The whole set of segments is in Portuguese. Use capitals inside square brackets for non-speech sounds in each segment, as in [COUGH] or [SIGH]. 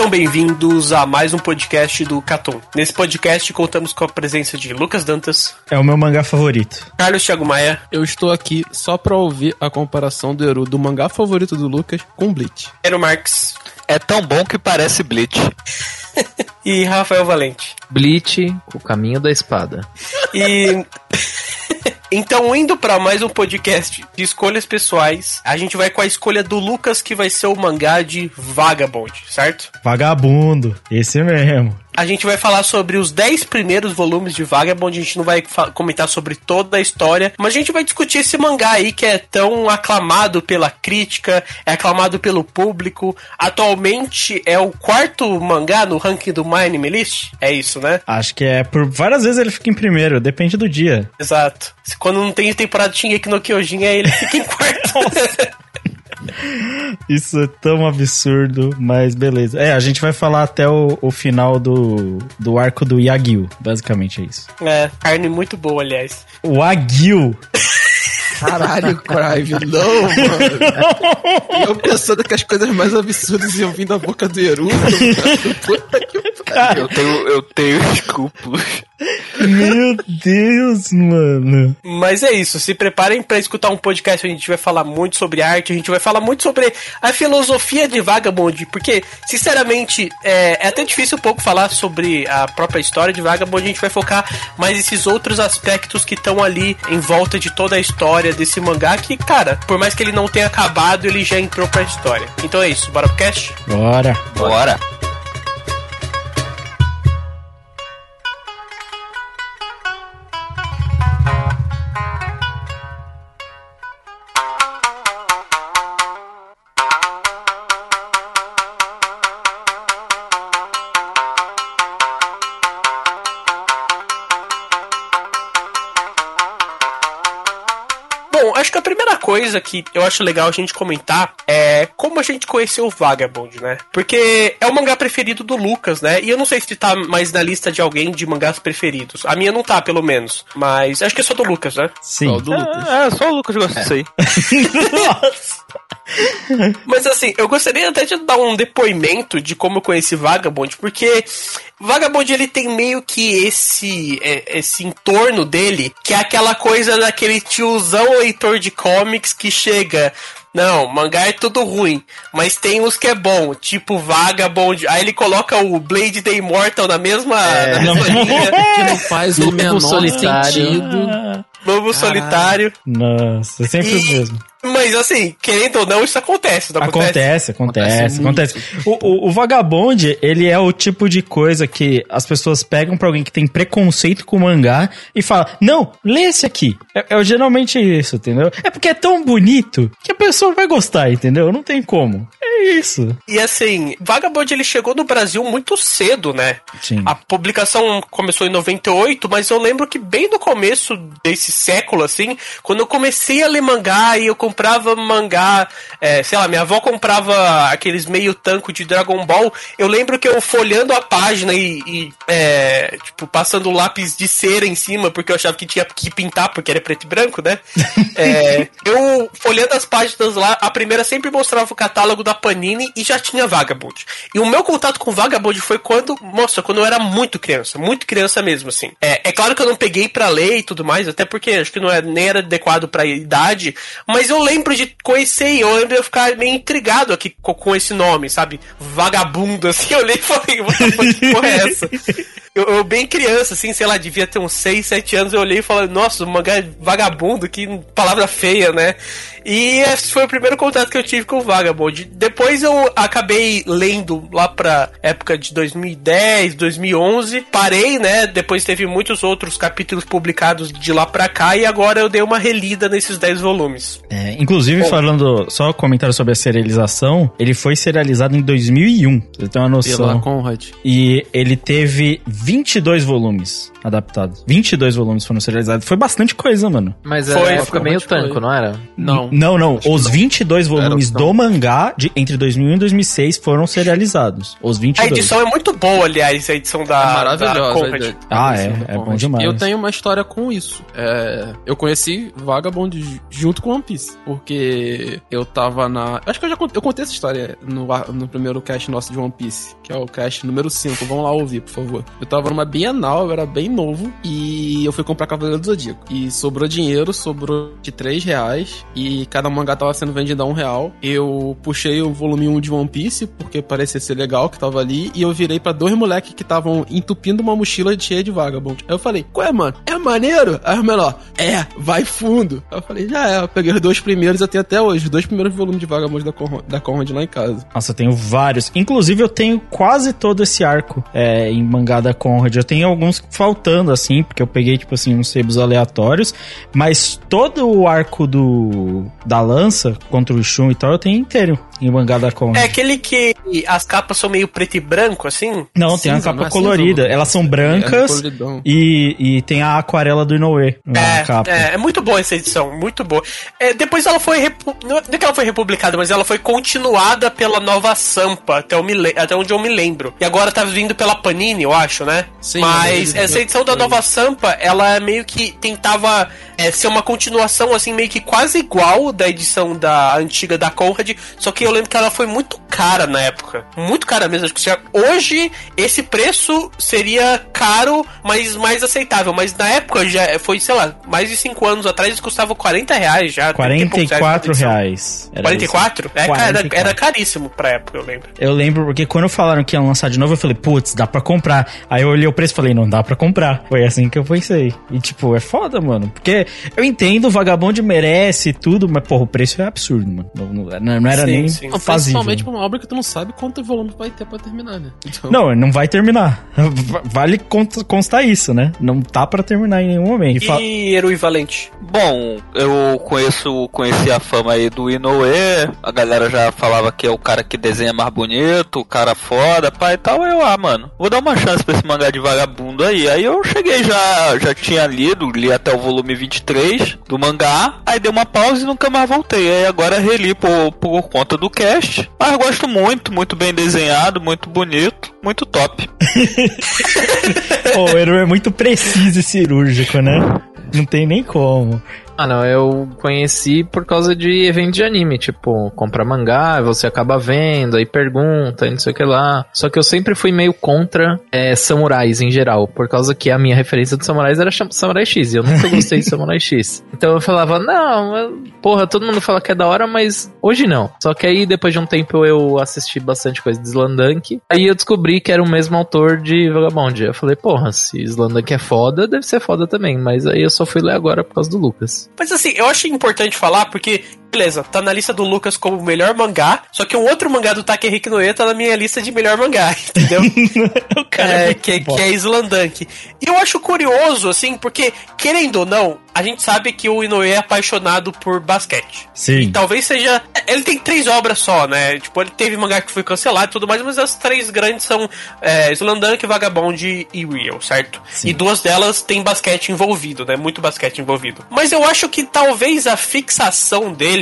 Sejam bem-vindos a mais um podcast do Catum. Nesse podcast contamos com a presença de Lucas Dantas, É o meu mangá favorito. Carlos Thiago Maia, Eu estou aqui só pra ouvir a comparação do Eru do mangá favorito do Lucas com Bleach. Ero Marques É tão bom que parece Bleach. [LAUGHS] e Rafael Valente. Bleach, o caminho da espada. E então, indo para mais um podcast de escolhas pessoais, a gente vai com a escolha do Lucas, que vai ser o mangá de Vagabond, certo? Vagabundo, esse mesmo. A gente vai falar sobre os 10 primeiros volumes de Vagabond, a gente não vai comentar sobre toda a história, mas a gente vai discutir esse mangá aí que é tão aclamado pela crítica, é aclamado pelo público. Atualmente é o quarto mangá no ranking do My Anime List. É isso, né? Acho que é por várias vezes ele fica em primeiro, depende do dia. Exato. Quando não tem temporada de Shingeki no Kyojin, aí ele fica em [LAUGHS] quarto. Isso é tão absurdo, mas beleza. É, a gente vai falar até o, o final do, do arco do Yagyu. Basicamente é isso. é, carne muito boa, aliás. O Wagyu. Caralho, Crive, não, mano. Eu pensando que as coisas mais absurdas iam vir da boca do Eru. mano. Puta que pariu. Eu tenho, eu tenho [LAUGHS] escrúpulos. Meu Deus, mano. Mas é isso, se preparem pra escutar um podcast onde a gente vai falar muito sobre arte, a gente vai falar muito sobre a filosofia de Vagabond, porque, sinceramente, é, é até difícil um pouco falar sobre a própria história de Vagabond, a gente vai focar mais esses outros aspectos que estão ali em volta de toda a história desse mangá, que, cara, por mais que ele não tenha acabado, ele já entrou pra história. Então é isso, bora pro cast? Bora. Bora. Bom, coisa que eu acho legal a gente comentar é como a gente conheceu o Vagabond, né? Porque é o mangá preferido do Lucas, né? E eu não sei se tá mais na lista de alguém de mangás preferidos. A minha não tá, pelo menos. Mas acho que é só do Lucas, né? Sim. Ó, do Lucas. É, só o Lucas gosta disso aí. [LAUGHS] [LAUGHS] Nossa. Mas assim, eu gostaria até de dar um depoimento de como eu conheci Vagabond, porque Vagabond ele tem meio que esse é, esse entorno dele, que é aquela coisa daquele tiozão leitor de comics que chega não, mangá é tudo ruim, mas tem uns que é bom, tipo Vagabond. Aí ele coloca o Blade the Immortal na mesma, na mesma linha, [LAUGHS] Que não faz o menor solitário. sentido. Lobo Solitário. Nossa, sempre o E- mesmo. Mas assim, querendo ou não, isso acontece, não Acontece, acontece, Acontece acontece. O, o, o vagabonde, ele é o tipo de coisa que as pessoas pegam pra alguém que tem preconceito com mangá e fala, não, lê esse aqui. É, é geralmente isso, entendeu? É porque é tão bonito que a pessoa vai gostar, entendeu? Não tem como. É isso. E assim, Vagabond ele chegou no Brasil muito cedo, né? Sim. A publicação começou em 98, mas eu lembro que bem no começo desse século, assim, quando eu comecei a ler mangá e eu comprava mangá, é, sei lá, minha avó comprava aqueles meio tanco de Dragon Ball, eu lembro que eu folhando a página e, e, é, tipo, passando lápis de cera em cima, porque eu achava que tinha que pintar, porque era preto e branco, né? [LAUGHS] É, eu, folhando as páginas lá, a primeira sempre mostrava o catálogo da Panini e já tinha Vagabond. E o meu contato com Vagabond foi quando, nossa, quando eu era muito criança, muito criança mesmo, assim. É, é claro que eu não peguei pra ler e tudo mais, até porque porque acho que não é, nem era adequado pra idade, mas eu lembro de conhecer e eu lembro de eu ficar meio intrigado aqui com, com esse nome, sabe? Vagabundo, assim, eu olhei e falei, que porra é essa? [LAUGHS] Eu, eu bem criança, assim, sei lá, devia ter uns 6, 7 anos, eu olhei e falei, nossa, o mangá é vagabundo, que palavra feia, né? E esse foi o primeiro contato que eu tive com o Vagabond. Depois eu acabei lendo lá pra época de 2010, 2011. Parei, né? Depois teve muitos outros capítulos publicados de lá pra cá e agora eu dei uma relida nesses 10 volumes. É, inclusive, falando, só um comentário sobre a serialização, ele foi serializado em 2001, pra você tem uma Pela noção. Conrad. E ele teve 22 volumes adaptados. 22 volumes foram serializados. Foi bastante coisa, mano. Mas Foi, era época foi meio tanco, não era? Não. Não, não. Acho Os que não. 22 volumes Era, do não. mangá de, entre 2001 e 2006 foram serializados. Os A 22. edição é muito boa, aliás, a edição da, É da maravilhosa. A ideia. Ah, A é, da é bom demais. Eu tenho uma história com isso. É, eu conheci Vagabond ju- junto com One Piece. Porque eu tava na. Acho que eu já contei, eu contei essa história no, no primeiro cast nosso de One Piece, que é o cast número 5. Vamos lá ouvir, por favor. Eu tava numa Bienal, eu era bem novo, e eu fui comprar Cavaleiro do Zodíaco. E sobrou dinheiro, sobrou de 3 reais, e cada mangá tava sendo vendido a 1 real. Eu puxei o volume 1 de One Piece, porque parecia ser legal que tava ali, e eu virei pra dois moleques que estavam entupindo uma mochila cheia de Vagabond. Aí eu falei, qual é, mano? É maneiro? Aí o menor, é, vai fundo. Aí eu falei, já é, eu peguei os dois primeiros, eu tenho até hoje, os dois primeiros volumes de Vagabond da Conrad, da Conrad lá em casa. Nossa, eu tenho vários. Inclusive, eu tenho quase todo esse arco é, em mangá da Conrad. Eu tenho alguns faltando, assim, porque eu peguei, tipo assim, uns sebos aleatórios. Mas todo o arco do da lança contra o Shun e tal, eu tenho inteiro em mangá da Conrad. É aquele que as capas são meio preto e branco, assim? Não, tem a Cinza, não capa é colorida. cinza, Elas são É, brancas coloridão. e, e tem a aquarela do Inoue na É, capa. é, é muito boa essa edição, muito boa. É, depois ela foi. repu- Não é que ela foi republicada, mas ela foi continuada pela nova Sampa, até, eu me le- até onde eu me lembro. E agora tá vindo pela Panini, eu acho, né? Sim, mas é, essa edição da nova Sampa, ela meio que tentava é, ser uma continuação, assim, meio que quase igual da edição da antiga da Conrad. Só que eu lembro que ela foi muito cara na época. Muito cara mesmo. Acho que hoje esse preço seria caro, mas mais aceitável. Mas na época já foi, sei lá, mais de 5 anos atrás eles custavam 40 reais já. 30 e poucos 44 cada edição. reais. Era 44? É, cara, era, 44. era caríssimo pra época, eu lembro. Eu lembro porque quando falaram que iam lançar de novo, eu falei, putz, dá pra comprar. Aí eu olhei o preço e falei, não dá pra comprar. Foi assim que eu pensei. E tipo, é foda, mano. Porque eu entendo, o vagabundo merece tudo, mas porra, o preço é absurdo, mano. Não, não- não era Sim, nem sim. Não, fazível. Principalmente pra uma obra que tu não sabe quanto volume vai ter pra terminar, né? Então, Não, não vai terminar. [LAUGHS] Vale constar isso, né? Não tá pra terminar em nenhum momento. E fa- E Herói Valente? Bom, eu conheço, conheci a fama aí do Inoue, a galera já falava que é o cara que desenha mais bonito, o cara foda, pai e tal, eu, ah, mano, vou dar uma chance pra esse mangá de vagabundo aí. Aí eu cheguei já, já tinha lido, li até o volume 23 do mangá, aí dei uma pausa e nunca mais voltei. Aí agora reli por, por conta do cast, mas gosto muito, muito bem desenhado, muito bonito, muito top. [LAUGHS] Pô, o Eru é muito preciso e cirúrgico, né? Não tem nem como. Ah, não, eu conheci por causa de evento de anime, tipo, comprar mangá, você acaba vendo, aí pergunta, e não sei o que lá. Só que eu sempre fui meio contra é, samurais em geral, por causa que a minha referência de samurais era Samurai X, e eu nunca [LAUGHS] gostei de Samurai X. Então eu falava, não, eu- porra, todo mundo fala que é da hora, mas hoje não. Só que aí, depois de um tempo, eu assisti bastante coisa de Slandank, aí eu descobri que era o mesmo autor de Vagabond. Eu falei, porra, se Slandank é foda, deve ser foda também, mas aí eu só fui ler agora por causa do Lucas. Mas assim, eu acho importante falar porque, beleza, tá na lista do Lucas como melhor mangá, só que um outro mangá do Takehiko Noe tá na minha lista de melhor mangá, [LAUGHS] entendeu? [LAUGHS] o cara é, muito que, bom. que é Islandank. E eu acho curioso, assim, porque, querendo ou não, a gente sabe que o Inoue é apaixonado por basquete. Sim. Talvez seja. Ele tem três obras só, né? Tipo, ele teve mangá que foi cancelado e tudo mais, mas as três grandes são é, Slandunk, Vagabond e Real, certo? E duas delas tem basquete envolvido, né? Muito basquete envolvido. Mas eu acho que talvez a fixação dele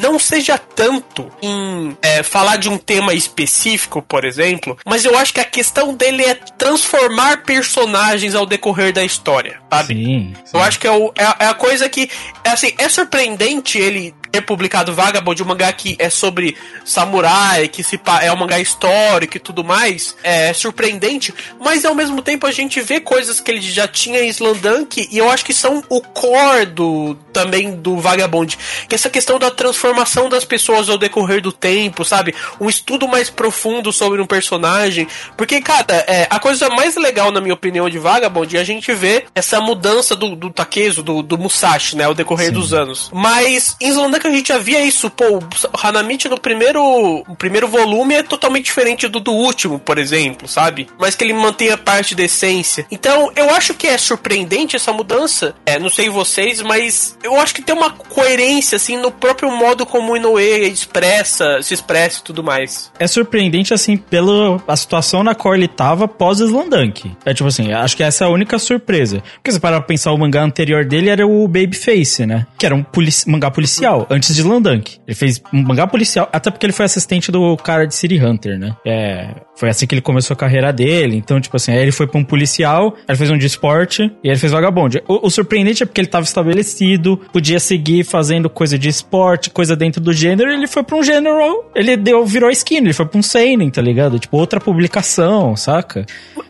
não seja tanto em é, falar de um tema específico, por exemplo, mas eu acho que a questão dele é transformar personagens ao decorrer da história, sabe? Sim. Eu acho que é, o- é a- é a coisa que. É assim, é surpreendente ele ter publicado Vagabond, um mangá que é sobre samurai, que se é um mangá histórico e tudo mais, é surpreendente, mas ao mesmo tempo a gente vê coisas que ele já tinha em Slandunk e eu acho que são o core do, também do Vagabond, que é essa questão da transformação das pessoas ao decorrer do tempo, sabe? Um estudo mais profundo sobre um personagem, porque, cara, é, a coisa mais legal, na minha opinião, de Vagabond é a gente ver essa mudança do, do Takezo, do, do Musashi, né, ao decorrer dos anos. Mas em Slandunk a gente já via isso, pô, o Hanamichi no primeiro, o primeiro volume é totalmente diferente do do último, por exemplo, sabe? Mas que ele mantém a parte da essência. Então, eu acho que é surpreendente essa mudança. É, não sei vocês, mas eu acho que tem uma coerência, assim, no próprio modo como o Inoue expressa, se expressa e tudo mais. É surpreendente, assim, pela a situação na qual ele tava pós Slandunk. É tipo assim, acho que essa é a única surpresa. Porque você para pra pensar, o mangá anterior dele era o Babyface, né? Que era um polici mangá policial, antes de Slandunk. Ele fez um mangá policial, até porque ele foi assistente do cara de City Hunter, né? É, foi assim que ele começou a carreira dele. Então, tipo assim, aí ele foi pra um policial, ele fez um de esporte, e ele fez Vagabond. O, o surpreendente é porque ele tava estabelecido, podia seguir fazendo coisa de esporte, coisa dentro do gênero, e ele foi pra um gênero, ele deu, virou skin, ele foi pra um seinen, tá ligado? Tipo, outra publicação, saca?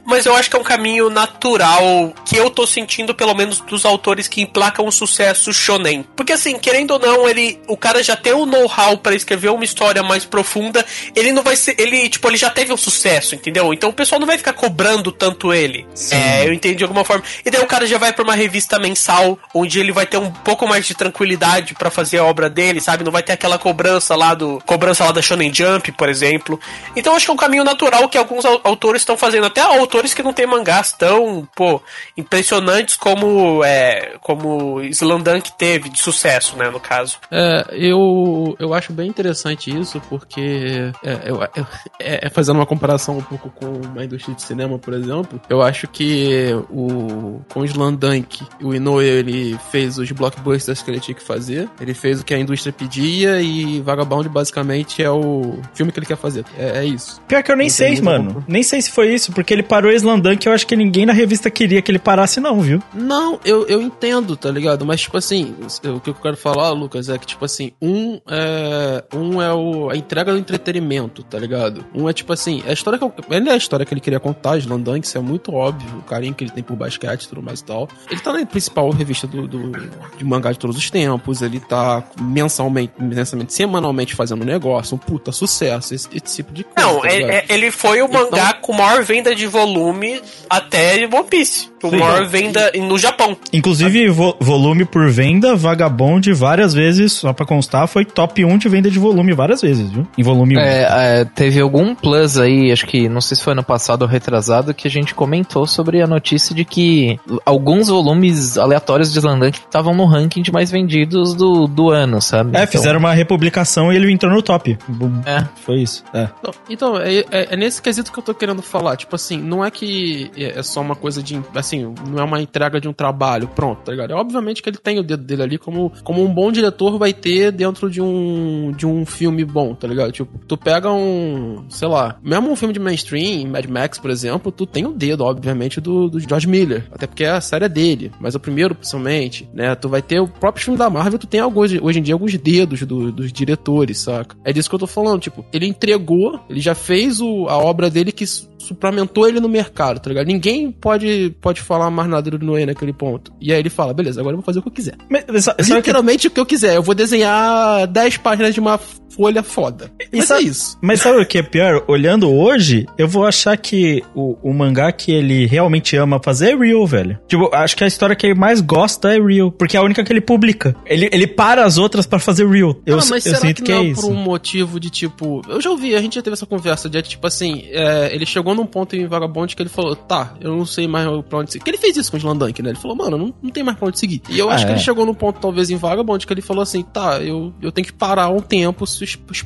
Mas eu acho que é um caminho natural que eu tô sentindo, pelo menos, dos autores que emplacam o sucesso shonen. Porque assim, querendo ou não, ele. O cara já tem o know-how para escrever uma história mais profunda. Ele não vai ser. Ele, tipo, ele já teve um sucesso, entendeu? Então o pessoal não vai ficar cobrando tanto ele. É, eu entendi de alguma forma. E daí o cara já vai pra uma revista mensal, onde ele vai ter um pouco mais de tranquilidade para fazer a obra dele, sabe? Não vai ter aquela cobrança lá do. Cobrança lá da Shonen Jump, por exemplo. Então acho que é um caminho natural que alguns au- autores estão fazendo. Até autores que não têm mangás tão, pô, impressionantes como é, como Slandunk teve de sucesso, né, no caso. É, eu, eu acho bem interessante isso, porque é, eu- eu- é, é fazendo uma comparação um pouco com a indústria de cinema, por exemplo, eu acho que o com o Slandunk, o Inoue ele fez os blockbusters que ele tinha que fazer, ele fez o que a indústria pedia e Vagabond basicamente é o filme que ele quer fazer. É, é isso. Pior que eu nem sei, mano. Nem sei se foi isso, porque ele parou Slandunk, eu acho que ninguém na revista queria que ele parasse, não, viu? Não, eu, eu entendo, tá ligado? Mas, tipo assim, o que eu quero falar, Lucas, é que, tipo assim, um é. Um é o, a entrega do entretenimento, tá ligado? Um é, tipo assim, a história que eu, ele é a história que ele queria contar, Slandunk, isso é muito óbvio, o carinho que ele tem por basquete e tudo mais e tal. Ele tá na principal revista do, do, de mangá de todos os tempos, ele tá mensalmente, mensalmente, semanalmente fazendo negócio, um puta sucesso, esse, esse tipo de coisa. Não, tá é- ligado? é- ele foi o Então- mangá com maior venda de volume até One Piece. O Sim. maior venda no Japão. Inclusive, vo- volume por venda, Vagabond várias vezes, só pra constar, foi top 1 de venda de volume várias vezes, viu? Em volume 1. É, é, teve algum plus aí, acho que não sei se foi ano passado ou retrasado, que a gente comentou sobre a notícia de que alguns volumes aleatórios de Slandunk estavam no ranking de mais vendidos do, do ano, sabe? É, Então, fizeram uma republicação e ele entrou no top. Bum. É. Foi isso. É. Então, Então, é, é- é nesse quesito que eu tô querendo falar. Tipo assim, não é que é é só uma coisa de. Assim, não é uma entrega de um trabalho, pronto, tá ligado? É, obviamente que ele tem o dedo dele ali, como, como um bom diretor vai ter dentro de um, de um filme bom, tá ligado? Tipo, tu pega um. Sei lá, mesmo um filme de mainstream, Mad Max, por exemplo, tu tem o dedo, obviamente, do, do George Miller. Até porque a série é dele. Mas o primeiro, principalmente, né? Tu vai ter o próprio filme da Marvel, tu tem alguns, hoje em dia alguns dedos do- dos diretores, saca? É disso que eu tô falando, tipo, ele entregou, ele já fez o, a obra dele que su- suplementou ele no mercado, tá ligado? Ninguém pode, pode falar mais nada do Noé naquele ponto. E aí ele fala, beleza, agora eu vou fazer o que eu quiser. Mas, sabe, sabe que, Literalmente o que eu quiser. Eu vou desenhar 10 páginas de uma folha foda. E Mas é isso. mas sabe o que é pior? Olhando hoje, eu vou achar que o, o mangá que ele realmente ama fazer é real, velho. Tipo, acho que a história que ele mais gosta é real, porque é a única que ele publica. Ele, ele para as outras pra fazer real. Eu, ah, mas eu será sinto que, que, não é é isso. por um motivo de tipo. Eu já ouvi, a gente já teve essa conversa de tipo assim, é, ele chegou num ponto em Vagabond que ele falou, tá, eu não sei mais pra onde seguir. Que ele fez isso com o Slandank, né? Ele falou, mano, não, não tem mais pra onde seguir. E eu Ah, acho que é. ele chegou num ponto, talvez, em Vagabond, que ele falou assim, tá, eu, eu tenho que parar um tempo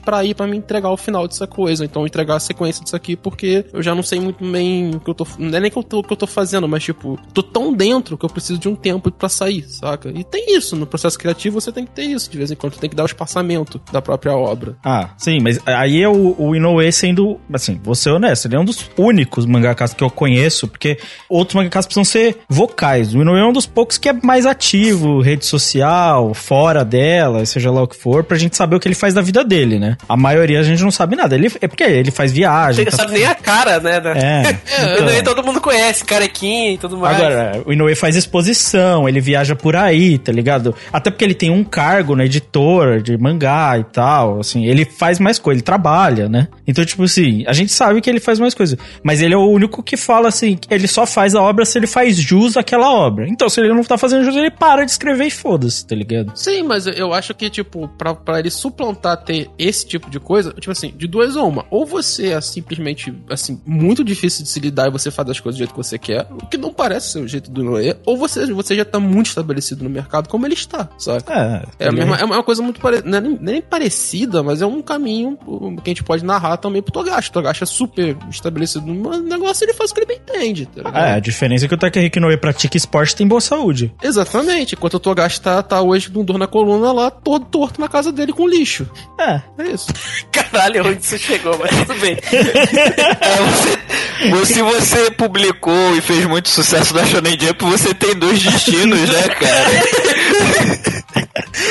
pra ir pra me entregar o final dessa coisa, então entregar a sequência disso aqui, porque eu já não sei muito bem o que eu tô. Não é nem que eu tô, que eu tô fazendo, mas tipo, tô tão dentro que eu preciso de um tempo pra sair, saca? E tem isso, no processo criativo você tem que ter isso, de vez em quando tem que dar o espaçamento da própria obra. Ah, sim, mas aí é o, o Inoue sendo, assim, vou ser honesto, ele é um dos únicos mangakas que eu conheço, porque outros mangakas precisam ser vocais. O Inoue é um dos poucos que é mais ativo, rede social, fora dela, seja lá o que for, pra gente saber o que ele faz da vida dele, né? A maioria a gente não sabe nada. Ele, é porque ele faz viagem. Você tá- sabe nem a cara, né? da- É. [LAUGHS] Eu nem todo mundo conhece, carequinha e tudo mais. Agora, o Inoue faz exposição, ele viaja por aí, tá ligado? Até porque ele tem um cargo na editora de mangá e tal, assim, ele faz mais coisa, ele trabalha, né? Então, tipo assim, a gente sabe que ele faz mais coisa, mas ele é o único que fala assim, que ele só faz a obra se ele faz jus àquela obra. Então, se ele não tá fazendo jus, ele para de escrever e foda-se, tá ligado? Sim, mas eu- eu acho que, tipo, pra, pra ele suplantar ter esse tipo de coisa, tipo assim, de duas ou uma. Ou você é simplesmente, assim, muito difícil de se lidar e você faz as coisas do jeito que você quer, o que não parece ser o jeito do Noé, ou você, você já tá muito estabelecido no mercado como ele está, saca? É, É, mesma- é uma coisa muito parecida, não é nem, nem parecida, mas é um caminho que a gente pode narrar também pro Togashi. O Togashi é super estabelecido no negócio ele faz o que ele bem entende, tá ligado? É, a diferença é que o Takehiko Inoue pratica esporte e tem boa saúde. Exatamente, enquanto o Togashi tá, tá hoje com dor na coluna lá, todo torto na casa dele com lixo. É. É isso. [LAUGHS] Caralho, onde você chegou, mas tudo bem. [LAUGHS] É, você, se você publicou e fez muito sucesso na Shonen Jump, você tem dois destinos, né, cara?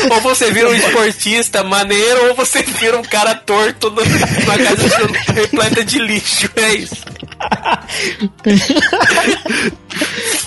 [LAUGHS] ou você vira um esportista maneiro, ou você vira um cara torto no- numa casa repleta de lixo. É isso.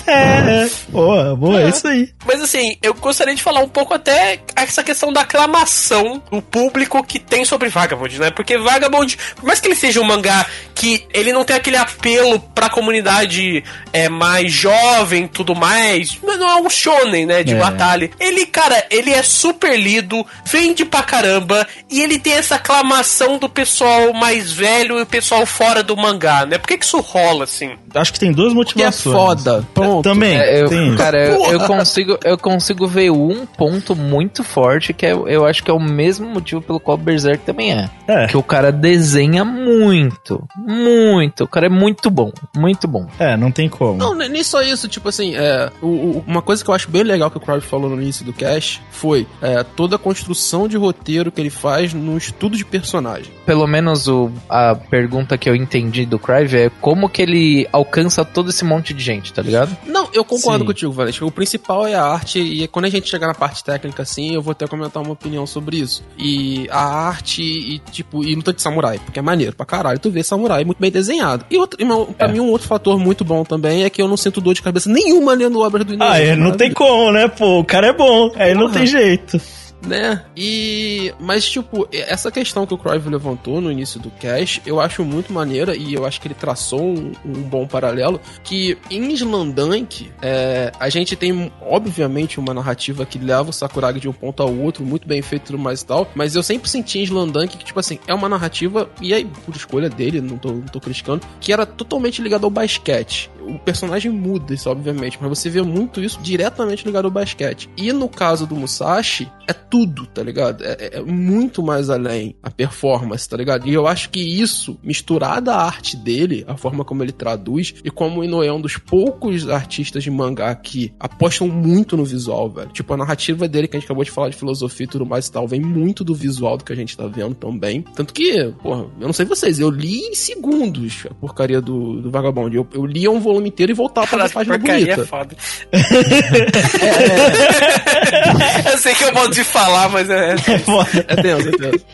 É, é. Boa, boa, é isso aí. Mas assim, eu gostaria de falar um pouco até essa questão da aclamação do público que tem sobre Vagabond, né? Porque Vagabond, por mais que ele seja um mangá que ele não tem aquele apelo pra comunidade é, mais jovem e tudo mais, mas não é um shonen, né? De É. batalha. Ele, cara, ele é super lido, vende pra caramba, e ele tem essa aclamação do pessoal mais velho e o pessoal fora do mangá, né? Por que que isso rola, assim? Acho que tem duas Que é motivações. Foda. Ponto. Também, É, eu- cara, eu, eu consigo, eu consigo ver um ponto muito forte que é, eu acho que é o mesmo motivo pelo qual o Berserk também é. É. Que o cara desenha muito, muito. O cara é muito bom, muito bom. É, não tem como. Não, nem nem só isso, tipo assim, é, o- o- uma coisa que eu acho bem legal que o Crowd falou no início do cast foi é, toda a construção de roteiro que ele faz no estudo de personagem. Pelo menos o, a pergunta que eu entendi do Crive é como que ele alcança todo esse monte de gente, tá ligado? Não, eu concordo Sim. contigo, Valente. O principal é a arte, e quando a gente chegar na parte técnica, assim, eu vou até comentar uma opinião sobre isso. E a arte, e tipo, e luta de samurai, porque é maneiro pra caralho. Tu vê samurai muito bem desenhado. E outro, e pra É. mim, um outro fator muito bom também é que eu não sinto dor de cabeça nenhuma lendo obras do Inoue. Ah, é, não tem como, né, pô? O cara é bom, aí não tem jeito. Né? E. Mas, tipo, essa questão que o Cruyff levantou no início do cast, eu acho muito maneira e eu acho que ele traçou um, um bom paralelo. Que em Slandank, é, a gente tem, obviamente, uma narrativa que leva o Sakuragi de um ponto ao outro, muito bem feito e tudo mais e tal. Mas eu sempre senti em Slandank que, tipo assim, é uma narrativa, e aí, por escolha dele, não tô, não tô criticando, que era totalmente ligado ao basquete. O personagem muda isso, obviamente, mas você vê muito isso diretamente ligado ao basquete. E no caso do Musashi, é tudo, tá ligado? É, é- é muito mais além a performance, tá ligado? E eu acho que isso, misturada à arte dele, a forma como ele traduz, e como o Inoue é um dos poucos artistas de mangá que apostam muito no visual, velho. Tipo, a narrativa dele, que a gente acabou de falar de filosofia e tudo mais e tal, vem muito do visual do que a gente tá vendo também. Tanto que, porra, eu não sei vocês, eu li em segundos a porcaria do, do Vagabond. Eu, eu lia um volume inteiro e voltava pra ver a página porcaria é bonita. foda. [LAUGHS] eu sei que é um modo de falar, mas é. É foda. É tenso, é tenso.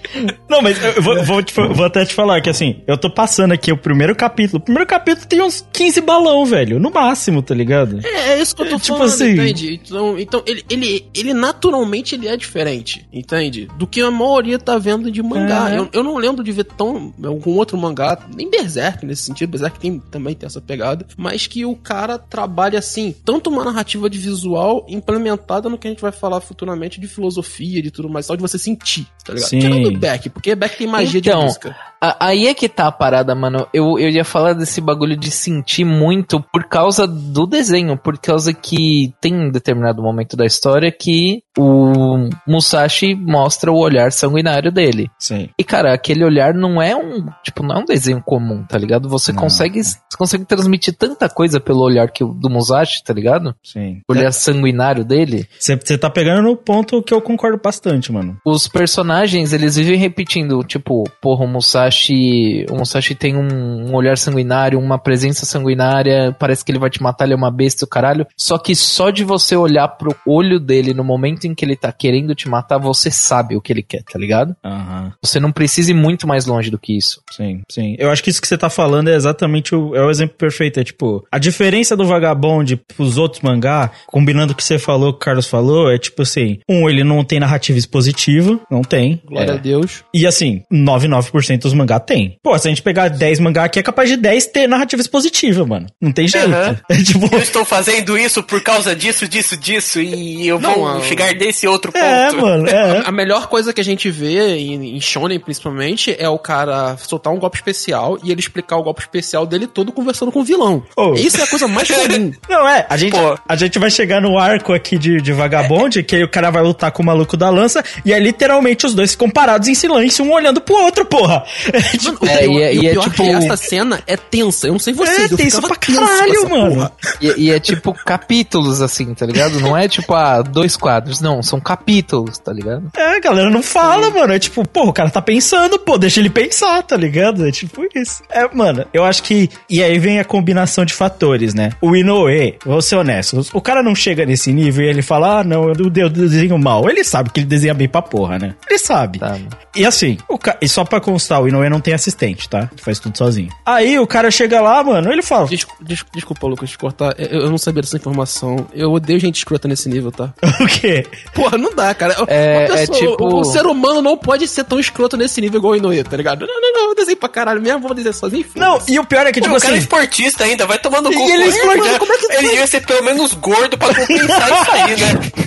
Não, mas eu vou, vou te- vou até te falar que assim, eu tô passando aqui o primeiro capítulo. O primeiro capítulo tem uns 15 balão, velho. No máximo, tá ligado? É, é isso que eu tô É, tipo falando, assim- entende? Então, então ele, ele, ele naturalmente ele é diferente, entende? Do que a maioria tá vendo de mangá. É. Eu, eu não lembro de ver tão algum outro mangá, nem Berserk nesse sentido, Berserk tem, também tem essa pegada, mas que o cara trabalha assim, tanto uma narrativa de visual implementada no que a gente vai falar futuramente de filosofia, de tudo mais, tal, de você sentir, tá ligado? Sim. Tirando o Beck, porque Beck tem magia Então, de música. A- Aí é que tá a parada, mano. Eu, eu ia falar desse bagulho de sentir muito por causa do desenho, por causa que tem um determinado momento da história que o Musashi mostra o olhar sanguinário dele. Sim. E, cara, aquele olhar não é um, tipo, não é um desenho comum, tá ligado? Você Não. consegue, você consegue transmitir tanta tanta coisa pelo olhar que o, do Musashi, tá ligado? Sim. O olhar sanguinário dele. Você tá pegando no ponto que eu concordo bastante, mano. Os personagens, eles vivem repetindo, tipo, porra, o Musashi. O Musashi tem um, um olhar sanguinário, uma presença sanguinária, parece que ele vai te matar, ele é uma besta, o caralho. Só que só de você olhar pro olho dele no momento em que ele tá querendo te matar, você sabe o que ele quer, tá ligado? Aham. Você não precisa ir muito mais longe do que isso. Sim, sim. Eu acho que isso que você tá falando é exatamente o, é o exemplo perfeito. É tipo, a diferença do Vagabond pros outros mangá, combinando o que você falou, que o Carlos falou, é tipo assim: um, ele não tem narrativa expositiva, não tem. Glória É. a Deus. E assim, 99% dos mangá tem. Pô, se a gente pegar 10 mangá aqui, é capaz de 10 ter narrativa expositiva, mano. Não tem jeito. Aham. [LAUGHS] É tipo. Eu estou fazendo isso por causa disso, disso, disso, e eu Não, vou a- chegar desse outro ponto. É, mano, é. A melhor coisa que a gente vê em, em Shonen, principalmente, é o cara soltar um golpe especial e ele explicar o golpe especial dele todo conversando com o vilão. Oh. Isso é a coisa mais comum. [LAUGHS] Não, é, a gente, Pô. a gente vai chegar no arco aqui de, de Vagabond, que aí o cara vai lutar com o maluco da lança, e é literalmente os dois ficam parados em silêncio, um olhando pro outro, porra. É, [LAUGHS] tipo, É, e é- e o e é tipo- que essa cena é tensa. Eu não sei vocês, É, eu tenso ficava pra caralho, mano. E, e é tipo capítulos, assim, tá ligado? Não é tipo, ah, dois quadros. Não, são capítulos, tá ligado? é, a galera não fala, mano. É tipo, porra, o cara tá pensando, pô, deixa ele pensar, tá ligado? É tipo isso. É, mano, eu acho que. E aí vem a combinação de fatores, né? O Inoue, vou ser honesto, o cara não chega nesse nível e ele fala, ah, não, eu dei o desenho mal. Ele sabe que ele desenha bem pra porra, né? Ele sabe. Tá. E assim, o ca... e só pra constar, o Inoue não tem assistente, tá? Ele faz tudo sozinho. Aí o cara chega lá, mano, ele fala: Des- des- desculpa, Lucas, te cortar. Eu, eu não sabia dessa informação. Eu odeio gente escrota nesse nível, tá? [LAUGHS] o quê? Porra, não dá, cara. É- Uma é tipo- O, o ser humano não pode ser tão escroto nesse nível igual o Inoue, tá ligado? Não, não, não. Eu desenho pra caralho mesmo, vou desenhar sozinho. Não, e o pior é que, Pô, tipo o cara é assim. esportista ainda, vai tomando E cu. ele como é que Ele devia ser pelo menos gordo pra compensar isso aí, né? [LAUGHS]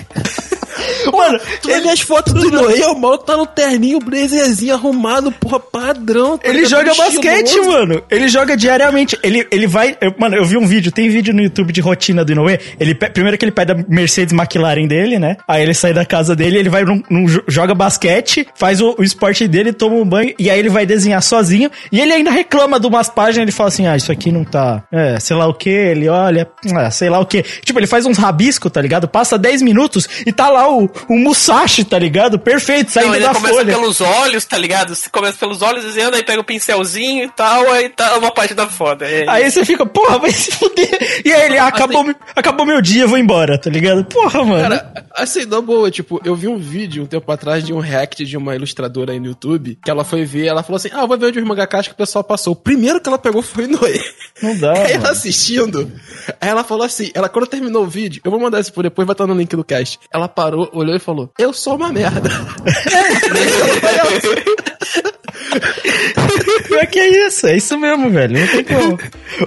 [LAUGHS] Mano, Tu vê minhas fotos do [LAUGHS] Inoue, o mal tá no terninho, blazerzinho arrumado, porra, padrão. tá Ele joga basquete, Estiloso. mano. Ele joga diariamente. Ele, ele vai. eu- mano, eu vi um vídeo, tem vídeo no YouTube de rotina do Inoue. Ele, primeiro que ele pede a Mercedes McLaren dele, né? Aí ele sai da casa dele, ele vai num, num jo- joga basquete, faz o, o esporte dele, toma um banho, e aí ele vai desenhar sozinho. E ele ainda reclama de umas páginas, ele fala assim: ah, isso aqui não tá. É, sei lá o que. Ele olha, ah, sei lá o que. Tipo, ele faz uns rabiscos, tá ligado? Passa 10 minutos e tá lá o, o Musashi, tá ligado? Perfeito, saindo Não, ele da começa folha. pelos olhos, tá ligado? Você começa pelos olhos desenhando, aí pega o pincelzinho e tal, aí tá uma página foda. É, Aí você fica, porra, vai se fuder. E aí ele, ah, acabou, me- acabou meu dia, vou embora, tá ligado? Porra, mano. Cara, assim, na boa, tipo, eu vi um vídeo um tempo atrás de um react de uma ilustradora aí no YouTube, que ela foi ver, ela falou assim, ah, eu vou ver os mangakas que o pessoal passou. O primeiro que ela pegou foi o Noé. não dá, Aí ela assistindo, aí ela falou assim, ela quando terminou o vídeo, eu vou mandar isso por depois, vai estar no link do cast. Ela parou, olhou e falou, eu sou uma merda. [LAUGHS] Pior que é isso, é isso mesmo, velho. Não tem como.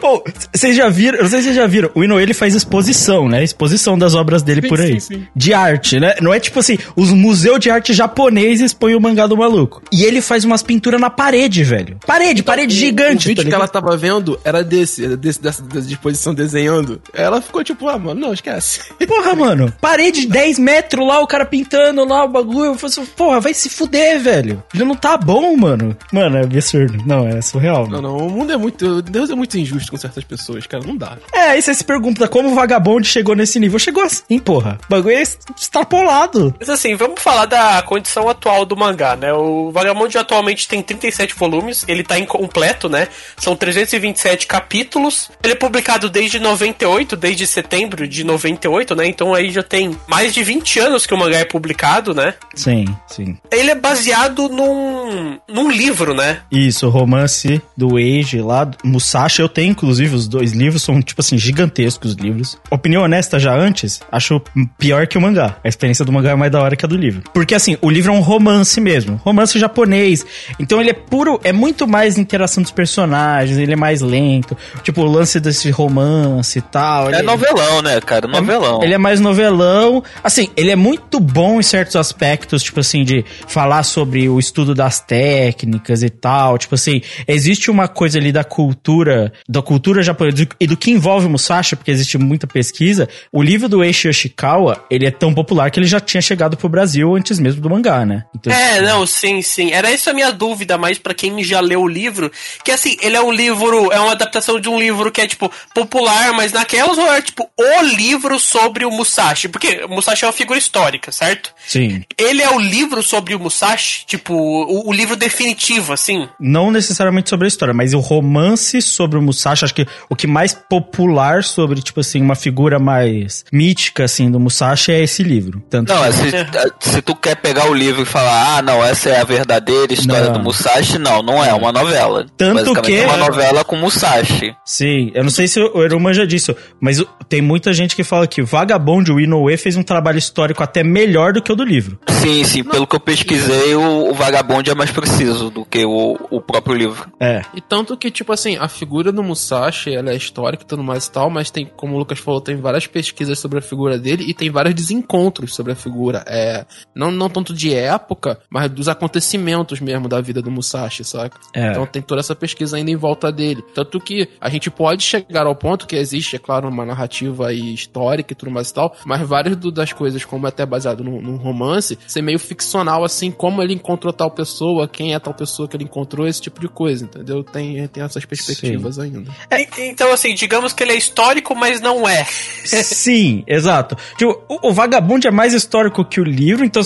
Ô, vocês já viram, eu não sei se vocês já viram, o Inoue ele faz exposição, né? Exposição das obras dele Sim, por aí. sim, sim. De arte, né? Não é tipo assim, os museus de arte japonês expõem o mangá do maluco. E ele faz umas pinturas na parede, velho. Parede, parede O gigante, vídeo tá que ela tava vendo era desse, era desse dessa, dessa disposição desenhando. Ela ficou tipo, ah, mano, não, esquece. Porra, [LAUGHS] mano. Parede de 10 metros lá, o cara pintando lá o bagulho. Eu falei assim, porra, vai se fuder, velho. Já não tá bom, mano. Mano, é absurdo. Não, é surreal. Não, não, o mundo é muito. Deus é muito injusto com certas pessoas, cara, não dá. É, aí você se pergunta como o vagabundo chegou nesse nível. Chegou assim, porra. O bagulho é extrapolado. Mas assim, vamos falar da condição atual do mangá, né? O Vagabond atualmente tem 37 volumes, ele tá incompleto, né? São 327 capítulos. Ele é publicado desde 98, desde setembro de 98, né? Então aí já tem mais de 20 anos que o mangá é publicado, né? Sim, sim. Ele é baseado num, num livro, né? Isso, o romance do Age lá, do Musashi, eu tenho inclusive os dois livros, são tipo assim, gigantescos os livros. Opinião honesta já antes, acho pior que o mangá. A experiência do mangá é mais da hora que a do livro. Porque assim, o livro é um romance mesmo, romance japonês. Então ele é puro, é muito mais interação dos personagens, ele é mais lento. Tipo, o lance desse romance e tal. É ele- novelão, né, cara? Novelão. Ele é mais novelão. Assim, ele é muito bom em certos aspectos, tipo assim, de falar sobre o estudo das técnicas e tal. Tipo assim, existe uma coisa ali da cultura, da cultura japonesa e do que envolve o Musashi, porque existe muita pesquisa. O livro do Eiichi Yoshikawa, ele é tão popular que ele já tinha chegado pro Brasil antes mesmo do mangá, né? Então, É, não, sim, sim. Era essa a minha dúvida, mas pra quem já leu o livro, que assim, ele é um livro, é uma adaptação de um livro que é, tipo, popular, mas naquelas ou é, tipo, o livro sobre o Musashi? Porque o Musashi é uma figura histórica, certo? Sim. Ele é o livro sobre o Musashi? Tipo, o, o livro definitivo, assim? Não necessariamente sobre a história, mas o romance sobre o Musashi, acho que o que mais popular sobre, tipo assim, uma figura mais mítica, assim, do Musashi é esse livro. Tanto Não, se, se tu quer pegar o livro e falar, ah, não, essa é a verdadeira história Não. do Musashi, não, não é uma novela. Tanto que- é uma novela com Musashi. Sim, eu não sei se o Eruma já disse, mas tem muita gente que fala que o Vagabond, o Inoue, fez um trabalho histórico até melhor do que o do livro. Sim, sim, pelo que eu pesquisei, o, o Vagabond é mais preciso do que o, o próprio livro. É. E tanto que, tipo assim, a figura do Musashi, ela é histórica e tudo mais e tal, mas tem, como o Lucas falou, tem várias pesquisas sobre a figura dele e tem vários desencontros sobre a figura. É, não, não tanto de época, mas dos acontecimentos mesmo da vida do Musashi, saca? É. Então tem toda essa pesquisa ainda em volta dele. Tanto que a gente pode chegar ao ponto que existe, é claro, uma narrativa aí histórica e tudo mais e tal, mas várias do- das coisas, como é até baseado num, num romance, ser meio ficcional, assim, como ele encontrou tal pessoa, quem é tal pessoa que ele encontrou, esse tipo de coisa, entendeu? Tem, tem essas perspectivas ainda. E- Então, assim, digamos que ele é histórico, mas não é. Sim, [LAUGHS] exato. Tipo, o, o Vagabond é mais histórico que o livro, então.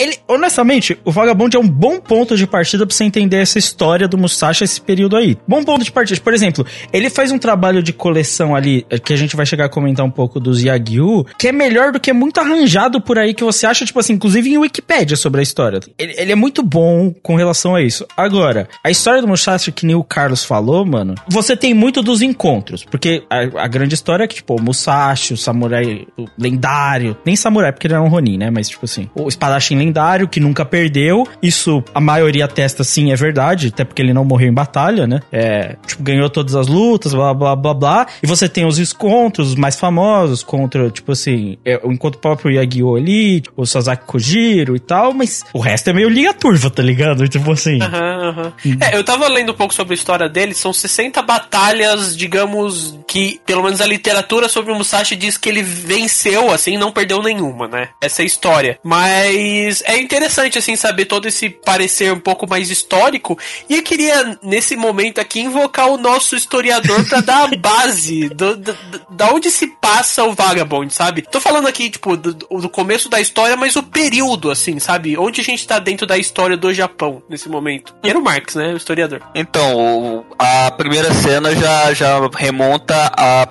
Ele, honestamente, o Vagabond é um bom ponto de partida pra você entender essa história do Musashi esse período aí. Bom ponto de partida. Por exemplo, ele faz um trabalho de coleção ali, eh, que a gente vai chegar a comentar um pouco dos Yagyu, que é melhor do que muito arranjado por aí que você acha, tipo assim, inclusive em Wikipédia sobre a história. Ele, ele é muito bom com relação a isso. Agora, a história do Musashi, que nem o Carlos falou, mano, você tem muito dos encontros, porque a, a grande história é que, tipo, o Musashi, o samurai o lendário, nem samurai, porque ele é um Ronin, né? Mas, tipo assim, o espadachim lendário que nunca perdeu. Isso a maioria testa sim, é verdade, até porque ele não morreu em batalha, né? É, tipo, ganhou todas as lutas, blá blá blá blá. E você tem os encontros os mais famosos contra, tipo assim, é, o encontro próprio Yagyu ali, o Sasaki Kojiro e tal, mas o resto é meio liga turva, tá ligado? Tipo assim. É, eu tava lendo um pouco sobre a história dele, são 60 batalhas, digamos, que pelo menos a literatura sobre o Musashi diz que ele venceu, assim, não perdeu nenhuma, né? Essa é a história. Mas é interessante, assim, saber todo esse parecer um pouco mais histórico. E eu queria, nesse momento aqui, invocar o nosso historiador pra dar a [LAUGHS] base do, do- da onde se passa o Vagabond, sabe? Tô falando aqui, tipo, do, do começo da história, mas o período, assim, sabe? Onde a gente tá dentro da história do Japão nesse momento. E era o Marx, né? O historiador. Então, a primeira cena já, já remonta a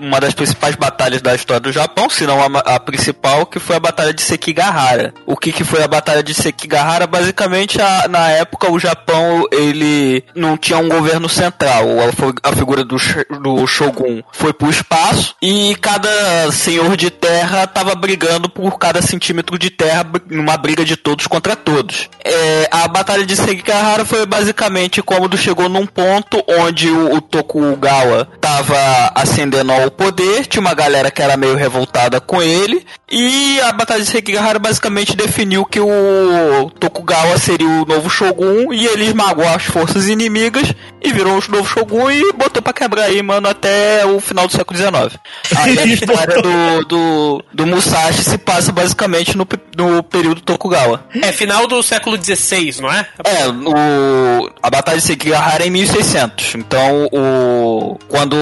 uma das principais batalhas da história do Japão, se não a, a principal, que foi a Batalha de Sekigahara. O que, que foi a Batalha de Sekigahara? Basicamente, a- na época, o Japão ele não tinha um governo central. A, a figura do, do Shogun foi pro espaço e cada senhor de terra tava brigando por cada centímetro de terra numa briga de todos contra todos. É, a Batalha de Sekigahara foi basicamente quando chegou num ponto onde o, o Tokugawa tava ascendendo ao poder, tinha uma galera que era meio revoltada com ele, e a Batalha de Sekigahara basicamente definiu que o Tokugawa seria o novo Shogun, e ele esmagou as forças inimigas e virou o novo Shogun e botou pra quebrar aí, mano, até o final do século XIX. Aí a história do, do, do Musashi se passa basicamente no, no período Tokugawa. É final do século XVI, não é? É, o, a Batalha de Sekigahara é em 1600. Então, o, quando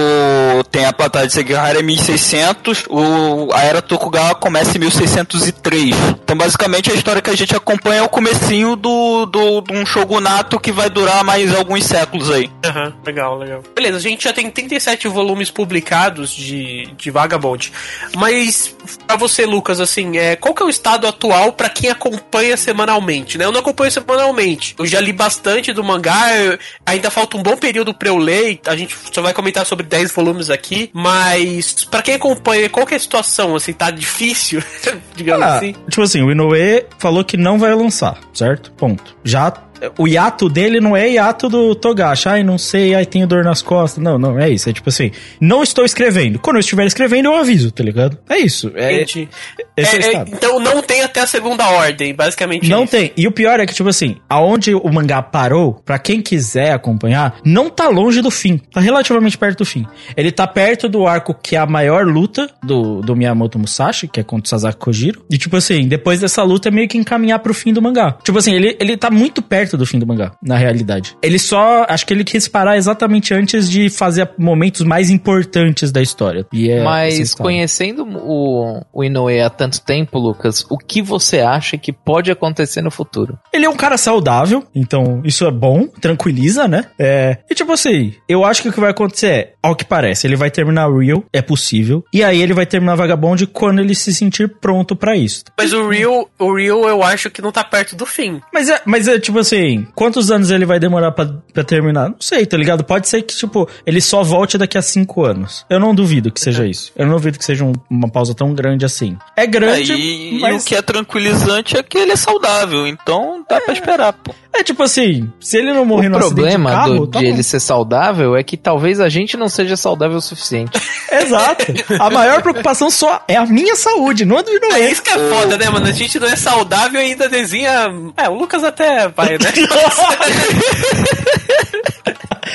tem a Batalha de Sekigahara em 1600, o, a Era Tokugawa começa em 1603. Então, basicamente, a história que a gente acompanha é o comecinho do, do, de um shogunato que vai durar mais alguns séculos aí. Aham, legal, legal. Beleza, a gente já tem 37 volumes publicados de, de Vagabond. Mas, pra você, Lucas, assim, é, qual que é o estado atual pra quem acompanha semanalmente, né? Eu não acompanho semanalmente. Eu já li bastante do mangá, eu- ainda falta um bom período pra eu ler. A gente só vai comentar sobre 10 volumes aqui. Mas, pra quem acompanha, qual que é a situação? Assim, tá difícil, [LAUGHS] digamos Ah, assim? Tipo assim, o Inoue falou que não vai lançar, certo? Ponto. Já o hiato dele não é hiato do Togashi. Ai, não sei, ai, tenho dor nas costas. Não, não, é isso. É tipo assim, não estou escrevendo. Quando eu estiver escrevendo, eu aviso, tá ligado? É isso. É, Entendi. é É, é, então não tem até a segunda ordem, basicamente. Não isso. tem. E o pior é que, tipo assim, aonde o mangá parou, pra quem quiser acompanhar, não tá longe do fim. Tá relativamente perto do fim. Ele tá perto do arco que é a maior luta do, do Miyamoto Musashi, que é contra o Sasaki Kojiro. E, tipo assim, depois dessa luta é meio que encaminhar pro fim do mangá. Tipo assim, ele, ele tá muito perto do fim do mangá, na realidade. Ele só, acho que ele quis parar exatamente antes de fazer momentos mais importantes da história. E é Mas história. conhecendo o, o Inoue há tanto tempo, Lucas, o que você acha que pode acontecer no futuro? Ele é um cara saudável, então isso é bom, tranquiliza, né? É, e tipo assim, eu acho que o que vai acontecer é, ao que parece, ele vai terminar Real, é possível, e aí ele vai terminar Vagabond quando ele se sentir pronto pra isso. Mas o Real, o Real eu acho que não tá perto do fim. Mas é, mas é tipo assim, quantos anos ele vai demorar pra, pra terminar? Não sei, tá ligado? Pode ser que, tipo, ele só volte daqui a cinco anos. Eu não duvido que seja isso. Eu não duvido que seja um- uma pausa tão grande assim. É grande, Aí, e mas... o que é tranquilizante é que ele é saudável, então dá pra esperar, pô. É tipo assim, se ele não morrer o no acidente de problema carro, do- tá de ele ser saudável é que talvez a gente não seja saudável o suficiente. [LAUGHS] Exato. A maior preocupação só é a minha saúde, não a do É isso que é foda, né, mano? A gente não é saudável e ainda desenha. É, o Lucas até vai, né? 你说话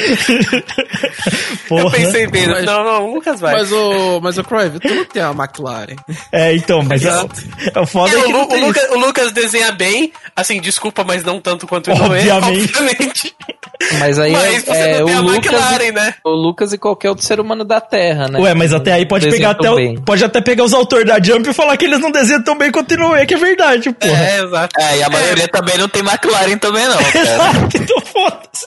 [LAUGHS] Eu pensei bem, Mas- não, não, o Lucas vai. Mas o, mas o Crave, tu não tem uma McLaren. É, então, mas é, é o foda É, é o, que o tem Lucas, o Lucas desenha bem, assim, desculpa, mas não tanto quanto o Inoue, Obviamente. obviamente. Mas aí Mas é, você é não o tem a Lucas, McLaren, né? o Lucas e qualquer outro ser humano da Terra, né? Ué, mas até aí pode pegar até o, pode até pegar os autores da Jump e falar que eles não desenham tão bem quanto o Inoue, que é verdade, porra. É, exato. É, e a maioria também não tem McLaren também não, cara. [LAUGHS] Exato, então foda-se.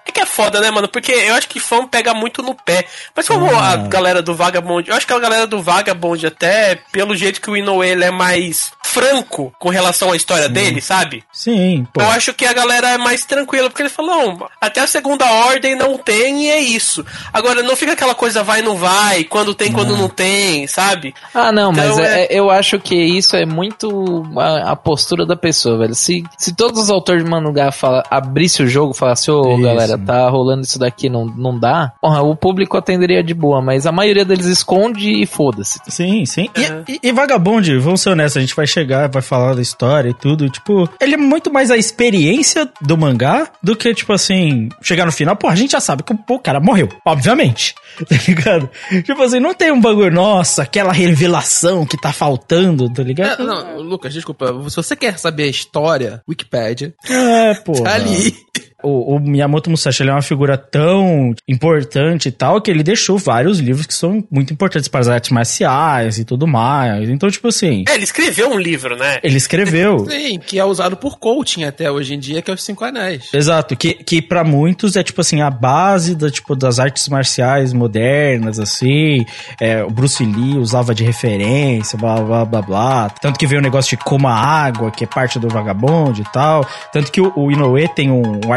É que é foda, né, mano? Porque eu acho que fã pega muito no pé. Mas como a galera do Vagabond. Eu acho que a galera do Vagabond, até pelo jeito que o Inoue ele é mais franco com relação à história dele, sabe? Sim, pô. Eu acho que a galera é mais tranquila, porque ele falou, até a segunda ordem não tem e é isso. Agora, não fica aquela coisa vai, não vai, quando tem, quando não tem, sabe? Ah, não, mas Então, é- é- eu acho que isso é muito a, a postura da pessoa, velho. Se, se todos os autores de mangá fala, abrisse o jogo e falasse, ô Isso. galera, tá rolando isso daqui, não, não dá, porra, o público atenderia de boa, mas a maioria deles esconde e foda-se. Sim, sim. E- Uhum. E, e Vagabond, vamos ser honestos, a gente vai chegar, vai falar da história e tudo. Tipo, ele é muito mais a experiência do mangá do que, tipo assim, chegar no final. Pô, a gente já sabe que pô, o cara morreu, obviamente. [LAUGHS] Tá ligado? Tipo assim, não tem um bagulho, nossa, aquela revelação que tá faltando, tá É, ligado? não, Lucas, desculpa. Se você quer saber a história, Wikipedia, É, pô. tá ali. [LAUGHS] O, o Miyamoto Musashi ele é uma figura tão importante e tal que ele deixou vários livros que são muito importantes para as artes marciais e tudo mais. Então, tipo assim, É, ele escreveu um livro, né? ele escreveu. [LAUGHS] Sim, que é usado por coaching até hoje em dia, que é os Cinco Anéis. Exato, que, que para muitos é tipo assim, a base da, tipo, das artes marciais modernas, assim. É, o Bruce Lee usava de referência, blá blá blá blá. Tanto que veio o negócio de coma água, que é parte do vagabond e tal. Tanto que o, o Inoue tem um, um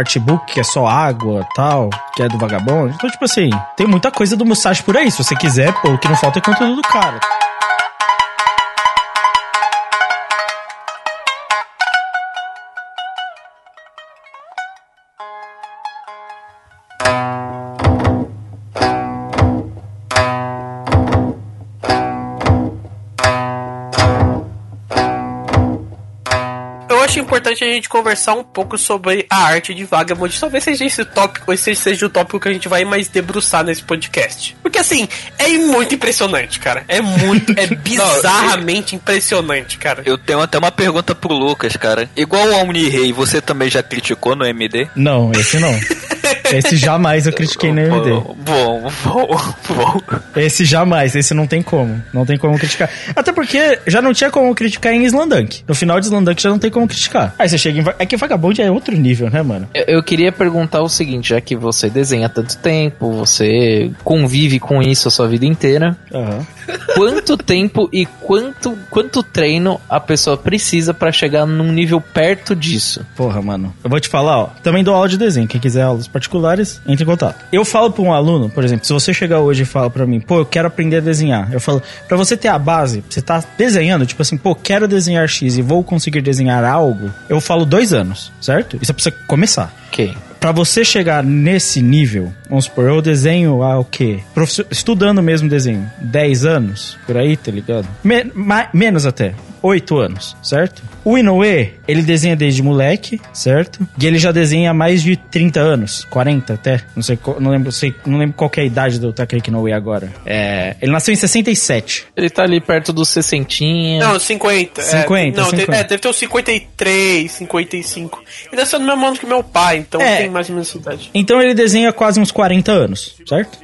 que é só água tal, que é do vagabond. Então, tipo assim, tem muita coisa do Musashi por aí. Se você quiser, pô, o que não falta é conteúdo do cara. Importante a gente conversar um pouco sobre a arte de Vagabond. Talvez seja esse tópico, esse seja o tópico que a gente vai mais debruçar nesse podcast. Porque assim, é muito impressionante, cara. É muito, é [LAUGHS] bizarramente impressionante, cara. Eu tenho até uma pergunta pro Lucas, cara. Igual o Omni-Rei, você também já criticou no MD? Não, esse não. [LAUGHS] Esse jamais eu critiquei no MD. Bom, bom, bom. Esse jamais, esse não tem como. Não tem como criticar. Até porque já não tinha como criticar em Slandunk. No final de Slandunk já não tem como criticar. Aí você chega em. É que Vagabond é outro nível, né, mano? Eu, eu queria perguntar o seguinte, já que você desenha tanto tempo, você convive com isso a sua vida inteira, Aham. quanto tempo e quanto, quanto treino a pessoa precisa pra chegar num nível perto disso. Porra, mano. Eu vou te falar, ó. Também dou aula de desenho. Quem quiser aulas particulares, entre em contato. Eu falo pra um aluno, por exemplo, se você chegar hoje e fala pra mim, pô, eu quero aprender a desenhar. Eu falo, pra você ter a base, você tá desenhando, tipo assim, pô, quero desenhar X e vou conseguir desenhar algo, eu falo dois anos, certo? Isso é pra você começar. Ok. Pra você chegar nesse nível, vamos supor, eu desenho há o quê? Estudando mesmo desenho, 10 anos, por aí, tá ligado? Me- ma- menos até, 8 anos, certo? O Inoue, ele desenha desde moleque, certo? E ele já desenha há mais de 30 anos, 40 até. Não sei, não lembro, sei, não lembro qual que é a idade do Takeki Inoue agora. É, ele nasceu em 67. Ele tá ali perto dos 60. Não, 50. é, 50, não, de- 50. é, deve ter uns 53, 55. Ele nasceu no mesmo ano que meu pai, então É. tem mais ou menos essa idade. Então ele desenha quase uns 40 anos, certo?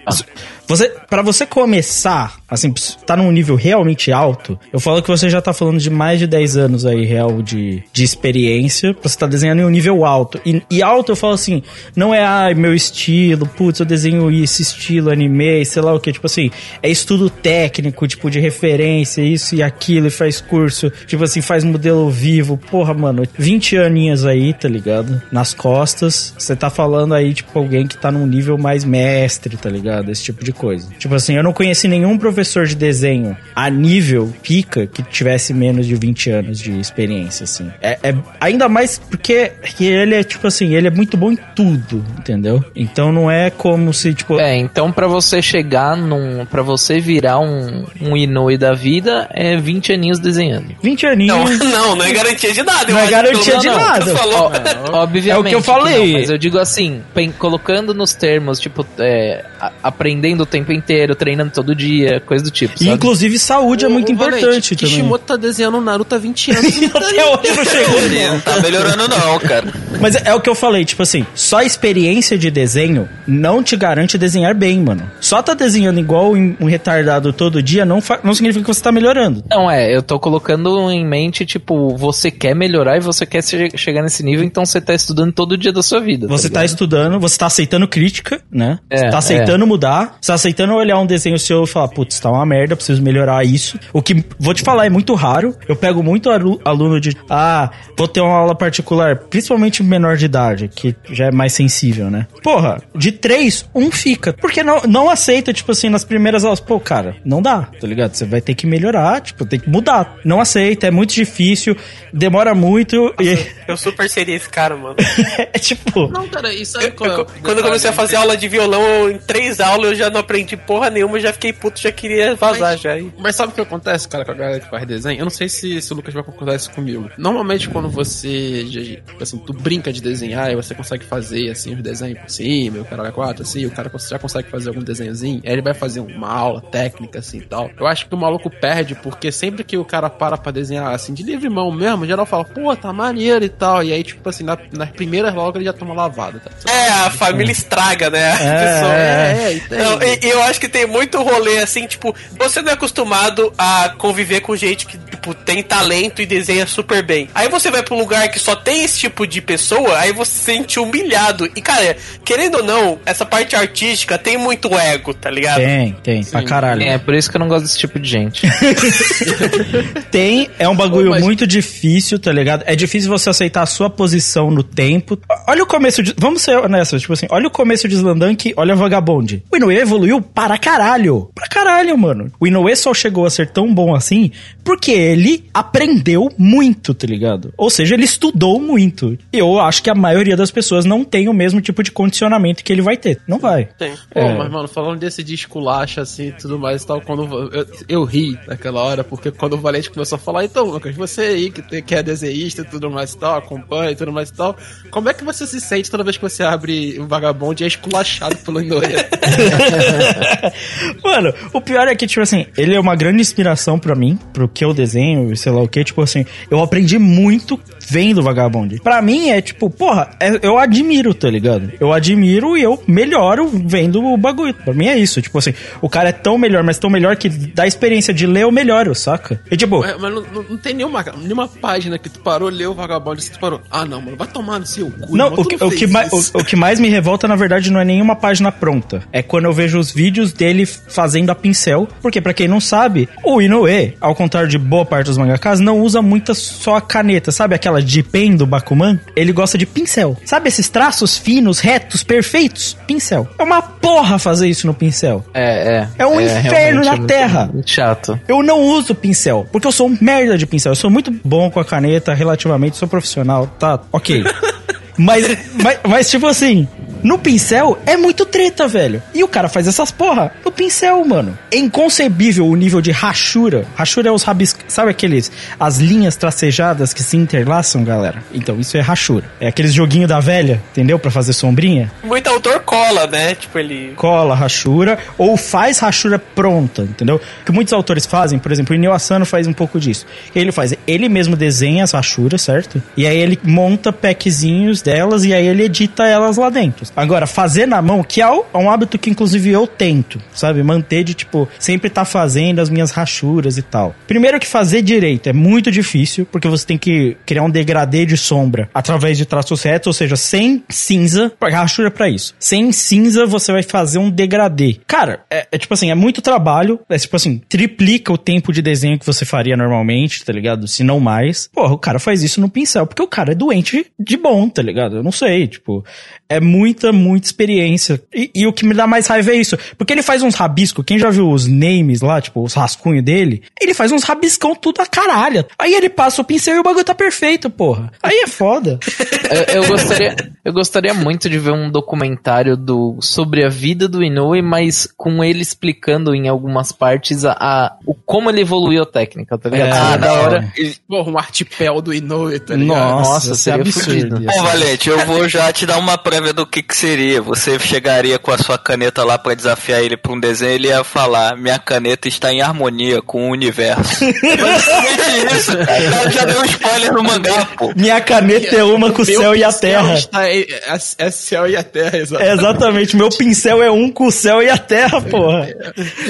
Você, para você começar, assim, tá num nível realmente alto, eu falo que você já tá falando de mais de 10 anos aí, real, de, de experiência, pra você tá desenhando em um nível alto. E, e alto eu falo assim, não é, ai, meu estilo, putz, eu desenho esse estilo, anime, sei lá o que, tipo assim, é estudo técnico, tipo, de referência, isso e aquilo, e faz curso, tipo assim, faz modelo vivo, porra, mano, 20 aninhos aí, tá ligado? Nas costas, você tá falando aí, tipo, alguém que tá num nível mais mestre, tá ligado? Esse tipo de coisa. Tipo assim, eu não conheci nenhum professor de desenho a nível pica que tivesse menos de 20 anos de experiência, assim. É, é- ainda mais porque que ele é, tipo assim, ele é muito bom em tudo, entendeu? Então não é como se, tipo, É, então pra você chegar num. pra você virar um, um Inoue da vida, é 20 aninhos desenhando. 20 aninhos. Não, [LAUGHS] não, não é garantia de nada. Não é garantia de menos, nada. Você falou. Ó, [LAUGHS] obviamente. É o que eu não, falei. mas eu digo assim, colocando nos termos, tipo, é, aprendendo o tempo inteiro, treinando todo dia, coisa do tipo. E, sabe? inclusive, saúde é Ô, muito ô, Valente, importante também. Kishimoto tá desenhando o Naruto há 20 anos. [LAUGHS] e tá Até hoje não chegou. Ele não tá melhorando não, cara. Mas é, é o que eu falei, tipo assim, só a experiência de desenho não te garante desenhar bem, mano. Só tá desenhando igual um retardado todo dia não, não significa que você tá melhorando. Não, é, eu tô colocando em mente, tipo, você quer melhorar e você quer che- chegar nesse nível, então você tá estudando todo dia da sua vida. Você tá ligado? estudando, você tá aceitando crítica, né? É, você tá aceitando mudar, você tá aceitando olhar um desenho seu e falar, putz, tá uma merda, preciso melhorar isso. O que, vou te falar, é muito raro. Eu pego muito alu- aluno de, ah, vou ter uma aula particular, principalmente menor de idade, que já é mais sensível, né? Porra, de três, um fica. Porque não, não aceita, tipo assim, nas primeiras aulas, pô, cara, não dá, tá ligado? Você vai ter que melhorar, tipo, tem que mudar. Não aceita, é muito difícil, demora muito e Eu super seria esse cara, mano. [LAUGHS] é tipo... Não, cara, isso aí... Eu- eu- quando eu comecei a fazer aula de violão, eu- em três aulas eu já não aprendi porra nenhuma, eu já fiquei puto, já queria vazar já. E- Mas sabe o que acontece, cara, com a galera que faz desenho? Eu não sei se, se o Lucas vai concordar isso comigo. Normalmente, quando você, tipo assim, tu brinca de desenhar e você consegue fazer, assim, os desenhos por cima, o cara quatro, assim, o cara já consegue fazer algum desenhozinho, aí ele vai fazer uma aula técnica, assim, e tal. Eu acho que o maluco perde, porque sempre que o cara para pra desenhar, assim, de livre mão mesmo, geral fala, pô, tá maneiro e tal. E aí, tipo assim, na, nas primeiras logo ele já toma lavada, tá? É, a família estraga, né? [LAUGHS] A pessoa. É, é, e tem- Não, e, eu acho que tem muito rolê assim, tipo, você não é acostumado a conviver com gente que, tipo, tem talento e desenha super bem. Aí você vai pra um lugar que só tem esse tipo de pessoa, aí você se sente humilhado. E, cara, querendo ou não, essa parte artística tem muito ego, tá ligado? Tem, tem, pra caralho. É, por isso que eu não gosto desse tipo de gente. [LAUGHS] Tem, é um bagulho Pô, mas- muito difícil, tá ligado? É difícil você aceitar a sua posição no tempo. Olha o começo de. Vamos ser honestos, tipo assim, olha o começo de Slandunk, olha Vagabond. O Inoue evoluiu para caralho. Pra caralho, mano. O Inoue só chegou a ser tão bom assim porque ele aprendeu muito, tá ligado? Ou seja, ele estudou muito. E eu acho que a maioria das pessoas não tem o mesmo tipo de condicionamento que ele vai ter. Não vai. Tem. Pô, É. mas, mano, falando desse de esculacha, assim, e tudo mais e tal, quando eu, eu ri naquela hora, porque quando o Valente começou a falar, então, Lucas, você aí que, que é desenhista e tudo mais e tal, acompanha e tudo mais e tal, como é que você se sente toda vez que você abre o Vagabond e é esculachado pelo Inoue? [LAUGHS] Mano, o pior é que, tipo assim, ele é uma grande inspiração pra mim, pro que eu desenho, e sei lá o que. Tipo assim, eu aprendi muito vendo Vagabond. Pra mim é tipo, porra, é- eu admiro, tá ligado? Eu admiro e eu melhoro vendo o bagulho. Pra mim é isso. Tipo assim, o cara é tão melhor, mas tão melhor que da experiência de ler eu melhoro, saca? E tipo, mas mas não, não- tem nenhuma, nenhuma página que tu parou, leu o Vagabond e tu parou, ah não, mano, vai tomar no seu cu. Não, o que, o, que mais, isso." o, o que mais me revolta, na verdade, não é nenhuma página pronta. É quando eu vejo os vídeos dele fazendo a pincel, porque pra quem não sabe, o Inoue, ao contrário de boa parte dos mangakas, não usa muita só a caneta, sabe aquela de pen do Bakuman? Ele gosta de pincel. Sabe esses traços finos, retos, perfeitos? Pincel. É uma porra fazer isso no pincel. É, é. É um inferno realmente na muito- terra. Muito chato. Eu não uso pincel, porque eu sou um merda de pincel. Eu sou muito bom com a caneta, relativamente, sou profissional, tá? Ok. [LAUGHS] mas, mas, mas, tipo assim, no pincel é muito treta, velho. E o cara faz essas porra no pincel, mano. É inconcebível o nível de rachura. Rachura é os rabiscos. Sabe aqueles. As linhas tracejadas que se interlaçam, galera? Então, isso é rachura. É aqueles joguinho da velha, entendeu? Pra fazer sombrinha. Muito autor cola, né? Tipo, ele. cola rachura ou faz rachura pronta, entendeu? O que muitos autores fazem, por exemplo, o Inio Asano faz um pouco disso. Ele faz? Ele mesmo desenha as rachuras, certo? E aí ele monta packzinhos delas e aí ele edita elas lá dentro. Agora, fazer na mão, que é um é um hábito que inclusive eu tento, sabe? Manter de, tipo, sempre tá fazendo as minhas rachuras e tal. Primeiro que fazer direito é muito difícil, porque você tem que criar um degradê de sombra através de traços retos, ou seja, sem cinza, rachura pra isso. Sem cinza, você vai fazer um degradê. Cara, é, é tipo assim, é muito trabalho, é tipo assim, triplica o tempo de desenho que você faria normalmente, tá ligado? Se não mais. Porra, o cara faz isso no pincel, porque o cara é doente de bom, tá ligado? Eu não sei, tipo, é muita, muita experiência. E, e o que me dá mais raiva é isso, porque ele faz uns rabiscos, quem já viu os names lá, tipo, os rascunhos dele, ele faz uns rabiscão tudo a caralho. Aí ele passa o pincel e o bagulho tá perfeito, porra. Aí é foda. [LAUGHS] Eu, eu gostaria, eu gostaria muito de ver um documentário do, sobre a vida do Inoue, mas com ele explicando em algumas partes a, a- o, como ele evoluiu a técnica, tá ligado? É, Seria da hora. Porra, um artipel do Inoue, tá ligado? Nossa, isso é seria absurdo. Bom, Valente, eu vou já te dar uma prévia do que que seria. Você chegaria com a sua caneta lá pra desafiar ele pra um desenho, ele ia falar: Minha caneta está em harmonia com o universo. [LAUGHS] Isso, cara. Já deu um spoiler no mangá, pô. Minha caneta é uma com o céu e a terra. Está, é, é, é céu e a terra, exato. É, exatamente, meu pincel é um com o céu e a terra, porra.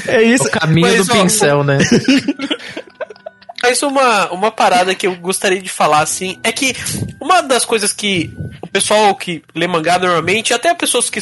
É isso. O caminho Mas, do ó, pincel, né? [LAUGHS] Mas uma, uma parada que eu gostaria de falar, assim, é que uma das coisas que o pessoal que lê mangá normalmente, até pessoas que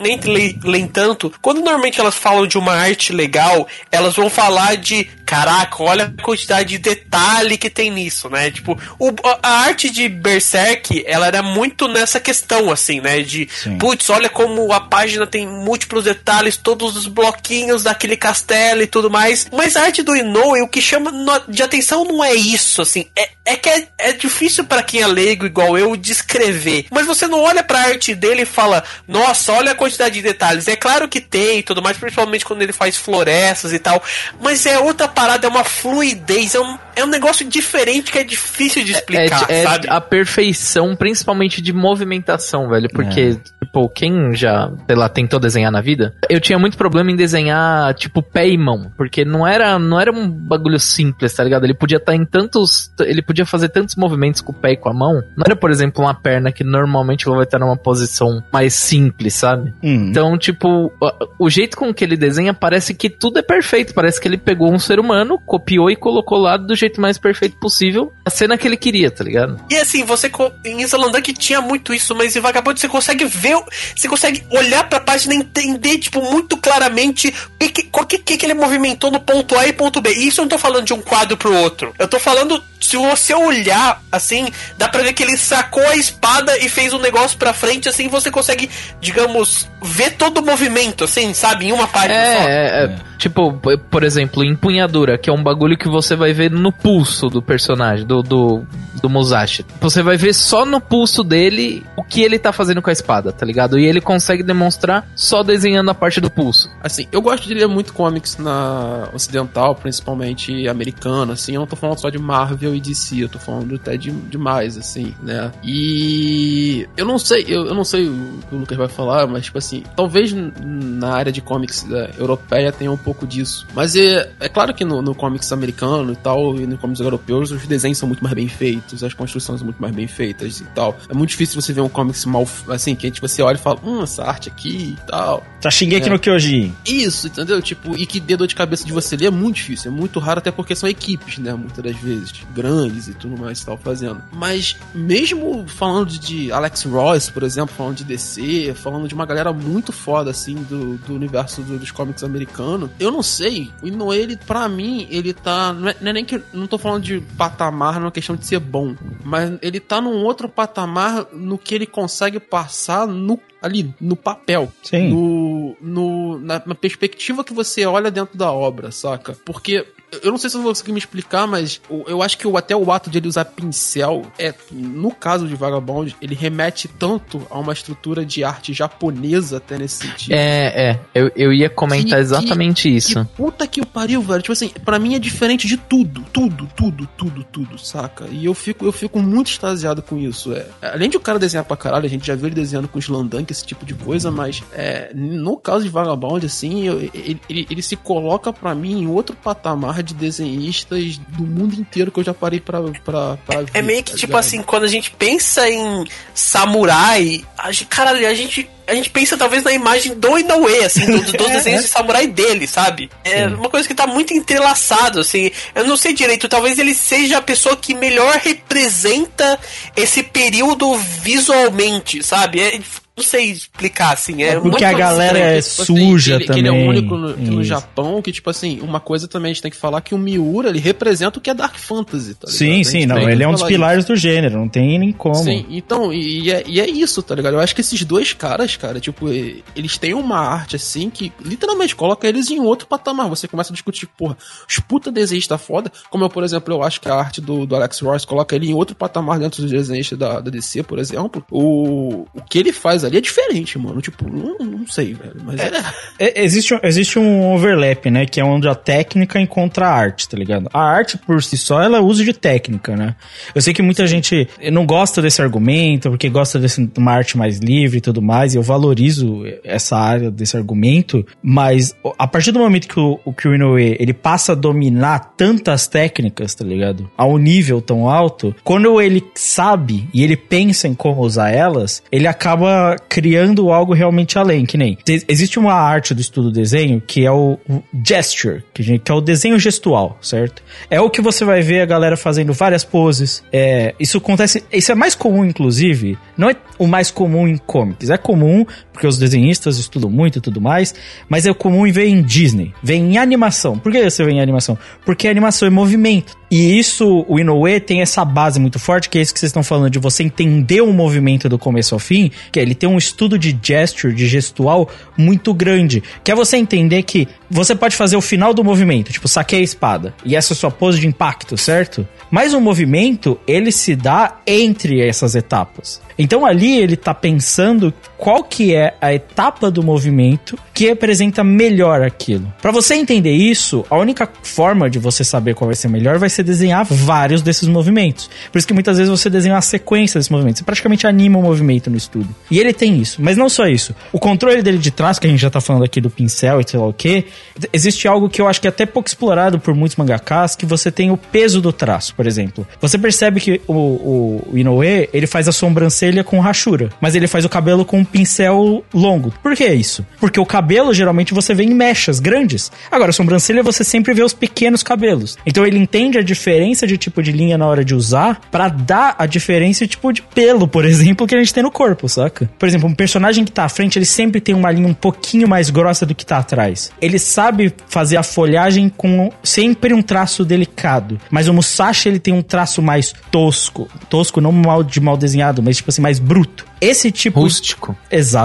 nem leem tanto, quando normalmente elas falam de uma arte legal, elas vão falar de, caraca, olha a quantidade de detalhe que tem nisso, né? Tipo, o- a- arte de Berserk, ela era muito nessa questão, assim, né? De, putz, olha como a página tem múltiplos detalhes, todos os bloquinhos daquele castelo e tudo mais. Mas a arte do Inoue, o que chama de atenção não é isso, assim. É, é que é, é difícil pra quem é leigo igual eu descrever. Mas você não olha pra arte dele e fala, nossa, olha a quantidade de detalhes. É claro que tem e tudo mais, principalmente quando ele faz florestas e tal. Mas é outra parada, é uma fluidez, é um, é um negócio diferente que é difícil de É, explicar, é sabe? a perfeição, principalmente de movimentação, velho. Porque, tipo, quem já, sei lá, tentou desenhar na vida, eu tinha muito problema em desenhar, tipo, pé e mão. Porque não era, não era um bagulho simples, tá ligado? Ele podia estar em tantos. Ele podia fazer tantos movimentos com o pé e com a mão. Não era, por exemplo, uma perna que normalmente vai estar numa posição mais simples, sabe? Hum. Então, tipo, o- jeito com que ele desenha parece que tudo é perfeito. Parece que ele pegou um ser humano, copiou e colocou lá do jeito mais perfeito possível a cena que ele queria, tá ligado? E assim, você em Islandunk tinha muito isso, mas em Vagabundo você consegue ver, você consegue olhar pra página e entender, tipo, muito claramente o que, que, o que, que ele movimentou no ponto A e ponto B. E isso eu não tô falando de um quadro pro outro. Eu tô falando, se você olhar, assim, dá pra ver que ele sacou a espada e fez um negócio pra frente, assim, você consegue, digamos, ver todo o movimento, assim, sabe, em uma página só. É, é, é. tipo, por exemplo, empunhadura, que é um bagulho que você vai ver no pulso do personagem, do, do, do Musashi. Você vai ver só no pulso dele o que ele tá fazendo com a espada, tá ligado? E ele consegue demonstrar só desenhando a parte do pulso. Assim, eu gosto de ler muito comics na ocidental, principalmente americana, assim. Eu não tô falando só de Marvel e DC, eu tô falando até de demais, assim, né? E eu não sei, eu, eu não sei o que o Lucas vai falar, mas tipo assim, talvez na área de comics é, europeia tenha um pouco disso. Mas é, é claro que no, no comics americano e tal, e no comics europeus, os desenhos são muito mais bem feitos. as construções muito mais bem feitas e tal. É muito difícil você ver um comics mal, assim, que a gente, você olha e fala, hum, essa arte aqui e tal. Tá Shingeki É. no Kyojin. Isso, entendeu? Tipo, e que dê dor de cabeça de você ler é muito difícil. É muito raro, até porque são equipes, né? Muitas das vezes, grandes e tudo mais e tal, fazendo. Mas, mesmo falando de, Alex Royce, por exemplo, falando de DC, falando de uma galera muito foda, assim, do, do universo do- dos cómics americanos, eu não sei. O Inoue, ele, pra mim, ele tá. Não é, não é nem que. Não tô falando de patamar numa questão de ser bom, mas ele tá num outro patamar no que ele consegue passar no ali no papel, Sim. no, no na, na perspectiva que você olha dentro da obra, saca? Porque eu não sei se eu vou conseguir me explicar, mas eu acho que até o ato de ele usar pincel é, no caso de Vagabond, ele remete tanto a uma estrutura de arte japonesa até nesse sentido. É, é. Eu, eu ia comentar Que- exatamente Que isso. puta que o pariu, velho. Tipo assim, pra mim é diferente de tudo. Tudo, tudo, tudo, tudo, saca? E eu fico, eu fico muito extasiado com isso. É. Além de o cara desenhar pra caralho, a gente já viu ele desenhando com Slandank, esse tipo de coisa, mas é, no caso de Vagabond, assim, eu- ele, ele, ele se coloca pra mim em outro patamar de desenhistas do mundo inteiro que eu já parei pra, pra, pra ver. É meio que tá tipo ligado? assim, quando a gente pensa em samurai, a gente, caralho, a gente, a gente pensa talvez na imagem do Inoue, assim, do- dos [LAUGHS] desenhos de samurai dele, sabe? É uma coisa que tá muito entrelaçado, assim. Eu não sei direito, talvez ele seja a pessoa que melhor representa esse período visualmente, sabe? É, não sei explicar, assim. É Porque muito a galera é Tipo assim, suja que ele, que ele é o também. único no, no Isso. Japão que, tipo assim, uma coisa também a gente tem que falar que o Miura, ele representa o que é Dark Fantasy, tá ligado? Sim, sim, não. Ele é um dos pilares do gênero, não tem nem como. Sim, então, e, e é, e é isso, tá ligado? Eu acho que esses dois caras, cara, tipo, eles têm uma arte assim que literalmente coloca eles em outro patamar. Você começa a discutir, porra, os puta desenhista foda, como eu, por exemplo, eu acho que a arte do, do Alex Ross coloca ele em outro patamar dentro dos desenhistas da, da DC, por exemplo. O, o que ele faz ali é diferente, mano. Tipo, não, não sei, velho, mas é. É, existe, um- existe um overlap, né? Que é onde a técnica encontra a arte, tá ligado? A arte por si só, ela é uso de técnica, né? Eu sei que muita gente não gosta desse argumento, porque gosta desse, de uma arte mais livre e tudo mais, e eu valorizo essa área desse argumento, mas a partir do momento que o, o que o Inoue, ele passa a dominar tantas técnicas, tá ligado? A um nível tão alto, quando ele sabe e ele pensa em como usar elas, ele acaba criando algo realmente além, que nem. te- Existe uma arte do estudo desenho que é o, gesture, que, é o desenho gestual, certo? É o que você vai ver a galera fazendo várias poses. É, isso acontece. Isso é mais comum, inclusive. Não é o mais comum em comics. É comum, porque os desenhistas estudam muito e tudo mais, mas é comum em ver em Disney, ver em animação. Por que você vê em animação? Porque animação é movimento. E isso, o Inoue tem essa base muito forte, que é isso que vocês estão falando, de você entender o movimento do começo ao fim, que é ele tem um estudo de gesture, de gestual, muito grande. Que é você entender que você pode fazer o final do movimento, tipo, saquei a espada, e essa é a sua pose de impacto, certo? Mas o movimento, ele se dá entre essas etapas. Então ali ele tá pensando qual que é a etapa do movimento que representa melhor aquilo. Pra você entender isso, a única forma de você saber qual vai ser melhor vai ser desenhar vários desses movimentos. Por isso que muitas vezes você desenha uma sequência desses movimentos. Você praticamente anima o movimento no estudo. E ele tem isso. Mas não só isso. O controle dele de trás, que a gente já tá falando aqui do pincel e sei lá o que, existe algo que eu acho que é até pouco explorado por muitos mangakas, que você tem o peso do traço, por exemplo. Você percebe que o, o, Inoue, ele faz a sobrancelha com rachura, mas ele faz o cabelo com um pincel longo. Por que isso? Porque o cabelo, geralmente, você vê em mechas grandes. Agora, a sobrancelha, você sempre vê os pequenos cabelos. Então, ele entende a diferença de tipo de linha na hora de usar pra dar a diferença de tipo de pelo, por exemplo, que a gente tem no corpo, saca? Por exemplo, um personagem que tá à frente, ele sempre tem uma linha um pouquinho mais grossa do que tá atrás. Ele sabe fazer a folhagem com sempre um traço delicado. Mas o Musashi, ele tem um traço mais tosco. Tosco, não mal de mal desenhado, mas tipo assim, mais bruto. Esse tipo Rústico.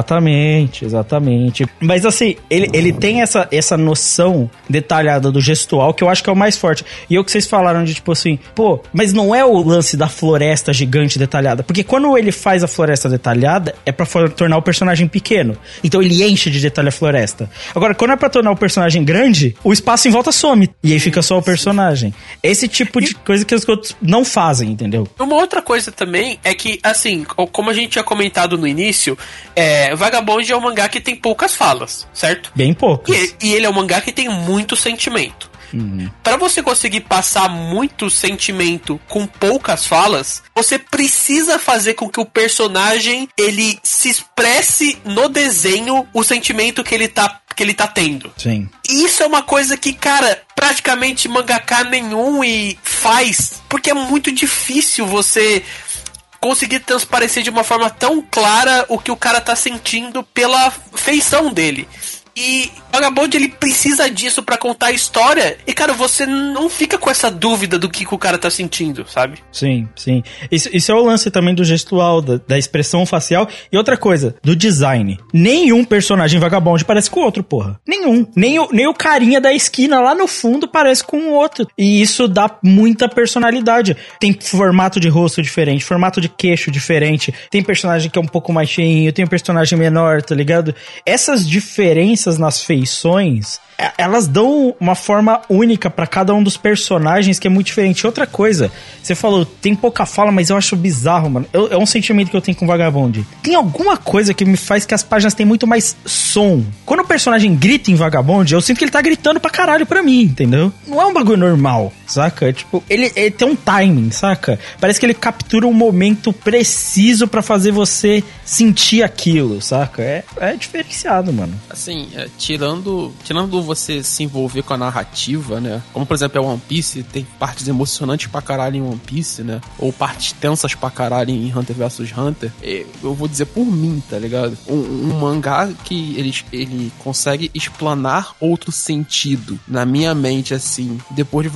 Exatamente, exatamente. Mas assim, ele, ele tem essa, essa noção detalhada do gestual que eu acho que é o mais forte. E é o que vocês falaram de tipo assim, pô, mas não é o lance da floresta gigante detalhada. Porque quando ele faz a floresta detalhada, é pra for- tornar o personagem pequeno. Então ele enche de detalhe a floresta. Agora, quando é pra tornar o personagem grande, o espaço em volta some. E aí fica só o personagem. Esse tipo de coisa que os outros não fazem, entendeu? Uma outra coisa também é que, assim, co- como a gente tinha comentado no início, é, Vagabond é um mangá que tem poucas falas, certo? Bem poucos. E, e ele é um mangá que tem muito sentimento. Pra você conseguir passar muito sentimento com poucas falas, você precisa fazer com que o personagem ele se expresse no desenho o sentimento que ele tá que ele tá tendo. Sim. E isso é uma coisa que, cara, praticamente mangaka nenhum e faz, porque é muito difícil você conseguir transparecer de uma forma tão clara o que o cara tá sentindo pela feição dele. E Vagabond ele precisa disso pra contar a história. E cara, você não fica com essa dúvida do que, que o cara tá sentindo, sabe? Sim, sim. Isso, isso é o lance também do gestual, da, da expressão facial. E outra coisa, do design. Nenhum personagem vagabonde parece com o outro, porra. Nenhum. Nem o, nem o carinha da esquina lá no fundo parece com o outro. E isso dá muita personalidade. Tem formato de rosto diferente, formato de queixo diferente. Tem personagem que é um pouco mais cheinho, tem um personagem menor, tá ligado? Essas diferenças nas feições é- elas dão uma forma única pra cada um dos personagens que é muito diferente. Outra coisa, você falou, tem pouca fala, mas eu acho bizarro, mano. Eu- é um sentimento que eu tenho com Vagabond. Tem alguma coisa que me faz que as páginas têm muito mais som. Quando o personagem grita em Vagabond, eu sinto que ele tá gritando pra caralho pra mim, entendeu? Não é um bagulho normal, saca? Tipo, ele, ele tem um timing, saca? Parece que ele captura um momento preciso pra fazer você sentir aquilo, saca? É, é diferenciado, mano. Assim, é, tirando, tirando você se envolver com a narrativa, né? Como, por exemplo, é One Piece, tem partes emocionantes pra caralho em One Piece, né? Ou partes tensas pra caralho em Hunter vs Hunter. É, Eu vou dizer por mim, tá ligado? Um, um mangá que ele, ele consegue explanar outro sentido na minha mente, assim. Depois de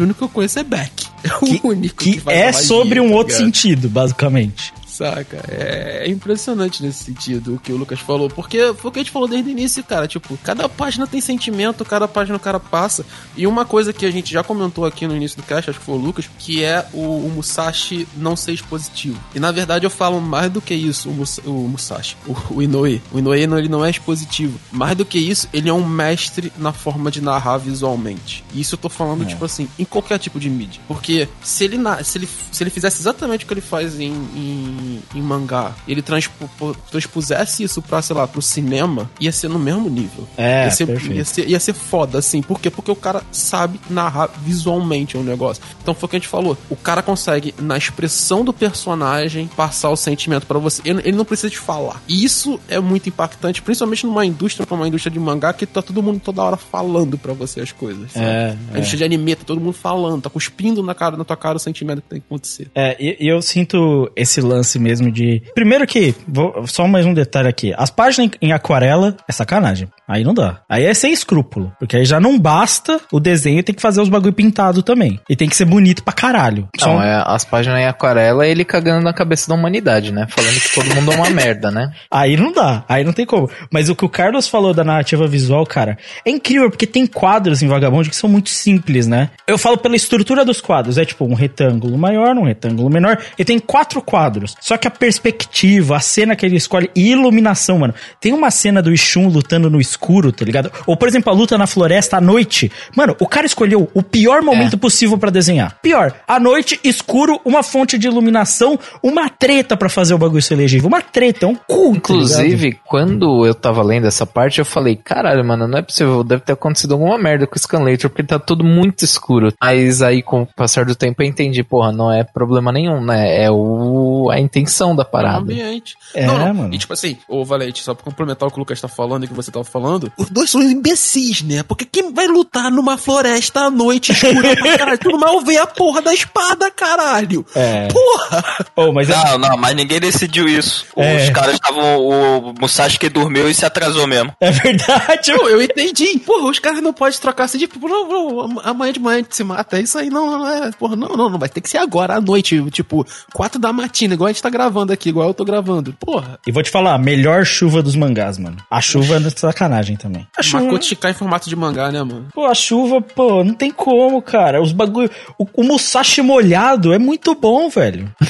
O único que eu conheço é Beck. [LAUGHS] É o Que, único que faz é sobre um tá outro ligado? sentido, basicamente. Saca? É, é impressionante nesse sentido o que o Lucas falou. Porque foi o que a gente falou desde o início, cara. Tipo, cada página tem sentimento, cada página o cara passa. E uma coisa que a gente já comentou aqui no início do cast, acho que foi o Lucas, que é o, o Musashi não ser expositivo. E na verdade eu falo mais do que isso, o, Mus- o Musashi, o, o Inoue. O Inoue não, ele não é expositivo. Mais do que isso, ele é um mestre na forma de narrar visualmente. E isso eu tô falando, tipo assim, em qualquer tipo de mídia. Porque se ele, se ele, se ele fizesse exatamente o que ele faz em, em, em mangá, ele transpo, po- transpusesse isso pra, sei lá, pro cinema, ia ser no mesmo nível. É, ia ser, perfeito. ia ser, ia ser foda, assim. Por quê? Porque o cara sabe narrar visualmente um negócio. Então foi o que a gente falou. O cara consegue, na expressão do personagem, passar o sentimento pra você. Ele, ele não precisa te falar. E isso é muito impactante, principalmente numa indústria como uma indústria de mangá, que tá todo mundo toda hora falando pra você as coisas. sabe? É, A indústria de anime, tá todo mundo falando, tá cuspindo na cara, na tua cara o sentimento que tem que acontecer. É, e eu sinto esse lance mesmo de. Primeiro que, vou- só mais um detalhe aqui. As páginas em, aquarela é sacanagem. Aí não dá. Aí é sem escrúpulo. Porque aí já não basta o desenho, tem que fazer os bagulho pintado também. E tem que ser bonito pra caralho. Não, é, as páginas em aquarela é ele cagando na cabeça da humanidade, né? Falando que todo mundo é uma merda, né? [LAUGHS] Aí não dá, aí não tem como. Mas o que o Carlos falou da narrativa visual, cara, é incrível, porque tem quadros em Vagabond que são muito simples, né? Eu falo pela estrutura dos quadros, é tipo um retângulo maior, um retângulo menor, e tem quatro quadros. Só que a perspectiva, a cena que ele escolhe, e iluminação, mano. Tem uma cena do Ishun lutando no escuro, tá ligado? Ou, por exemplo, a luta na floresta à noite. Mano, o cara escolheu o pior momento possível pra desenhar. Pior, à noite, escuro, uma fonte de iluminação, uma treta pra fazer o bagulho ser legível. Uma treta, é um cu, tá? Inclusive, quando eu tava lendo essa parte, eu falei, caralho, mano, não é possível, deve ter acontecido alguma merda com o Scanlator, porque tá tudo muito escuro. Mas aí, com o passar do tempo, eu entendi, porra, não é problema nenhum, né? É o, a intenção da É um parada. ambiente. É, não, não. mano. E tipo assim, ô Valente, só pra complementar o que o Lucas tá falando e que você tava falando, os dois são imbecis, né? Porque quem vai lutar numa floresta à noite escura pra caralho? Tu não vai ver a porra da espada, caralho! É. Porra! Oh, mas é, Não, não, mas ninguém decidiu isso. É. Os caras estavam. O Musashi que dormiu e se atrasou mesmo. é verdade. Eu, eu entendi. Porra, os caras não podem trocar assim, tipo, não, não, amanhã de manhã a gente se mata. É isso aí, não, não é. Porra, não, não, não, vai ter que ser agora, à noite, tipo, quatro da matina, igual a gente tá gravando aqui, igual eu tô gravando. Porra. E vou te falar, melhor chuva dos mangás, mano. A chuva é de sacanagem também. A chuva, Makoto Shikai em formato de mangá, né, mano? pô, a chuva, pô, não tem como, cara. Os bagulho. O, o Musashi molhado é muito bom, velho. [LAUGHS]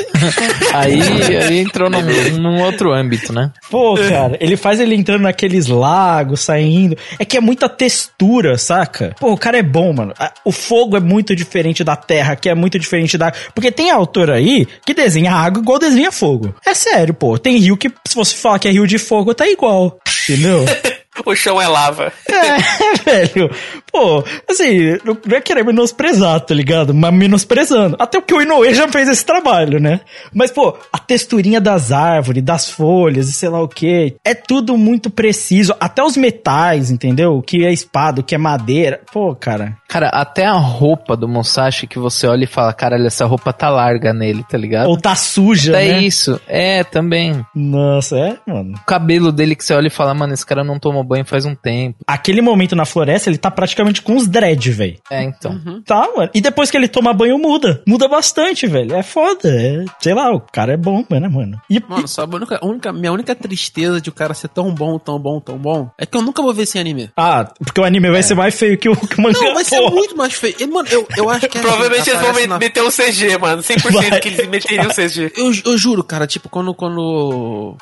Aí, aí entrou num, num outro âmbito, né? Pô, cara, ele faz ele entrando naqueles lagos, saindo. É que é muita textura, saca? Pô, o cara é bom, mano. O fogo é muito diferente da terra, que é muito diferente da. Porque tem autor aí que desenha água igual desenha fogo. É sério, pô. Tem rio que, se você falar que é rio de fogo, tá igual. Entendeu? [LAUGHS] O chão é lava. É, [LAUGHS] velho. Pô, assim, não é querer menosprezar, tá ligado? Mas menosprezando. Até porque o Inoue já fez esse trabalho, né? Mas, pô, a texturinha das árvores, das folhas e sei lá o que, é tudo muito preciso. Até os metais, entendeu? O que é espada, o que é madeira. Pô, cara. Cara, até a roupa do Musashi que você olha e fala, caralho, essa roupa tá larga nele, tá ligado? Ou tá suja, é né? isso. É, também. Nossa, é, mano. O cabelo dele que você olha e fala, mano, esse cara não tomou banho faz um tempo. Aquele momento na floresta, ele tá praticamente com os dread, velho. É, então. Tá, mano. E depois que ele toma banho, muda. Muda bastante, velho. É foda. É, sei lá, o cara é bom, né, mano? E, Mano, sabe, a única, a única- minha única tristeza de o cara ser tão bom, tão bom, tão bom, é que eu nunca vou ver esse anime. ah, porque o anime vai ser mais feio que o, que o mangá. Não, vai ser porra. muito mais feio. E, mano, eu, eu acho que... Provavelmente eles vão na- meter um CG, mano. 100% Vai. que eles meteriam CG. Eu, eu juro, cara, tipo, quando, quando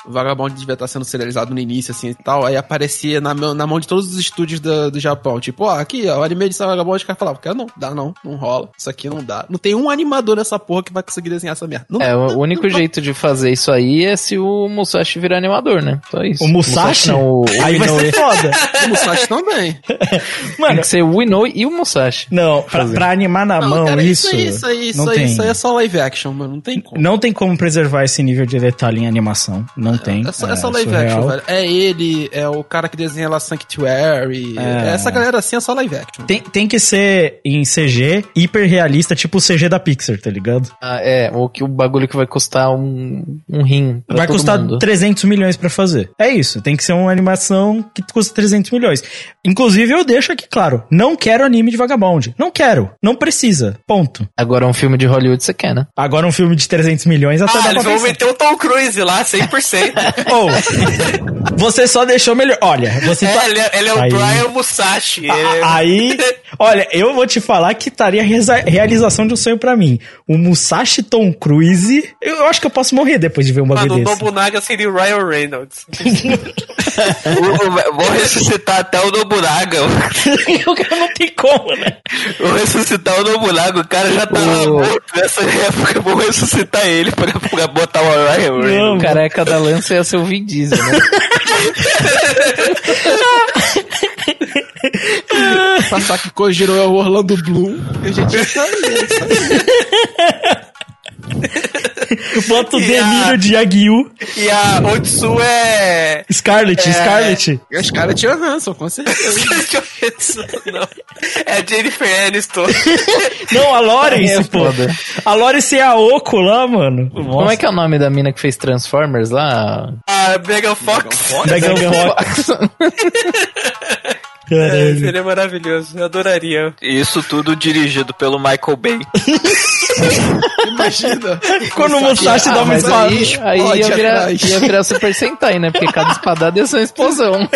o Vagabond devia estar sendo serializado no início, assim, e tal, aí aparecia na, mão- na mão de todos os estúdios do, do Japão, tipo, ó, aqui, ó, o anime de Vagabond, os caras falavam, cara, não, dá não, não rola, isso aqui não dá. Não tem um animador nessa porra que vai conseguir desenhar essa merda. Não, É, o não- único não- jeito de fazer isso aí é se o Musashi virar animador, né? Só isso. O Musashi? não, o, o Aí vai Inoue. ser foda. [LAUGHS] O Musashi também. [LAUGHS] Tem Mano, que ser o Inoue e o Musashi. não, pra, pra animar na Não, mão cara, isso. aí, isso aí, isso não aí, tem. isso aí é só live action, mano, não tem como. Não tem como preservar esse nível de detalhe em animação. Não tem. É só, é só live surreal. action, velho. É ele, é o cara que desenha lá Sanctuary. É. Essa galera assim é só live action. Tem, tem que ser em CG hiper realista, tipo o CG da Pixar, tá ligado? Ah, é, o, que, o bagulho que vai custar um, um rim. pra Vai todo custar mundo. 300 milhões pra fazer. É isso, tem que ser uma animação que custa 300 milhões. Inclusive, eu deixo aqui claro, não quero anime de Vagabond. Não quero, não precisa. Ponto. Agora um filme de Hollywood você quer, né? Agora um filme de 300 milhões até Ah, dá eles pra vão meter o Tom Cruise lá, 100%. [LAUGHS] Ou, você só deixou melhor. Olha, você tá... é, ele, é, ele é o Aí- Brian Musashi. A- É- Aí, [LAUGHS] olha, eu vou te falar que estaria realização de um sonho pra mim. O Musashi Tom Cruise, eu, acho que eu posso morrer depois de ver um Mano, bagulho o desse. Nobunaga seria o Ryan Reynolds. [LAUGHS] Vou- ressuscitar até o Nobunaga. [LAUGHS] o cara não tem como, né? Vou ressuscitar o Nobunaga. O cara já tava O- morto nessa época. Vou ressuscitar ele pra, pra botar o Ryan Não, Reynolds. O careca da lança ia ser o Vin Diesel, né? [LAUGHS] Sasaki Kojiro é o Orlando Bloom. A gente já sabia, sabe? [LAUGHS] Bota o a- de Yagyu. E a Otsu é. Scarlet, É. Scarlet. E os caras tinham Hanson, com certeza. [LAUGHS] Eu não. É a Jennifer Aniston. Não, a Lawrence, É pô. foda. A Lawrence é a Oco lá, mano. Como é que é o nome da mina que fez Transformers lá? A Megan Fox. Megan Fox. É, seria maravilhoso. Eu adoraria. Isso tudo dirigido pelo Michael Bay. [LAUGHS] Imagina. Quando o Musashi dá uma mas espada. aí, aí ia, virar, ia virar Super Sentai, né? Porque cada espadada ia ser uma explosão.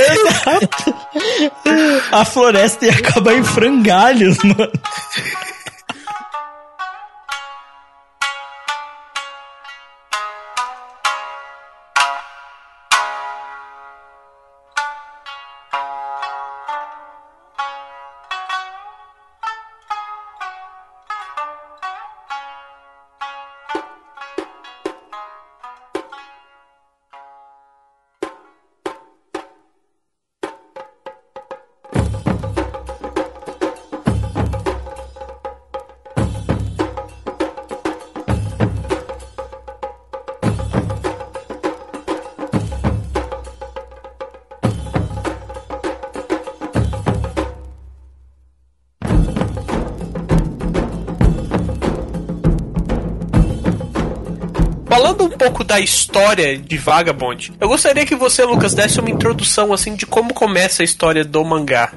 A floresta ia acabar em frangalhos, mano. Da história de Vagabond, eu gostaria que você, Lucas, desse uma introdução assim de como começa a história do mangá.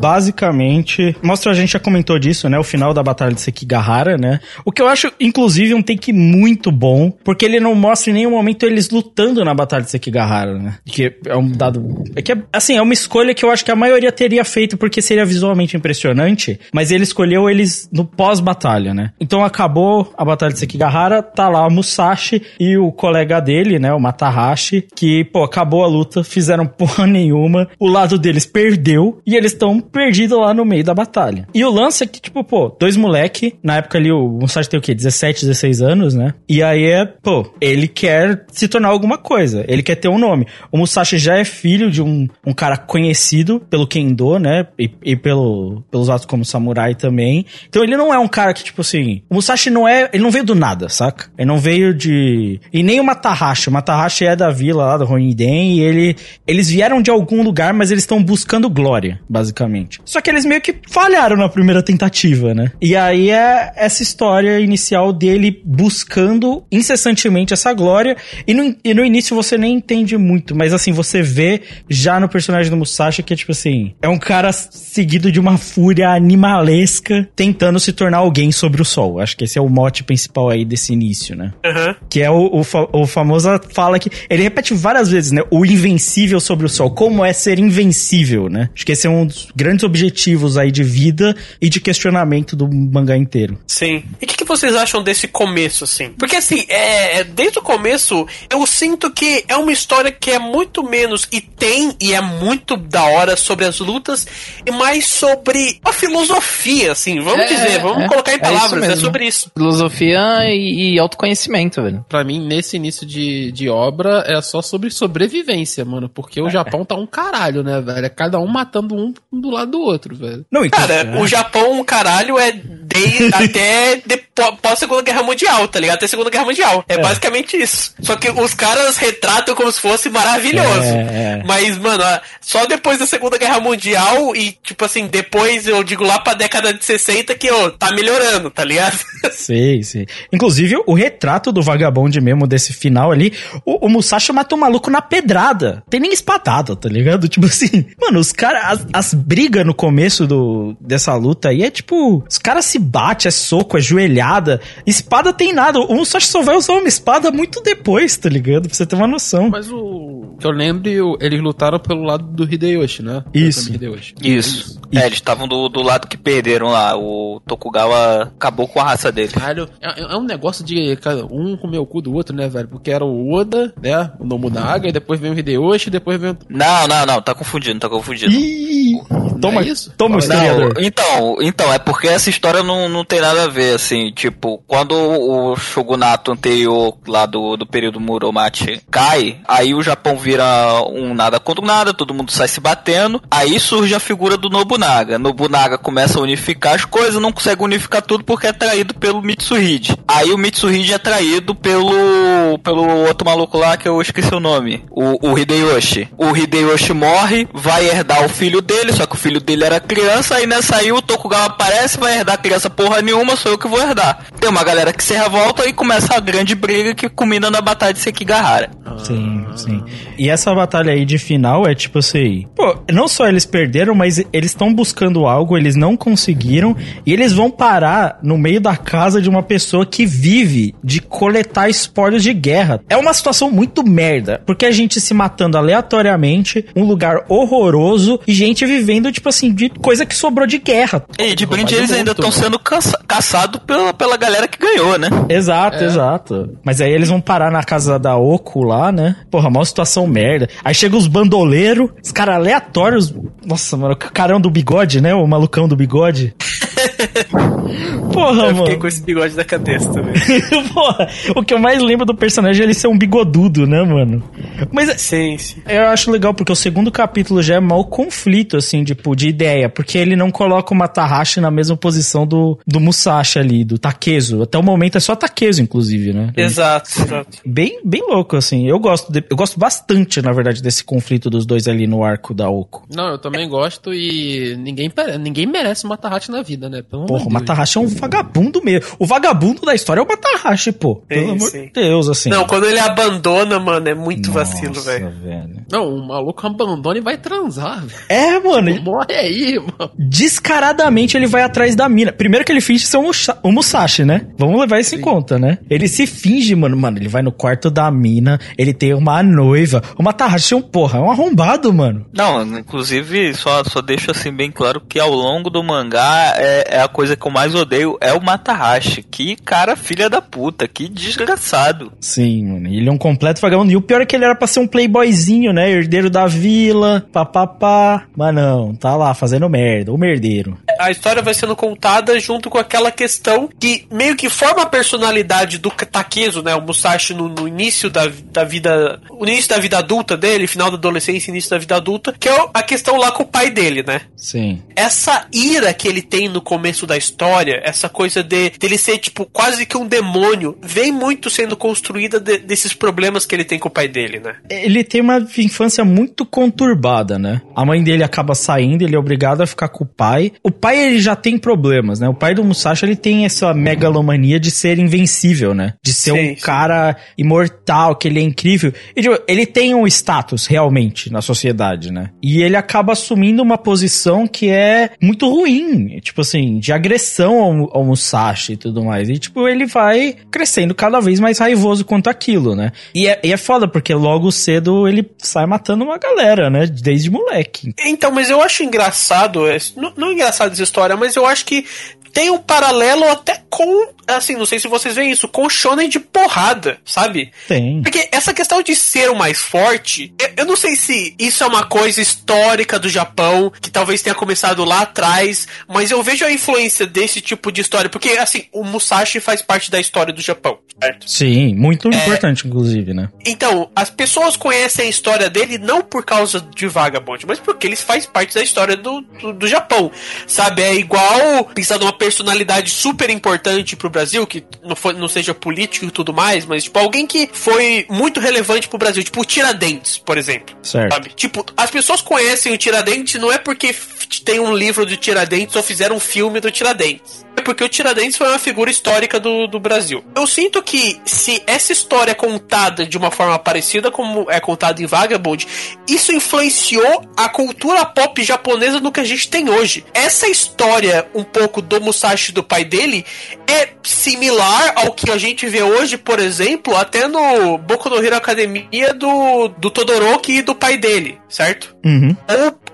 Basicamente, mostra a gente já comentou disso, né? O final da batalha de Sekigahara, né? O que eu acho, inclusive, um take muito bom, porque ele não mostra em nenhum momento eles lutando na batalha de Sekigahara, né? Que é um dado. É que, é, assim, é uma escolha que eu acho que a maioria teria feito porque seria visualmente impressionante, mas ele escolheu eles no pós-batalha, né? Então acabou a batalha de Sekigahara, tá lá o Musashi e o colega dele, né? O Matahashi, que, pô, acabou a luta, fizeram [LAUGHS] porra nenhuma, o lado deles perdeu e eles estão perdido lá no meio da batalha. E o lance é que, tipo, pô, dois moleque, na época ali o Musashi tem o quê? 17, 16 anos, né? E aí é, pô, ele quer se tornar alguma coisa, ele quer ter um nome. O Musashi já é filho de um, um cara conhecido pelo Kendo, né? E, e pelo, pelos atos como samurai também. Então ele não é um cara que, tipo assim, o Musashi não é, ele não veio do nada, saca? Ele não veio de... E nem o Matahashi, o Matahashi é da vila lá do Ronin-Den e ele, eles vieram de algum lugar, mas eles estão buscando glória, basicamente. Só que eles meio que falharam na primeira tentativa, né? E aí é essa história inicial dele buscando incessantemente essa glória. E no, e no início você nem entende muito, mas assim, você vê já no personagem do Musashi que é tipo assim: é um cara seguido de uma fúria animalesca tentando se tornar alguém sobre o sol. Acho que esse é o mote principal aí desse início, né? Aham. Que é o, o, fa- o famoso fala que. Ele repete várias vezes, né? O invencível sobre o sol. Como é ser invencível, né? Acho que esse é um dos grandes objetivos aí de vida e de questionamento do mangá inteiro. Sim. E o que, que vocês acham desse começo, assim? Porque, assim, é, desde o começo, eu sinto que é uma história que é muito menos, e tem, e é muito da hora sobre as lutas, e mais sobre a filosofia, assim, vamos É, dizer, vamos é, colocar é em isso palavras, é, sobre isso. Filosofia e, e autoconhecimento, velho. Pra mim, nesse início de, de obra, é só sobre sobrevivência, mano. Porque o Japão tá um caralho, né, velho? É cada um matando um do lado do outro, velho. Não, e Cara, o Japão, caralho, é de, [LAUGHS] até de, pós Segunda Guerra Mundial, tá ligado? Até Segunda Guerra Mundial. É, basicamente isso. Só que os caras retratam como se fosse maravilhoso. É, é. Mas, mano, só depois da Segunda Guerra Mundial e, tipo assim, depois eu digo lá pra década de 60 que, ó, tá melhorando, tá ligado? [LAUGHS] Sei, sei. Inclusive, o retrato do vagabonde mesmo desse final ali, o, o Musashi mata o maluco na pedrada. Tem nem espadada, tá ligado? Tipo assim, mano, os caras, as, as brigas no começo do, dessa luta aí é tipo, os caras se batem, é soco, é joelhada. Espada tem nada. O Musashi só vai usar uma espada muito depois, tá ligado? Pra você ter uma noção. Mas o. Que eu lembre, o- eles lutaram pelo lado do Hideyoshi, né? Isso. Hideyoshi. Isso. É, eles estavam do, do lado que perderam lá. O Tokugawa acabou com a raça dele. Caralho, é, é um negócio de cada um comer o cu do outro, né, velho? Porque era o Oda, né? O Nobunaga, e depois vem o Hideyoshi, e depois vem o. Não, não, não, tá confundindo, tá confundindo. Ih, toma é isso? Toma o. Não, então, então, é porque essa história não, não tem nada a ver, assim, tipo, quando o shogunato anterior lá do, do período Muromachi cai, aí o Japão vira um nada contra nada, todo mundo sai se batendo, aí surge a figura do Nobunaga. Nobunaga começa a unificar as coisas, não consegue unificar tudo porque é traído pelo Mitsuhide. Aí o Mitsuhide é traído pelo, pelo outro maluco lá que eu esqueci o nome, o, o Hideyoshi. O Hideyoshi morre, vai herdar o filho dele, só que o filho dele era criança, aí nessa aí o Tokugawa aparece, vai herdar criança porra nenhuma, sou eu que vou herdar. Tem uma galera que se revolta e começa a grande briga que culmina na batalha de Sekigahara. Sim, sim. E essa batalha aí de final é tipo assim. Pô, não só eles perderam, mas eles estão buscando algo, eles não conseguiram, e eles vão parar no meio da casa de uma pessoa que vive de coletar espólios de guerra. É uma situação muito merda, porque a gente se matando aleatoriamente, um lugar horroroso, e gente vivendo, tipo assim, de coisa que sobrou de guerra. E de brinde eles ainda estão sendo caça caçados pela, pela galera que ganhou, né? Exato, exato. Mas aí eles vão parar na casa da Oco lá, né? Porra, maior situação merda. Aí chega os bandoleiros, os caras aleatórios. Nossa, mano, o carão do bigode, né? O malucão do bigode. [LAUGHS] [LAUGHS] Porra, Eu fiquei mano. com esse bigode da cabeça também. [LAUGHS] Porra, o que eu mais lembro do personagem é ele ser um bigodudo, né, mano? Mas sim, sim. eu acho legal porque o segundo capítulo já é mal conflito, assim, tipo, de ideia. Porque ele não coloca o Matahashi na mesma posição do, do Musashi ali, do Takezo. Até o momento é só Takezo, inclusive, né? Exato, exato. Bem, bem louco, assim. Eu gosto, de- eu gosto bastante, na verdade, desse conflito dos dois ali no arco da Oko. Não, eu também gosto e ninguém, ninguém merece matar Hat na vida, né? Pelo Porra, o. Matahashi é um vagabundo mesmo. O vagabundo da história é o Matahashi, pô. Pelo amor sim. de Deus, assim. Não, quando ele abandona, mano, é muito vacilo, Nossa, velho. velho. Não, o maluco abandona e vai transar, velho. É, mano. ele- Morre aí, mano. descaradamente ele vai atrás da mina. Primeiro que ele finge ser o, Musha- o Musashi, né? Vamos levar isso em conta, né? Ele se finge, mano. Mano, ele vai no quarto da mina, ele tem uma noiva. O Matahashi é um porra, é um arrombado, mano. Não, inclusive, só, só deixo assim bem claro que ao longo do mangá é, é a coisa que eu mais odeio, é o Matahashi. Que cara filha da puta, que desgraçado. Sim, mano. Ele é um completo vagabundo. E o pior é que ele era pra ser um playboyzinho, né? Herdeiro da vila, papapá. Mas não, tá lá fazendo merda. O merdeiro. A história vai sendo contada junto com aquela questão que meio que forma a personalidade do Takezo, né? O Musashi no, no início da, da vida. O início da vida adulta dele, final da adolescência, início da vida adulta, que é a questão lá com o pai dele, né? Sim. Essa ira que ele tem no começo da história, essa coisa de dele ser, tipo, quase que um demônio, vem muito sendo construída de- desses problemas que ele tem com o pai dele, né? Ele tem uma infância muito conturbada, né? A mãe dele acaba saindo, ele é obrigado a ficar com o pai. O pai, ele já tem problemas, né? O pai do Musashi, ele tem essa megalomania de ser invencível, né? De ser Sim, um sim. cara imortal, que ele é incrível. E, tipo, ele tem um status, realmente, na sociedade, né? E ele acaba assumindo uma posição que é muito ruim, tipo assim, de agressão ao, ao Musashi e tudo mais. E, tipo, ele vai crescendo cada vez mais raivoso quanto aquilo, né? E é, e é foda, porque logo cedo ele sai matando uma galera, né? Desde moleque. Então, mas eu acho engraçado, é, não, não é engraçado essa história, mas eu acho que tem um paralelo até com, assim, não sei se vocês veem isso, com o shonen de porrada, sabe? Tem. Porque essa questão de ser o mais forte, eu, eu não sei se isso é uma coisa histórica do Japão, que talvez tenha começado lá atrás, mas eu vejo a influência desse tipo de história, porque, assim, o Musashi faz parte da história do Japão, certo? Sim, muito importante, inclusive, né? Então, as pessoas conhecem a história dele não por causa de Vagabond, mas porque ele faz parte da história do, do, do Japão. Sabe? É igual pensar numa personalidade super importante pro Brasil, que não, foi, não seja político e tudo mais, mas tipo, alguém que foi muito relevante pro Brasil, tipo o Tiradentes, por exemplo. Certo. Sabe? Tipo, as pessoas conhecem o Tiradentes não é porque tem um livro do Tiradentes ou fizeram um filme do Tiradentes. É porque o Tiradentes foi uma figura histórica do, do Brasil. Eu sinto que se essa história é contada de uma forma parecida como é contada em Vagabond, isso influenciou a cultura pop japonesa no que a gente tem hoje. Essa história, um pouco do Musashi do pai dele, é similar ao que a gente vê hoje, por exemplo, até no Boku no Hero Academia do, do Todoroki e do pai dele, certo? Uhum.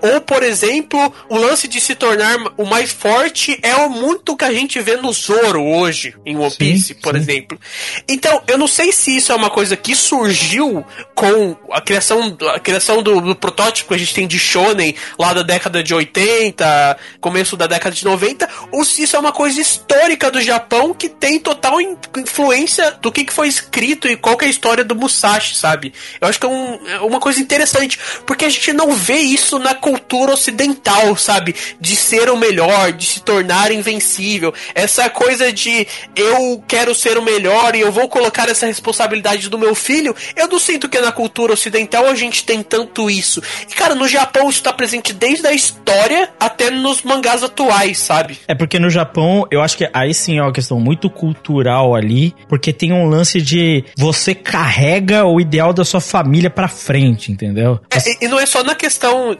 Ou, ou, por exemplo, o lance de se tornar o mais forte é o muito que a gente vê no Zoro hoje, em One Sim, Piece, por sim. exemplo. Então, eu não sei se isso é uma coisa que surgiu com a criação, a criação do, do protótipo que a gente tem de Shonen lá da década de 80, começo da década de 90, ou se isso é uma coisa histórica do Japão que tem total in- influência do que, que foi escrito e qual é a história do Musashi, sabe? Eu acho que é, um- é uma coisa interessante, porque a gente não vê isso na cultura ocidental, sabe? De ser o melhor, de se tornar invencível. Essa coisa de eu quero ser o melhor e eu vou colocar essa responsabilidade do meu filho, eu não sinto que na cultura ocidental a gente tem tanto isso. E cara, no Japão isso tá presente desde a história até nos mangás atuais, sabe? É porque no Japão, eu acho que aí sim é uma questão muito cultural ali, porque tem um lance de você carrega o ideal da sua família pra frente, entendeu? É, e- e não é só na questão,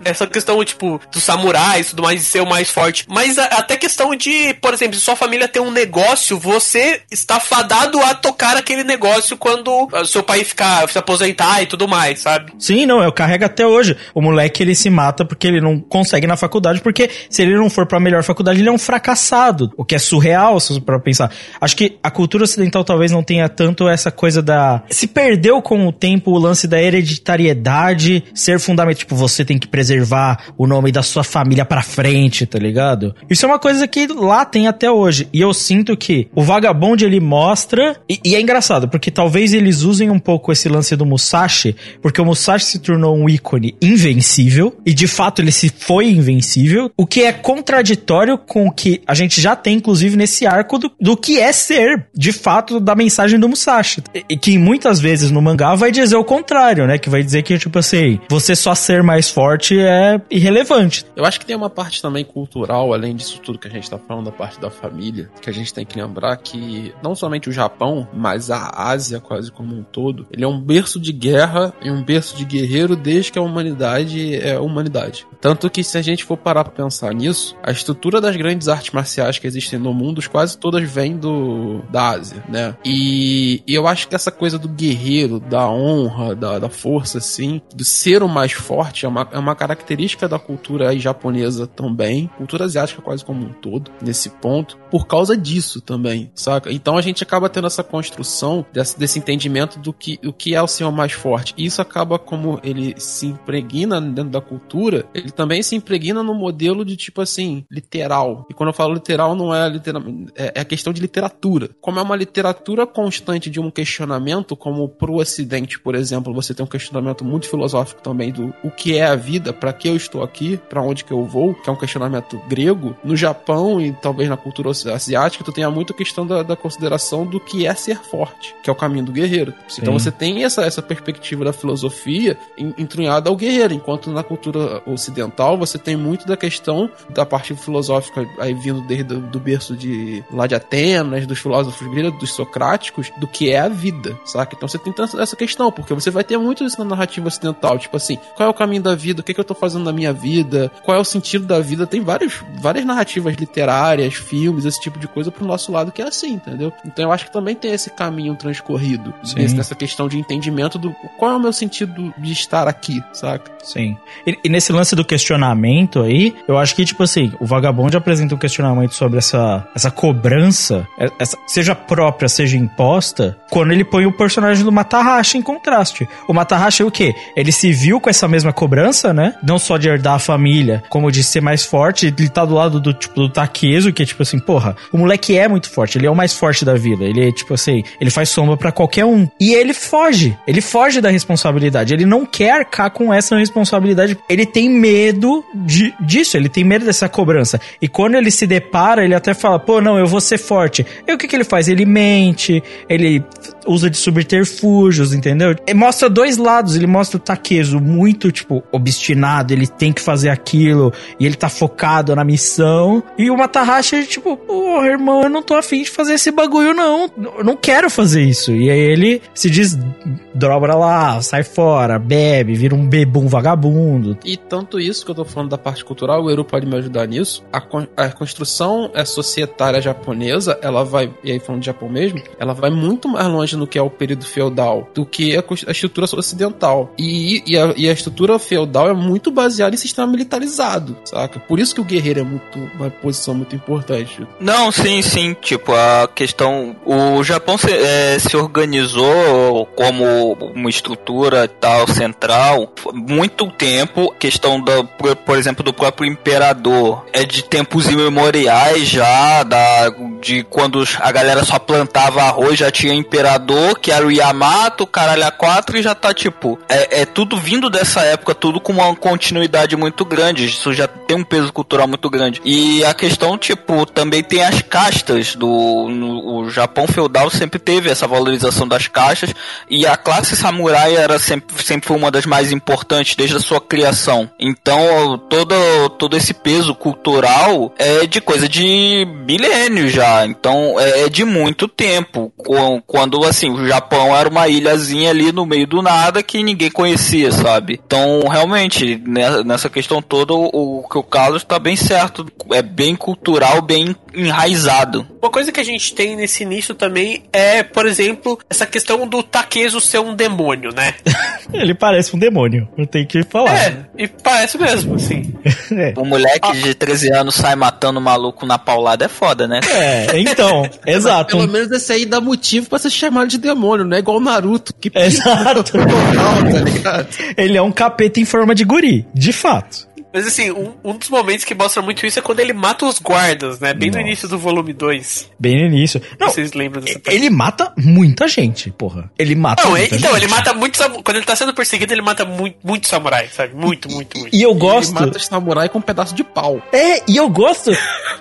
essa questão, tipo, dos samurais e tudo mais, de ser o mais forte, mas a- até questão de, por exemplo, se sua família tem um negócio, você está fadado a tocar aquele negócio quando ah, seu pai ficar, se aposentar e tudo mais, sabe? Sim, não, eu carrego até hoje. O moleque ele se mata porque ele não consegue na faculdade, porque se ele não for pra melhor faculdade, ele é um fracassado. O que é surreal, se para pensar. Acho que a cultura ocidental talvez não tenha tanto essa coisa da. Se perdeu com o tempo o lance da hereditariedade ser fundamental. Tipo, você tem que preservar o nome da sua família pra frente, tá ligado? Isso é uma coisa que lá tem até hoje. E eu sinto que o Vagabond ele mostra. E, e é engraçado, porque talvez eles usem um pouco esse lance do Musashi, porque o Musashi se tornou um ícone invencível. E de fato ele se foi invencível. O que é contraditório com o que a gente já tem, inclusive, nesse arco do, do que é ser, de fato, da mensagem do Musashi. E, e que muitas vezes no mangá vai dizer o contrário, né? Que vai dizer que, tipo assim, você só ser mais forte é irrelevante. Eu acho que tem uma parte também cultural, além disso tudo que a gente tá falando, da parte da família, que a gente tem que lembrar que não somente o Japão, mas a Ásia quase como um todo, ele é um berço de guerra e um berço de guerreiro desde que a humanidade é humanidade. Tanto que se a gente for parar pra pensar nisso, a estrutura das grandes artes marciais que existem no mundo, quase todas vêm do, da Ásia, né? E, e eu acho que essa coisa do guerreiro, da honra, da, da força, assim, do ser o mais forte, é uma, é uma característica da cultura japonesa também, cultura asiática quase como um todo, nesse ponto, por causa disso também, saca? Então a gente acaba tendo essa construção desse, desse entendimento do que, o que é o ser mais forte. E isso acaba como ele se impregna dentro da cultura, ele também se impregna no modelo de tipo assim, literal. E quando eu falo literal, não é. É, é a questão de literatura. Como é uma literatura constante de um questionamento, como pro ocidente, por exemplo, você tem um questionamento muito filosófico também do o que é a vida, para que eu estou aqui, para onde que eu vou, que é um questionamento grego. No Japão e talvez na cultura asiática, tu tenha muito a questão da, da consideração do que é ser forte, que é o caminho do guerreiro. Sim. Então você tem essa, essa perspectiva da filosofia entrunhada ao guerreiro, enquanto na cultura ocidental você tem muito da questão da parte filosófica aí vindo desde do berço de lá de Atenas, dos filósofos gregos, dos socráticos, do que é a vida, saca? Então você tem essa questão, porque você vai ter muito isso na narrativa ocidental, tipo assim, qual é o caminho da vida, o que, é que eu tô fazendo na minha vida, qual é o sentido da vida, tem vários, várias narrativas literárias, filmes, esse tipo de coisa pro nosso lado que é assim, entendeu? Então eu acho que também tem esse caminho transcorrido, nessa questão de entendimento do qual é o meu sentido de estar aqui, saca? Sim. E, e, nesse lance do questionamento aí, eu acho que, tipo assim, o Vagabundo apresenta um questionamento sobre essa, essa cobrança, é, essa, seja própria, seja imposta, quando ele põe o personagem do Matahashi em contraste. O Matahashi é o quê? Ele se viu com essa mesma cobrança, né? Não só de herdar a família, como de ser mais forte. Ele tá do lado do, tipo, do Takezo, que é tipo assim, porra, o moleque é muito forte, ele é o mais forte da vida. Ele é, tipo assim, ele faz sombra para qualquer um. E ele foge. Ele foge da responsabilidade. Ele não quer arcar com essa responsabilidade. Ele tem medo de, disso, ele tem medo dessa cobrança. E quando ele se depara, ele até fala, pô, não, eu vou ser forte. E o que, que ele faz? Ele mente, ele usa de subterfúgios, entendeu? E mostra dois lados. Ele mostra o Takezo muito, tipo, obstinado, ele tem que fazer aquilo, e ele tá focado na missão. E o Matahashi, tipo, pô, irmão, eu não tô afim de fazer esse bagulho, não. Eu não quero fazer isso. E aí ele se diz, dobra lá, sai fora, bebe, vira um bebum vagabundo. E tanto isso que eu tô falando da parte cultural, o Eru pode me ajudar nisso. A, con a construção é societária japonesa, ela vai, e aí falando de Japão mesmo, ela vai muito mais longe no que é o período feudal do que a, a estrutura ocidental. E, e, a, e, a, estrutura feudal é muito baseada em sistema militarizado, saca? Por isso que o guerreiro é muito uma posição muito importante. Não, sim, sim. Tipo, a questão. O Japão se, é, se organizou como uma estrutura tal central muito tempo. Questão do, por exemplo, do próprio imperador é de tempos imemoriais já, da, de quando a galera só plantava arroz, já tinha imperador, que era o Yamato, caralho a quatro, e já tá tipo. É, é tudo vindo dessa época, tudo com uma continuidade muito grande. Isso já tem um peso cultural muito grande. E a questão, tipo, também tem as castas do. No, o Japão feudal sempre teve essa valorização das castas. E a classe samurai era sempre, sempre foi uma das mais importantes desde a sua criação. Então, todo, todo esse peso cultural é de coisa de milênios já. Então, é de muito tempo. Quando, assim, o Japão era uma ilhazinha ali no meio do nada que ninguém conhecia, sabe? Então, realmente, né, nessa questão toda, o que o Carlos tá bem certo. É bem cultural, bem enraizado. Uma coisa que a gente tem nesse início também é, por exemplo, essa questão do Takezo ser um demônio, né? [LAUGHS] Ele parece um demônio, eu tenho que falar. É, e parece mesmo, assim. [LAUGHS] é. O moleque ah. de 13 anos sai matando o maluco na paulada é foda, né? É, então, [LAUGHS] exato. Pelo menos esse aí dá motivo para ser chamado de demônio, não é igual o Naruto. Que exato. [LAUGHS] tá Ele é um capeta em forma de guri, de fato. Mas assim, um, um, dos momentos que mostra muito isso é quando ele mata os guardas, né? Bem Nossa. no início do volume 2. Bem no início. Não, Vocês lembram dessa parte? Ele mata muita gente, porra. Ele mata Não, muita então, gente. ele mata muito Quando ele tá sendo perseguido, ele mata muito, muito samurai, sabe? Muito, muito, muito. E eu gosto. ele mata samurai com um pedaço de pau. É, e eu gosto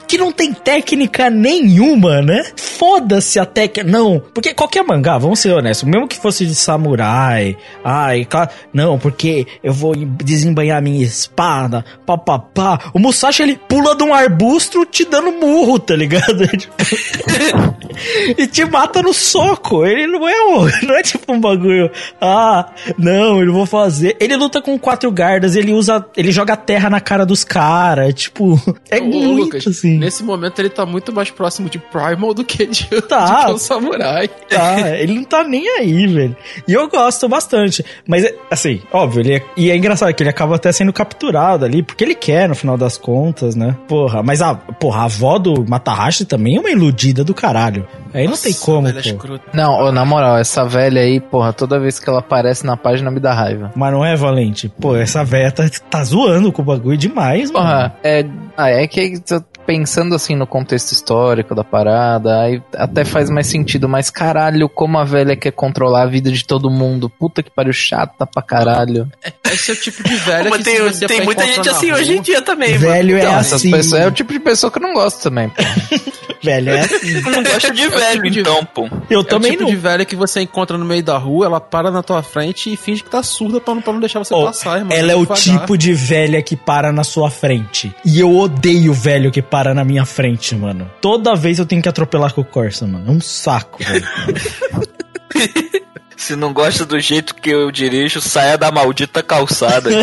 que não tem técnica nenhuma, né? Foda-se a técnica. Não, porque qualquer mangá, vamos ser honestos, mesmo que fosse de samurai, ai, claro, não, porque eu vou desembanhar minha espada pá, pá, pá. O Musashi, ele pula de um arbusto te dando murro, tá ligado? [LAUGHS] É tipo- [LAUGHS] e te mata no soco. Ele não é um, [LAUGHS] não é tipo um bagulho. Ah, não, eu vou fazer. Ele luta com quatro guardas, ele usa, ele joga terra na cara dos caras, tipo, é Ô, muito Lucas, assim. nesse momento ele tá muito mais próximo de Primal do que de, Tá. que o Samurai. Tá, ele não tá nem aí, velho. E eu gosto bastante. Mas, é, assim, óbvio, ele é, e é engraçado que ele acaba até sendo capturado ali, porque ele quer, no final das contas, né? Porra, mas a, porra, a avó do Matahashi também é uma iludida do caralho. Aí não tem como, é pô. Não, ô, na moral, essa velha aí, porra, toda vez que ela aparece na página me dá raiva. Mas não é, Valente? Pô, essa véia tá, tá zoando com o bagulho demais, mano. Porra, é. Ah, é que pensando assim no contexto histórico da parada, aí até faz mais sentido, mas caralho, como a velha quer controlar a vida de todo mundo. Puta que pariu, chata pra caralho. Esse é o tipo de velho Mas que tem, se você tem for muita gente assim rua- hoje em dia também, Velho é Então, essas assim. pessoas é o tipo de pessoa que eu não gosto também. [LAUGHS] Velho é assim. Tu não gosta de velho, de- então, pô. Eu É o também tipo não. de velha que você encontra no meio da rua, ela para na tua frente e finge que tá surda pra não, pra não deixar você Ó, passar, irmão. ela é o Devagar. tipo de velha que para na sua frente. E eu odeio velho que para na minha frente, mano. Toda vez eu tenho que atropelar com o Corsa, mano. É um saco, velho. [LAUGHS] Se não gosta do jeito que eu dirijo, saia da maldita calçada. [LAUGHS]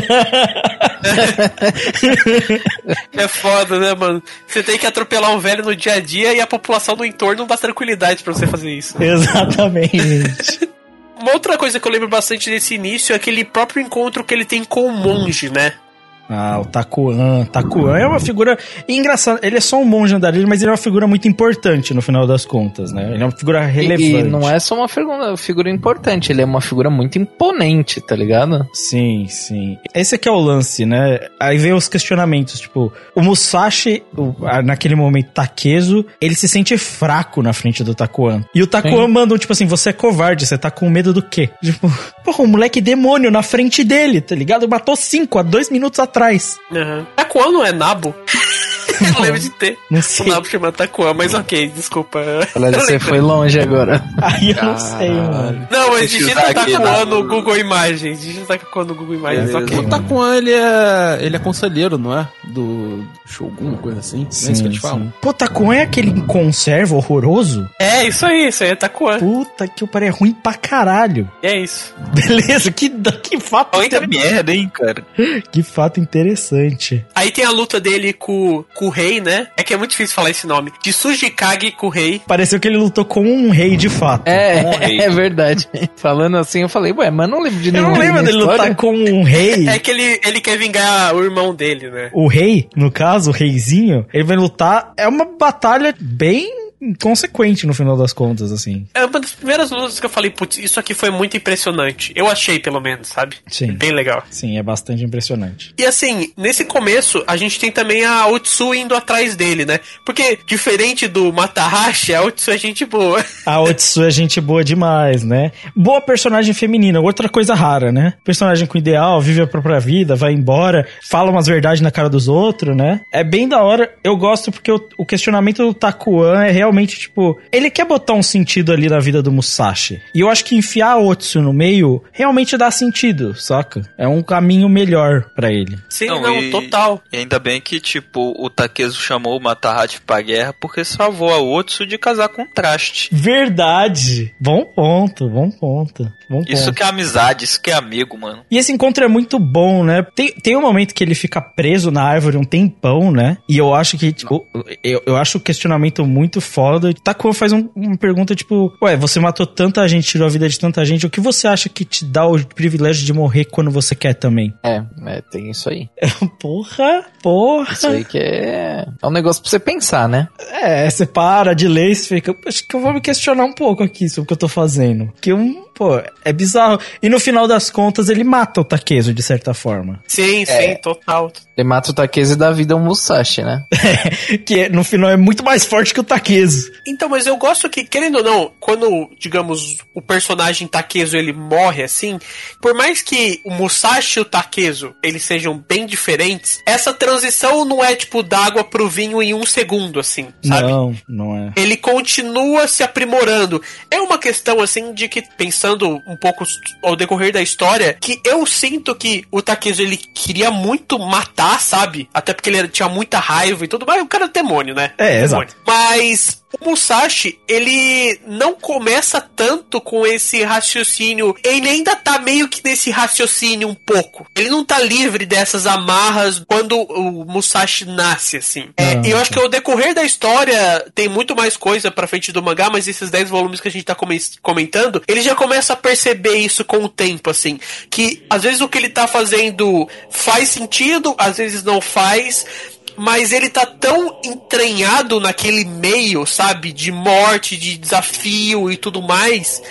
É foda, né, mano? Você tem que atropelar um velho no dia a dia e a população do entorno não dá tranquilidade pra você fazer isso. [LAUGHS] Exatamente. Uma outra coisa que eu lembro bastante desse início é aquele próprio encontro que ele tem com o monge, né? Ah, o Takuan. Takuan é uma figura engraçada. Ele é só um monge andarilho, mas ele é uma figura muito importante no final das contas, né? Ele é uma figura E, relevante. e não é só uma figura, figura importante, ele é uma figura muito imponente, tá ligado? Sim, sim. Esse aqui é o lance, né? Aí vem os questionamentos, tipo, o Musashi, o- naquele momento Takezo, ele se sente fraco na frente do Takuan. E o Takuan manda um, tipo assim, você é covarde, você tá com medo do quê? Tipo, [LAUGHS] porra, um moleque demônio na frente dele, tá ligado? Matou cinco há dois minutos atrás. Uhum. Takuan não é Nabo? [LAUGHS] eu não lembro de ter. Não O sei. Nabo chama Takuan, mas ok, desculpa. Olha, Eu você foi longe agora. Aí eu não sei, mano. Não, mas digita aqui Takuan no Google Imagens. Digita Takuan no Google Imagens, ok. O Takuan, ele é, ele é conselheiro, não é? Do Shogun, uma coisa assim. é isso que eles falam. Pô, Takuan é aquele conserva horroroso? É, isso aí, isso aí é Takuan. Puta que o pariu, é ruim pra caralho. É isso. Beleza, que, que fato Muita merda, hein, cara. Que fato interessante. Aí tem a luta dele com, com o rei, né? É que é muito difícil falar esse nome. De Sujikage com o rei. Pareceu que ele lutou com um rei de fato. É, Morri. [LAUGHS] é verdade. Falando assim, eu falei, ué, mas não lembro de Eu nenhum não rei lembro dele história. lutar com um rei. É que ele, ele quer vingar o irmão dele, né? O rei, no caso, o reizinho, ele vai lutar. É uma batalha bem inconsequente no final das contas, assim. É uma das primeiras lutas que eu falei, putz, isso aqui foi muito impressionante. Eu achei, pelo menos, sabe? Sim. Bem legal. Sim, é bastante impressionante. E assim, nesse começo, a gente tem também a Otsu indo atrás dele, né? Porque, diferente do Matahashi, a Otsu é gente boa. [LAUGHS] A Otsu é gente boa demais, né? Boa personagem feminina, outra coisa rara, né? Personagem com ideal, vive a própria vida, vai embora, fala umas verdades na cara dos outros, né? É bem da hora. Eu gosto porque o, o questionamento do Takuan é realmente, tipo, ele quer botar um sentido ali na vida do Musashi. E eu acho que enfiar Otsu no meio realmente dá sentido, saca? É um caminho melhor pra ele. Sim, Não, não, e- total. E ainda bem que, tipo, o Takezo chamou o Matahachi pra guerra porque salvou a Otsu de casar com o traste. Verdade! Bom ponto, bom ponto. Bom ponto. Isso que é amizade, isso que é amigo, mano. E esse encontro é muito bom, né? Tem, tem um momento que ele fica preso na árvore um tempão, né? E eu acho que, tipo, eu, eu acho o questionamento muito foda. Takuan faz um- uma pergunta, tipo, ué, você matou tanta gente, tirou a vida de tanta gente, o que você acha que te dá o privilégio de morrer quando você quer também? É, é, tem isso aí. Porra, porra. Isso aí que é. É um negócio pra você pensar, né? É, você para de ler e fica, acho que eu vou me questionar um pouco aqui sobre o que eu tô fazendo. Que um, pô, é bizarro. E no final das contas ele mata o Takezo, de certa forma. [LAUGHS] Sim, sim, total. Ele mata o Takezo e dá vida ao Musashi, né? [LAUGHS] que é- no final é muito mais forte que o Takezo. Então, mas eu gosto que, querendo ou não, quando, digamos, o personagem Takezo ele morre assim, por mais que o Musashi e o Takezo eles sejam bem diferentes, essa transição não é tipo d'água pro vinho em um segundo, assim, sabe? Não, não é. Ele continua se aprimorando. É uma questão assim de que, pensando um pouco ao decorrer da história, que eu sinto que o Takezo ele queria muito matar, sabe? Até porque ele tinha muita raiva e tudo mais. O cara é demônio, né? É, demônio. exato. Mas o Musashi, ele não começa tanto com esse raciocínio. Ele ainda tá meio que nesse raciocínio um pouco. Ele não tá livre dessas amarras quando o Musashi nasce, assim. É, Não, eu acho que ao decorrer da história tem muito mais coisa pra frente do mangá, mas esses 10 volumes que a gente tá come- comentando, ele já começa a perceber isso com o tempo, assim. Que às vezes o que ele tá fazendo faz sentido, às vezes não faz mas ele tá tão entranhado naquele meio, sabe, de morte, de desafio e tudo mais,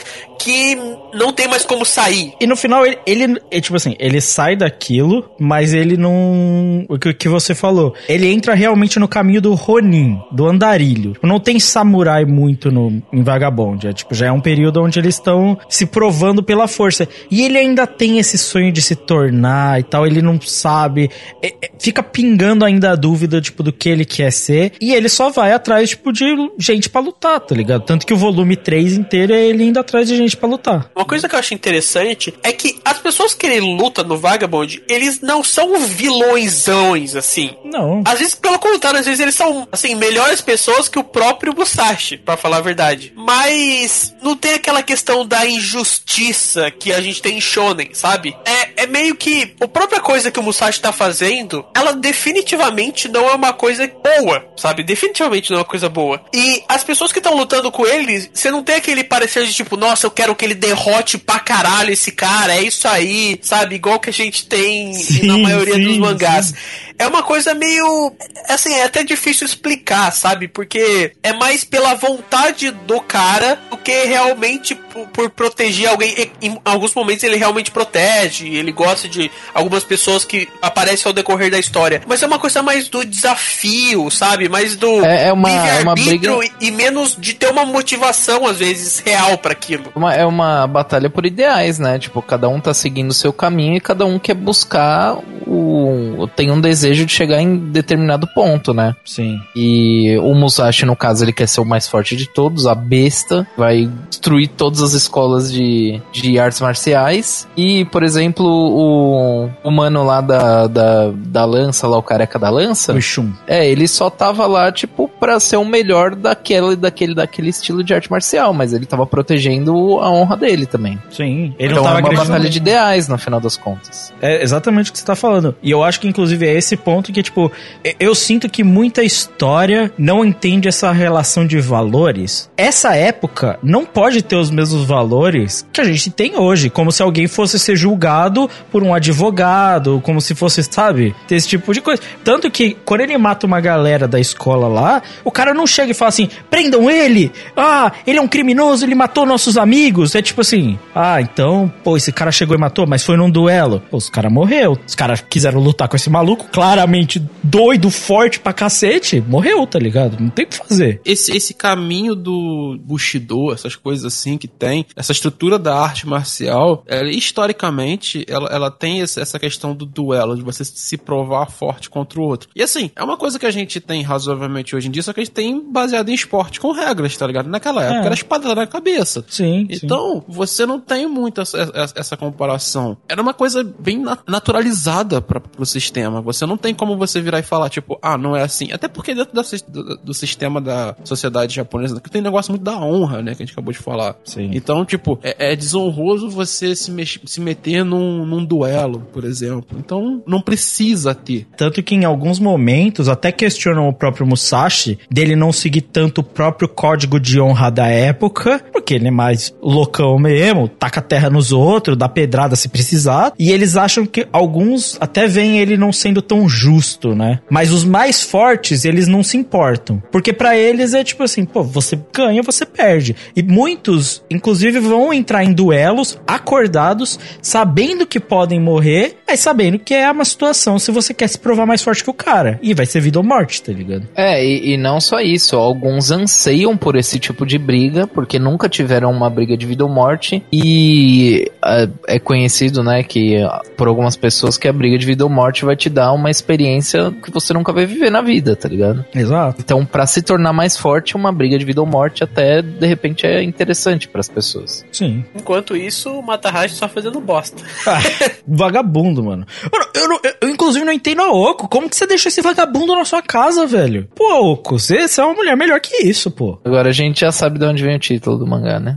que não tem mais como sair. E no final, ele, ele, é tipo assim, ele sai daquilo, mas ele não. O que, que você falou. Ele entra realmente no caminho do Ronin, do andarilho. Tipo, Não tem samurai muito no, em Vagabond. É, tipo, já é um período onde eles estão se provando pela força. E ele ainda tem esse sonho de se tornar e tal. Ele não sabe. é- é- fica pingando ainda a dúvida, tipo, do que ele quer ser. E ele só vai atrás, tipo, de gente pra lutar, tá ligado? Tanto que o volume 3 inteiro é ele indo atrás de gente pra lutar. Uma coisa que eu acho interessante é que as pessoas que ele luta no Vagabond, eles não são vilõezões, assim. Não. Às vezes, pelo contrário, às vezes eles são, assim, melhores pessoas que o próprio Musashi, pra falar a verdade. Mas não tem aquela questão da injustiça que a gente tem em Shonen, sabe? É, é meio que a própria coisa que o Musashi tá fazendo, ela definitivamente não é uma coisa boa, sabe? Definitivamente não é uma coisa boa. E as pessoas que estão lutando com ele, você não tem aquele parecer de tipo, nossa, eu quero que ele derrote pra caralho esse cara, é isso aí, sabe? Igual que a gente tem Sim, na maioria sim, dos mangás. sim. É uma coisa meio. Assim, é até difícil explicar, sabe? Porque é mais pela vontade do cara do que realmente por, por proteger alguém. E, Em alguns momentos ele realmente protege, ele gosta de algumas pessoas que aparecem ao decorrer da história. Mas é uma coisa mais do desafio, sabe? Mais do É- é uma- é uma briga- e, e menos de ter uma motivação, às vezes, real para aquilo. Uma- é uma batalha por ideais, né? Tipo, cada um tá seguindo o seu caminho e cada um quer buscar o. tem um desejo de chegar em determinado ponto, né? Sim. E o Musashi, no caso, ele quer ser o mais forte de todos, a besta, vai destruir todas as escolas de, de artes marciais. E, por exemplo, o, o mano lá da, da, da lança, lá o careca da lança, O Shun. é, ele só tava lá, tipo, pra ser o melhor daquele, daquele, daquele estilo de arte marcial, mas ele tava protegendo a honra dele também. Sim. Ele então não tava é uma batalha de ideais, no final das contas. É exatamente o que você tá falando. E eu acho que, inclusive, é esse ponto que, tipo, eu sinto que muita história não entende essa relação de valores. Essa época não pode ter os mesmos valores que a gente tem hoje. Como se alguém fosse ser julgado por um advogado, como se fosse, sabe? Ter esse tipo de coisa. Tanto que, quando ele mata uma galera da escola lá, o cara não chega e fala assim: prendam ele! Ah, ele é um criminoso, ele matou nossos amigos. É tipo assim: ah, então, pô, esse cara chegou e matou, mas foi num duelo. Pô, os caras morreu. Os caras quiseram lutar com esse maluco, claramente doido, forte pra cacete. Morreu, tá ligado? Não tem o que fazer. esse, esse caminho do Bushido, essas coisas assim que tem, essa estrutura da arte marcial, ela, historicamente, ela, ela tem essa questão do duelo, de você se provar forte contra o outro. E assim, é uma coisa que a gente tem razoavelmente hoje em dia, só que a gente tem baseado em esporte com regras, tá ligado? Naquela época É. era espada na cabeça. Sim. sim. Então, você não tem muito essa, essa- essa comparação. Era uma coisa bem na- naturalizada para pro sistema. Você não tem como você virar e falar, tipo, ah, não é assim. Até porque dentro da do, do sistema da sociedade japonesa, que tem negócio muito da honra, né, que a gente acabou de falar. Sim. Então, tipo, é, é desonroso você se, mex- se meter num, num duelo, por exemplo. Então, não precisa ter. Tanto que em alguns momentos até questionam o próprio Musashi dele não seguir tanto o próprio código de honra da época, porque ele é mais loucão mesmo, taca a terra nos outros, dá pedrada se precisar. E eles acham que alguns até veem ele não sendo tão justo, né? Mas os mais fortes, eles não se importam. Porque pra eles é tipo assim, pô, você ganha, você perde. E muitos, inclusive, vão entrar em duelos acordados, sabendo que podem morrer, mas sabendo que é uma situação se você quer se provar mais forte que o cara. E vai ser vida ou morte, tá ligado? É, e, e não só isso, alguns anseiam por esse tipo de briga, porque nunca tiveram uma briga de vida ou morte e é, é conhecido, né, que por algumas pessoas que a briga de vida ou morte vai te dar uma experiência que você nunca vai viver na vida, tá ligado? Exato. Então, pra se tornar mais forte, uma briga de vida ou morte até de repente é interessante pras pessoas. Sim. Enquanto isso, o Matahashi só fazendo bosta. [LAUGHS] Ah, vagabundo, mano. Mano, eu, não- eu, eu, inclusive não entendo a Oco. Como que você deixou esse vagabundo na sua casa, velho? Pô, Oco, você, você é uma mulher melhor que isso, pô. Agora a gente já sabe de onde vem o título do mangá, né?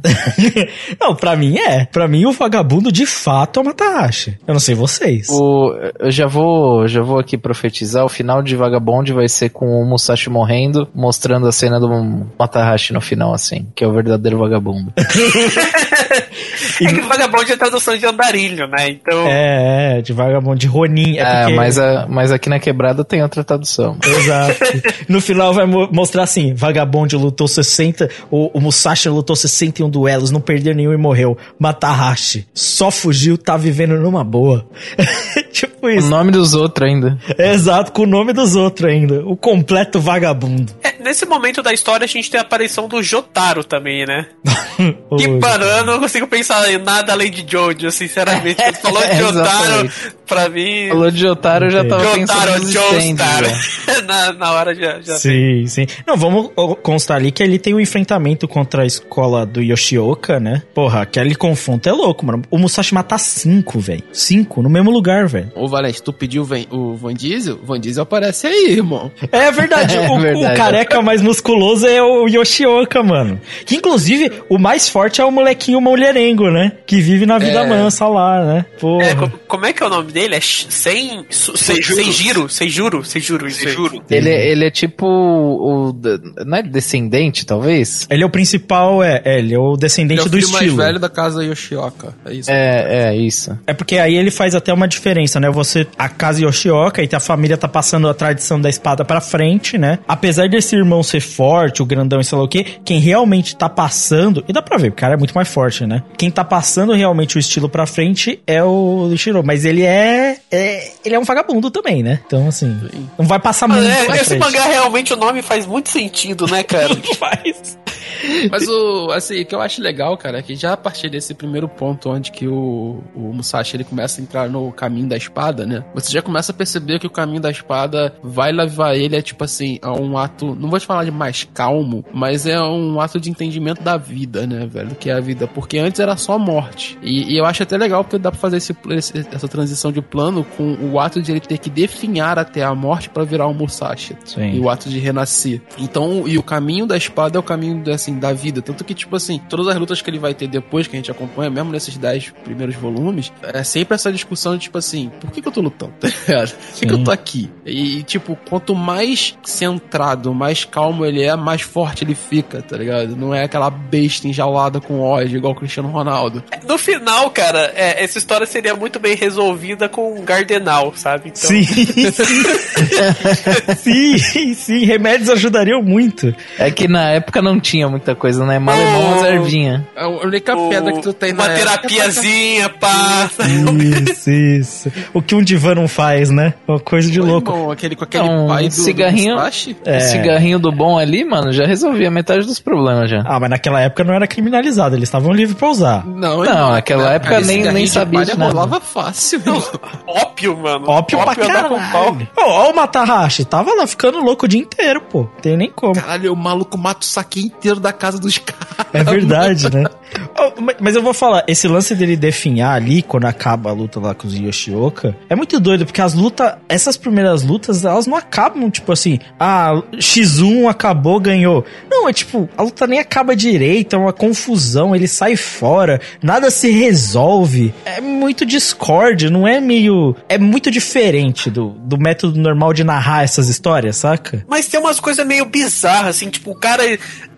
[LAUGHS] não, pra mim é. Pra mim o vagabundo de fato é o Matahashi. Eu não sei vocês. O, eu já vou, já vou aqui profetizar, o final de Vagabond vai ser com o Musashi morrendo, mostrando a cena do Matahashi no final, assim, que é o verdadeiro vagabundo. [LAUGHS] É que o vagabundo é tradução de andarilho, né? Então. É, é, de vagabundo, de Ronin. É, É, porque... mas, a, mas aqui na quebrada tem outra tradução. Exato. No final vai mo- mostrar assim: Vagabond lutou 60, o, o Musashi lutou 61 duelos, não perdeu nenhum e morreu. Matahashi só fugiu, tá vivendo numa boa. [LAUGHS] tipo O isso. nome dos outros ainda. Exato, com o nome dos outros ainda. O completo vagabundo. É, nesse momento da história a gente tem a aparição do Jotaro também, né? [LAUGHS] Que parando, eu não consigo pensar em nada além de Jojo, sinceramente. Você falou de [LAUGHS] Jotaro, Exatamente. pra mim. Falou de Otaro, eu já tava pensando Jotaro, stands, Joestar. já. na, na hora já, já Sim, sim. Não, vamos constar ali que ele tem o enfrentamento contra a escola do Yoshioka, né? Porra, aquele confronto é louco, mano. O Musashi mata cinco, velho. Cinco, no mesmo lugar, velho. Ô, Valente, tu pediu o Van- o Van Diesel? O Van Diesel aparece aí, irmão. É verdade, [LAUGHS] É o, verdade. o careca mais musculoso é o Yoshioka, mano. Que inclusive, o mais forte é o molequinho mulherengo, né? Que vive na vida É. mansa lá, né? Porra. É, co- como é que é o nome dele? É Sh- Sem. Su- Sem. Seijuro. Seijuro. isso aí. Juro. Ele, ele é tipo o. o- Não é descendente, talvez? Ele é o principal, é, é, ele é o Ele descendente é o do filho mais estilo. velho da casa Yoshioka. É isso. É, é isso. É porque aí ele faz até uma diferença, né? Você, a casa Yoshioka, e a família tá passando a tradição da espada pra frente, né? Apesar desse irmão ser forte, o grandão e sei lá o quê, quem realmente tá passando, e dá pra ver, o cara é muito mais forte, né? Quem tá passando realmente o estilo pra frente é o Shiro, mas ele é, é- ele é um vagabundo também, né? Então, assim, não vai passar muito É, pra esse frente. mangá realmente o nome faz muito sentido, né, cara? [LAUGHS] faz. Mas o, assim, o que eu acho legal, cara, é que já a partir desse primeiro ponto onde que o, o Musashi ele começa a entrar no caminho da espada, né? Você já começa a perceber que o caminho da espada vai levar ele a, tipo assim, a um ato, não vou te falar de mais calmo, mas é um ato de entendimento da vida, né, velho? Que é a vida. Porque antes era só morte. E, e eu acho até legal porque dá pra fazer esse, essa transição de plano com o ato de ele ter que definhar até a morte pra virar um Musashi. Sim. E o ato de renascer. Então, e o caminho da espada é o caminho, assim, da vida. Tanto que, tipo assim, todas as lutas que ele vai ter depois, que a gente acompanha, mesmo nesses 10 primeiros volumes, é sempre essa discussão de, tipo assim, por que, que eu tô lutando, tá ligado? [LAUGHS] Por que, que eu tô aqui? E, tipo, quanto mais centrado, mais calmo ele é, mais forte ele fica, tá ligado? Não é aquela besta enjaulada com ódio, igual o Cristiano Ronaldo. No final, cara, é, essa história seria muito bem resolvida com um Gardenal, sabe? Então, Sim, sim, [LAUGHS] sim, sim, remédios ajudariam muito. É que na época não tinha muita coisa, né? Malemão umas ervinhas. A única pedra que tu tem uma na época- terapiazinha, pá. Isso, isso. O que um divã não faz, né? Uma coisa de Ô, louco. irmão, aquele, com aquele Não, pai um do, cigarrinho- do. É. O cigarrinho do bom ali, mano, já resolvia metade dos problemas já. Ah, mas naquela época não era criminalizado, eles estavam livres pra usar. Não, Não, naquela época esse nem- nem de sabia palha de nada. rolava fácil. irmão. Ópio, mano. Ópio pra anda com pau. caralho. Ó, ó o Matahashi, tava lá ficando louco o dia inteiro, pô. Tem nem como. Caralho, o maluco mata o saquinho inteiro da casa dos caras. É verdade, né? [LAUGHS] Ma- Mas eu vou falar, esse lance dele definhar ali, quando acaba a luta lá com os Yoshioka, é muito doido, porque as lutas, essas primeiras lutas, elas não acabam, tipo assim, ah, X1 acabou, ganhou. Não, é tipo, a luta nem acaba direito, é uma confusão, ele sai fora, nada se resolve. É muito discórdia, não é meio. É muito diferente do, do método normal de narrar essas histórias, saca? Mas tem umas coisas meio bizarras, assim, tipo, o cara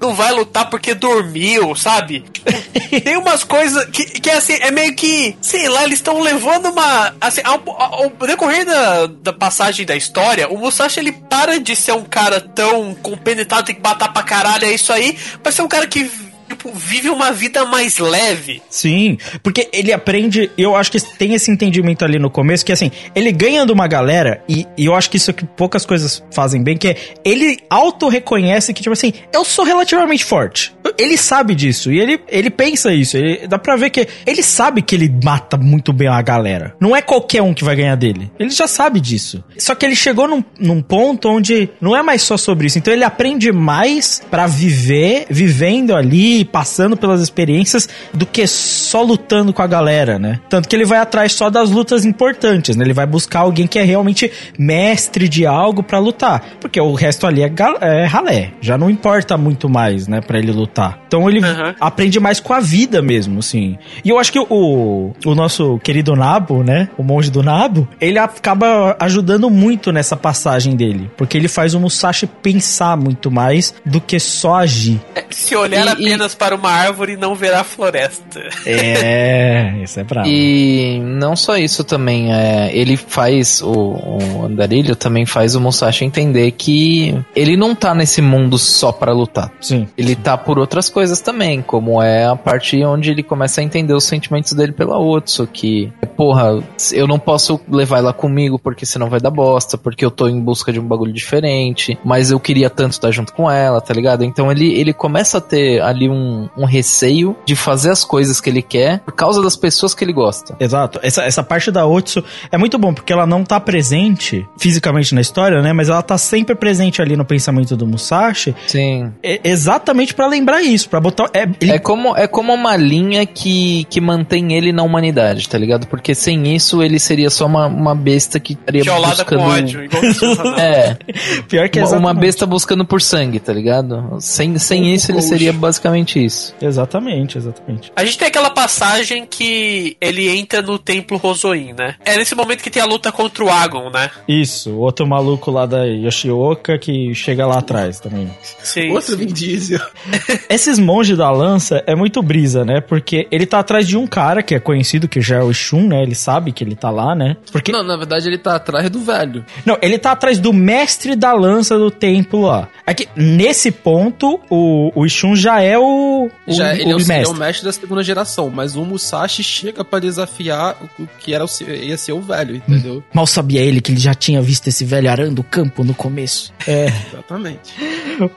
não vai lutar porque dormiu, sabe? [LAUGHS] [LAUGHS] tem umas coisas que, que assim, é meio que, sei lá, eles estão levando uma. Assim, ao, ao- ao decorrer da, da passagem da história, o Musashi ele para de ser um cara tão compenetrado, tem que matar pra caralho, é isso aí, pra ser um cara que. Tipo, vive uma vida mais leve. Sim, porque ele aprende, eu acho que tem esse entendimento ali no começo, que assim, ele ganha de uma galera, e, e eu acho que isso é que poucas coisas fazem bem, que é, ele auto-reconhece que, tipo assim, eu sou relativamente forte. Ele sabe disso. E ele, ele pensa isso. Ele, dá pra ver que ele sabe que ele mata muito bem a galera. Não é qualquer um que vai ganhar dele. Ele já sabe disso. Só que ele chegou num, num ponto onde não é mais só sobre isso. Então ele aprende mais pra viver, vivendo ali, passando pelas experiências, do que só lutando com a galera, né? Tanto que ele vai atrás só das lutas importantes, né? Ele vai buscar alguém que é realmente mestre de algo pra lutar. Porque o resto ali é, é ralé. Já não importa muito mais, né? Pra ele lutar. Então ele Aham. aprende mais com a vida mesmo, assim. E eu acho que o, o nosso querido Nabo, né? O monge do Nabo, ele acaba ajudando muito nessa passagem dele. Porque ele faz o Musashi pensar muito mais do que só agir. Se olhar E- apenas para uma árvore, não verá floresta. É, [LAUGHS] isso é brabo. E não só isso também, é, ele faz, o, o Andarilho também faz o Musashi entender que ele não tá nesse mundo só pra lutar. Sim. Ele tá por outras coisas também, como é a parte onde ele começa a entender os sentimentos dele pela Otsu, que, porra, eu não posso levar ela comigo porque senão vai dar bosta, porque eu tô em busca de um bagulho diferente, mas eu queria tanto estar junto com ela, tá ligado? Então ele, ele começa a ter ali um, um receio de fazer as coisas que ele quer por causa das pessoas que ele gosta. Exato. Essa, essa parte da Otsu é muito bom, porque ela não tá presente fisicamente na história, né? Mas ela tá sempre presente ali no pensamento do Musashi, Sim. é- exatamente pra lembrar isso, pra botar. É, ele- É como, é como uma linha que, que mantém ele na humanidade, tá ligado? Porque sem isso ele seria só uma, uma besta que estaria Tiolada com buscando... ódio, igual Ronaldo. É, [LAUGHS] pior que é uma, uma exatamente. besta buscando por sangue, tá ligado? Sem, sem O- isso ele seria basicamente isso. Exatamente, exatamente. A gente tem aquela passagem que ele entra no templo Rosoin, né? É nesse momento que tem a luta contra o Agon, né? Isso, o outro maluco lá da Yoshioka que chega lá atrás também. Sim. Outro Vin Diesel. [LAUGHS] Esses monges da lança é muito brisa, né? Porque ele tá atrás de um cara que é conhecido, que já é o Shun, né? Ele sabe que ele tá lá, né? Porque. Não, na verdade ele tá atrás do velho. Não, ele tá atrás do mestre da lança do templo lá. Aqui, nesse ponto, o, o Shun já é o, o, Já, ele, é o, o ele é mestre. o mestre da segunda geração, mas o Musashi chega pra desafiar o o que era o, ia ser o velho, entendeu? Mal sabia ele que ele já tinha visto esse velho arando o campo no começo. É. Exatamente.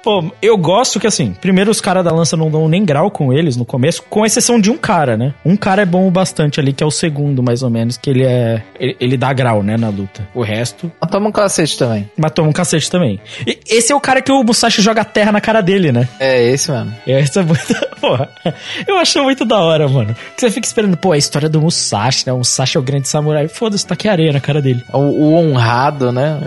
Pô, eu gosto que assim, primeiro os caras da lança não dão nem grau com eles no começo, com exceção de um cara, né? Um cara é bom o bastante ali, que é o segundo, mais ou menos, que ele é. Ele, ele dá grau, né, na luta. O resto. Mas toma um cacete também. Mas toma um cacete também. E esse é o cara que o Musashi joga terra na cara dele, né? É esse mesmo. Essa é. [LAUGHS] Porra, eu acho muito da hora, mano. Que você fica esperando, pô, a história do Musashi, né? O Musashi é o grande samurai. Foda-se, tá aqui areia na cara dele. O, o honrado, né?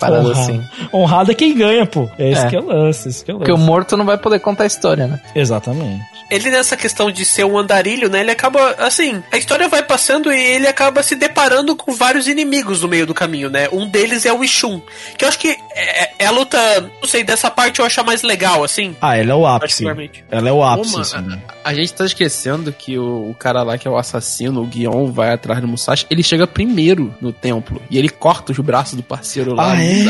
Parada Honrado. assim. Honrado é quem ganha, pô. É esse É. que é o lance, esse que é o lance. Porque o morto não vai poder contar a história, né? Exatamente. Ele nessa questão de ser um andarilho, né? Ele acaba, assim, a história vai passando e ele acaba se deparando com vários inimigos no meio do caminho, né? Um deles é o Ishun, que eu acho que é, é a luta, não sei, dessa parte eu acho mais legal, assim, Ah, ela é o ápice. Ela é o ápice, Pô, assim, né? a, a gente tá esquecendo que o, o cara lá que é o assassino, o Guion, vai atrás do Musashi, ele chega primeiro no templo e ele corta os braços do parceiro lá. Ah, é?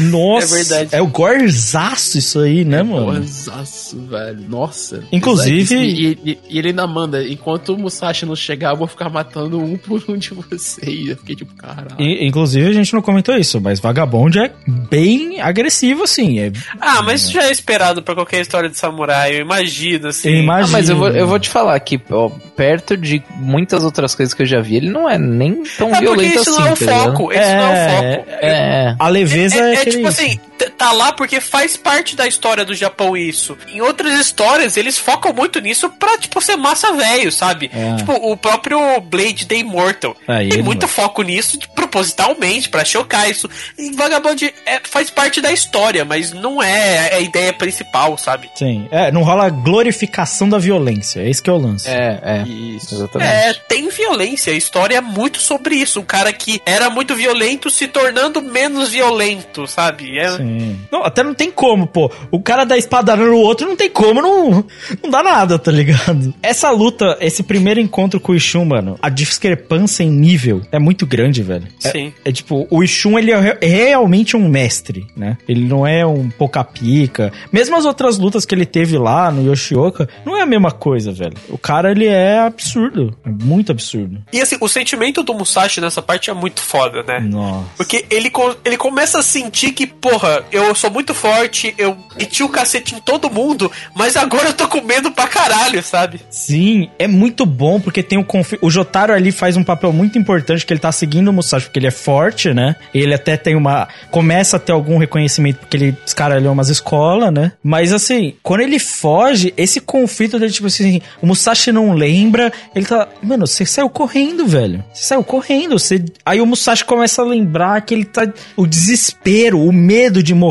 Nossa. É verdade. É o gorzaço isso aí, né, mano? Porzaço, velho. Nossa. Inclusive- E, e- e ele ainda manda, enquanto o Musashi não chegar, eu vou ficar matando um por um de vocês. Eu fiquei tipo, caralho. E, inclusive, a gente não comentou isso, mas Vagabond é bem agressivo, assim. É, Ah, mas isso já é esperado pra qualquer história de samurai, eu imagino, assim. eu imagino. Ah, mas eu vou, eu vou te falar que, ó, perto de muitas outras coisas que eu já vi, ele não é nem tão É porque violento isso assim, não é o ligado? foco, esse não é o foco. É, A leveza é, É, é tipo isso. assim, tá lá porque faz parte da história do Japão isso. Em outras histórias, eles focam muito nisso pra, tipo, ser massa velho, sabe? É. Tipo, o próprio Blade The Immortal. Aí tem ele muito não- foco nisso de- propositalmente, pra chocar isso. E Vagabond é, faz parte da história, mas não é a ideia principal, sabe? Sim. É, não rola glorificação da violência. É esse que é o lance. é, é, Isso. exatamente. É, tem violência. A história é muito sobre isso. Um cara que era muito violento se tornando menos violento, sabe? É, Sim. Não, até não tem como, pô. O cara dá espadada no outro, não tem como, não, não dá nada, tá ligado? Essa luta, esse primeiro encontro com o Ishun, mano, a discrepância em nível é muito grande, velho. Sim. É tipo, o Ishun, ele é re- realmente um mestre, né? Ele não é um pouca-pica. Mesmo as outras lutas que ele teve lá no Yoshioka, não é a mesma coisa, velho. O cara, ele é absurdo. É muito absurdo. E assim, o sentimento do Musashi nessa parte é muito foda, né? Nossa. Porque ele, ele começa a sentir que, porra, eu sou muito forte, eu meti o cacete em todo mundo, mas agora eu tô com medo pra caralho, sabe? Sim, é muito bom porque tem o confi... O Jotaro ali faz um papel muito importante que ele tá seguindo o Musashi porque ele é forte, né? Ele até tem uma... Começa a ter algum reconhecimento porque ele escaralhou umas escolas, né? Mas assim, quando ele foge, esse conflito dele, tipo assim, o Musashi não lembra, ele tá... Mano, você saiu correndo, velho. Você saiu correndo. Você... Aí o Musashi começa a lembrar que ele tá... O desespero, o medo de morrer.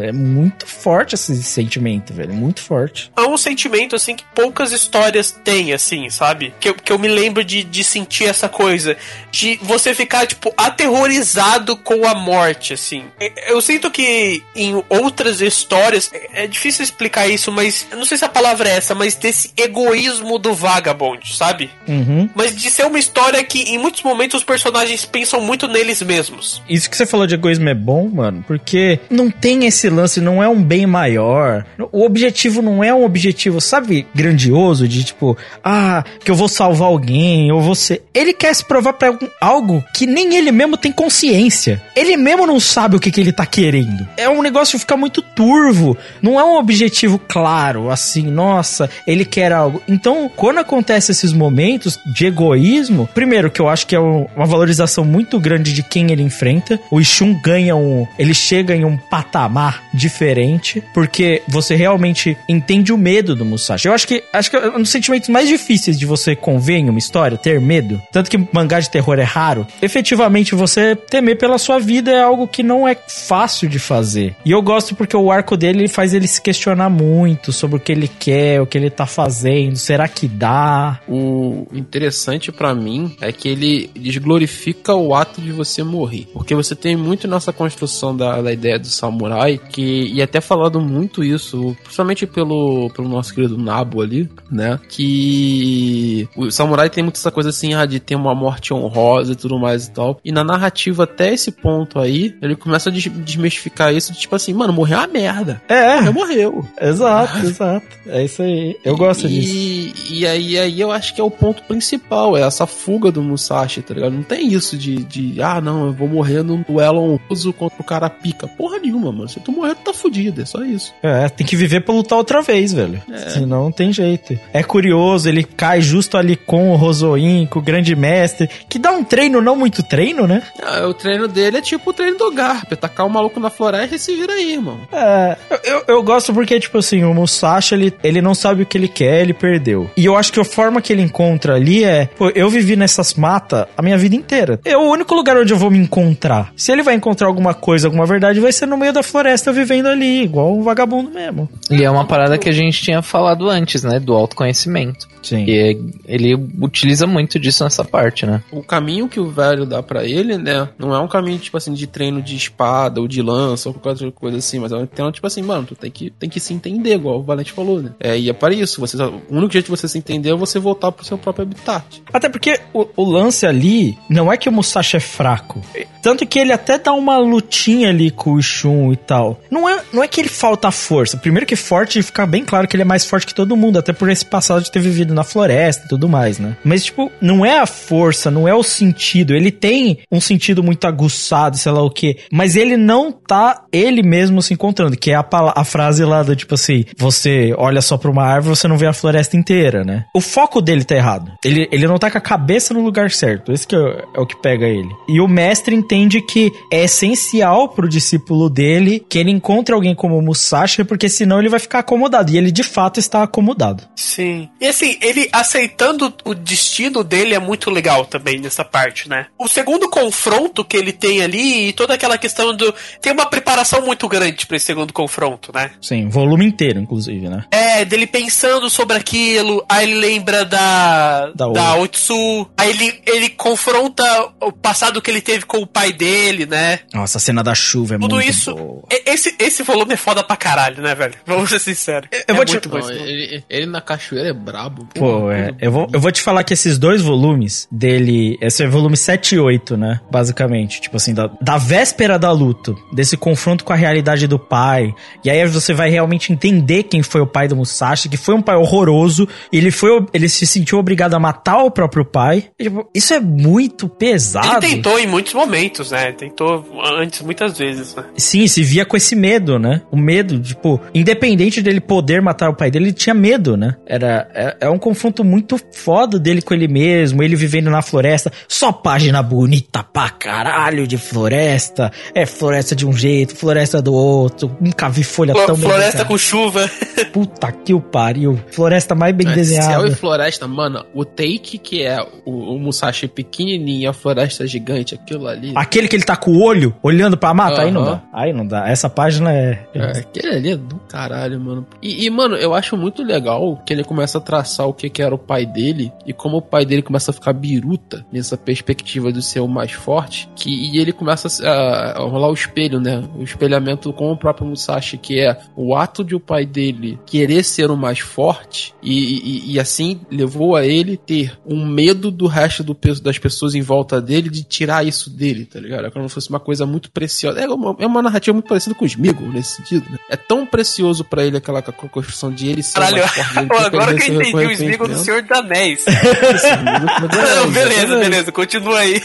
É muito forte esse sentimento, velho. Muito forte. É um sentimento, assim, que poucas histórias têm, assim, sabe? Que eu, que eu me lembro de, de sentir essa coisa. De você ficar, tipo, aterrorizado com a morte, assim. Eu sinto que em outras histórias, é é difícil explicar isso, mas eu não sei se a palavra é essa, mas desse egoísmo do Vagabond, sabe? Uhum. Mas de ser uma história que em muitos momentos os personagens pensam muito neles mesmos. Isso que você falou de egoísmo é bom, mano, porque não tem esse lance, não é um bem maior. O objetivo não é um objetivo, sabe, grandioso, de tipo, ah, que eu vou salvar alguém, ou você. Ele quer se provar algum- algo que nem ele mesmo tem consciência. Ele mesmo não sabe o que, que ele tá querendo. É um negócio que fica muito turvo. Não é um objetivo claro, assim, nossa, ele quer algo. Então, quando acontece esses momentos de egoísmo, primeiro que eu acho que é um- uma valorização muito grande de quem ele enfrenta. O Ishun ganha um. Ele chega em um patamar diferente, porque você realmente entende o medo do Musashi. Eu acho que acho que é um dos sentimentos mais difíceis de você conver em uma história, ter medo. Tanto que mangá de terror é raro. Efetivamente, você temer pela sua vida é algo que não é fácil de fazer. E eu gosto porque o arco dele ele faz ele se questionar muito sobre o que ele quer, o que ele tá fazendo, será que dá? O interessante pra mim é que ele desglorifica o ato de você morrer. Porque você tem muito nessa construção da, da ideia do samurai, que e até falado muito isso, principalmente pelo, pelo nosso querido Nabo ali, né? Que o samurai tem muito essa coisa assim, ah, de ter uma morte honrosa e tudo mais e tal. E na narrativa, até esse ponto aí, ele começa a des- desmistificar isso, tipo assim, mano, morreu uma merda. É, Morreu, morreu. exato, exato. É isso aí. Eu gosto disso. E, e aí, aí eu acho que é o ponto principal, é essa fuga do Musashi, tá ligado? Não tem isso de, de ah, não, eu vou morrer num duelo honroso contra o cara pica. Porra nenhuma, mano. Se tu morrer, tu tá fudido, é só isso. É, tem que viver pra lutar outra vez, velho. Senão não tem jeito. É curioso, ele cai justo ali com o Rosoin, com o grande mestre, que dá um treino, não muito treino, né? Ah, o treino dele é tipo o treino do Garp, é tacar o maluco na floresta e se vira aí, irmão. É, eu, eu, eu gosto porque, tipo assim, o Musashi, ele, ele não sabe o que ele quer, ele perdeu. E eu acho que a forma que ele encontra ali é, pô, eu vivi nessas matas a minha vida inteira. É o único lugar onde eu vou me encontrar. Se ele vai encontrar alguma coisa, alguma verdade, vai ser no meio da floresta vivendo ali, igual um vagabundo mesmo. E é uma parada que a gente tinha falado antes, né? Do autoconhecimento. Sim. E é- ele utiliza muito disso nessa parte, né? O caminho que o velho dá pra ele, né? Não é um caminho, tipo assim, de treino de espada ou de lança ou qualquer outra coisa assim, mas é um treino, tipo assim, mano, tu tem que, tem que se entender, igual o Valente falou, né? É, e é para isso. Você, o único jeito de você se entender é você voltar pro seu próprio habitat. Até porque o, o lance ali não é que o Musashi é fraco. Tanto que ele até dá uma lutinha ali com o Shun e tal. Não é, não é que ele falta força. Primeiro que forte, fica bem claro que ele é mais forte que todo mundo, até por esse passado de ter vivido na floresta e tudo mais, né? Mas, tipo, não é a força, não é o sentido. Ele tem um sentido muito aguçado, sei lá o quê. Mas ele não tá ele mesmo se encontrando, que é a, a frase lá do tipo assim: você olha só pra uma árvore, você não vê a floresta inteira, né? O foco dele tá errado. Ele, ele não tá com a cabeça no lugar certo. Esse que é, é o que pega ele. E o mestre entende que é essencial pro discípulo dele que ele encontre alguém como o Musashi, porque senão ele vai ficar acomodado. E ele de fato está acomodado. Sim. E assim, ele aceitando o destino dele é muito legal também nessa parte, né? O segundo confronto que ele tem ali e toda aquela questão do. Tem uma preparação muito grande pra esse segundo confronto, né? Sim, volume inteiro, inclusive, né? É, dele pensando sobre aquilo, aí ele lembra da. Da da. Otsu, aí ele, ele confronta o passado que ele teve com o pai dele, né? Nossa, a cena da chuva é Tudo muito isso. Esse, esse volume é foda pra caralho, né, velho? Vamos ser sinceros. eu vou é te- muito bom Não, ele, ele na cachoeira é brabo. Pô, é. Eu vou, eu vou te falar que esses dois volumes dele, esse é volume 7 e 8, luto, né? Basicamente. Tipo assim, da, da véspera da luta, desse confronto com a realidade do pai. E aí você vai realmente entender quem foi o pai do Musashi, que foi um pai horroroso. Ele foi. Ele se sentiu obrigado a matar o próprio pai. E, tipo, isso é muito pesado. Ele tentou em muitos momentos, né? Tentou antes muitas vezes, né? Sim, se via com esse medo, né? O medo, tipo, independente dele poder matar o pai dele, ele tinha medo, né? Era, é, é um confronto muito foda dele com ele mesmo, ele vivendo na floresta, só página bonita pra caralho de floresta. É floresta de um jeito, floresta do outro. Nunca vi folha Flo- tão Floresta desenhada. com chuva. [LAUGHS] Puta que o pariu. Floresta mais bem É, Céu e desenhada. floresta, mano, o take que é o, o Musashi pequenininho e a floresta gigante, aquilo ali. Aquele que ele tá com o olho olhando pra mata, aí não dá. Aí não dá. Essa página é. É, aquele ali é do caralho, mano. E, e, mano, eu acho muito legal que ele começa a traçar o que, que era o pai dele e como o pai dele começa a ficar biruta nessa perspectiva de ser o mais forte. Que, e ele começa a, a rolar o espelho, né? O espelhamento com o próprio Musashi, que é o ato de o pai dele querer ser o mais forte e, e, e assim levou a ele ter um medo do resto do, das pessoas em volta dele de tirar isso dele, tá ligado? É como se fosse uma coisa muito preciosa. É uma, é uma narrativa muito parecida com o Smigo nesse sentido, né? É tão precioso pra ele aquela construção de ele ser Caralho, forte [LAUGHS] agora que eu entendi [LAUGHS] o Smigo do. Senhor dos [LAUGHS] Anéis. Não, beleza, beleza, continua aí.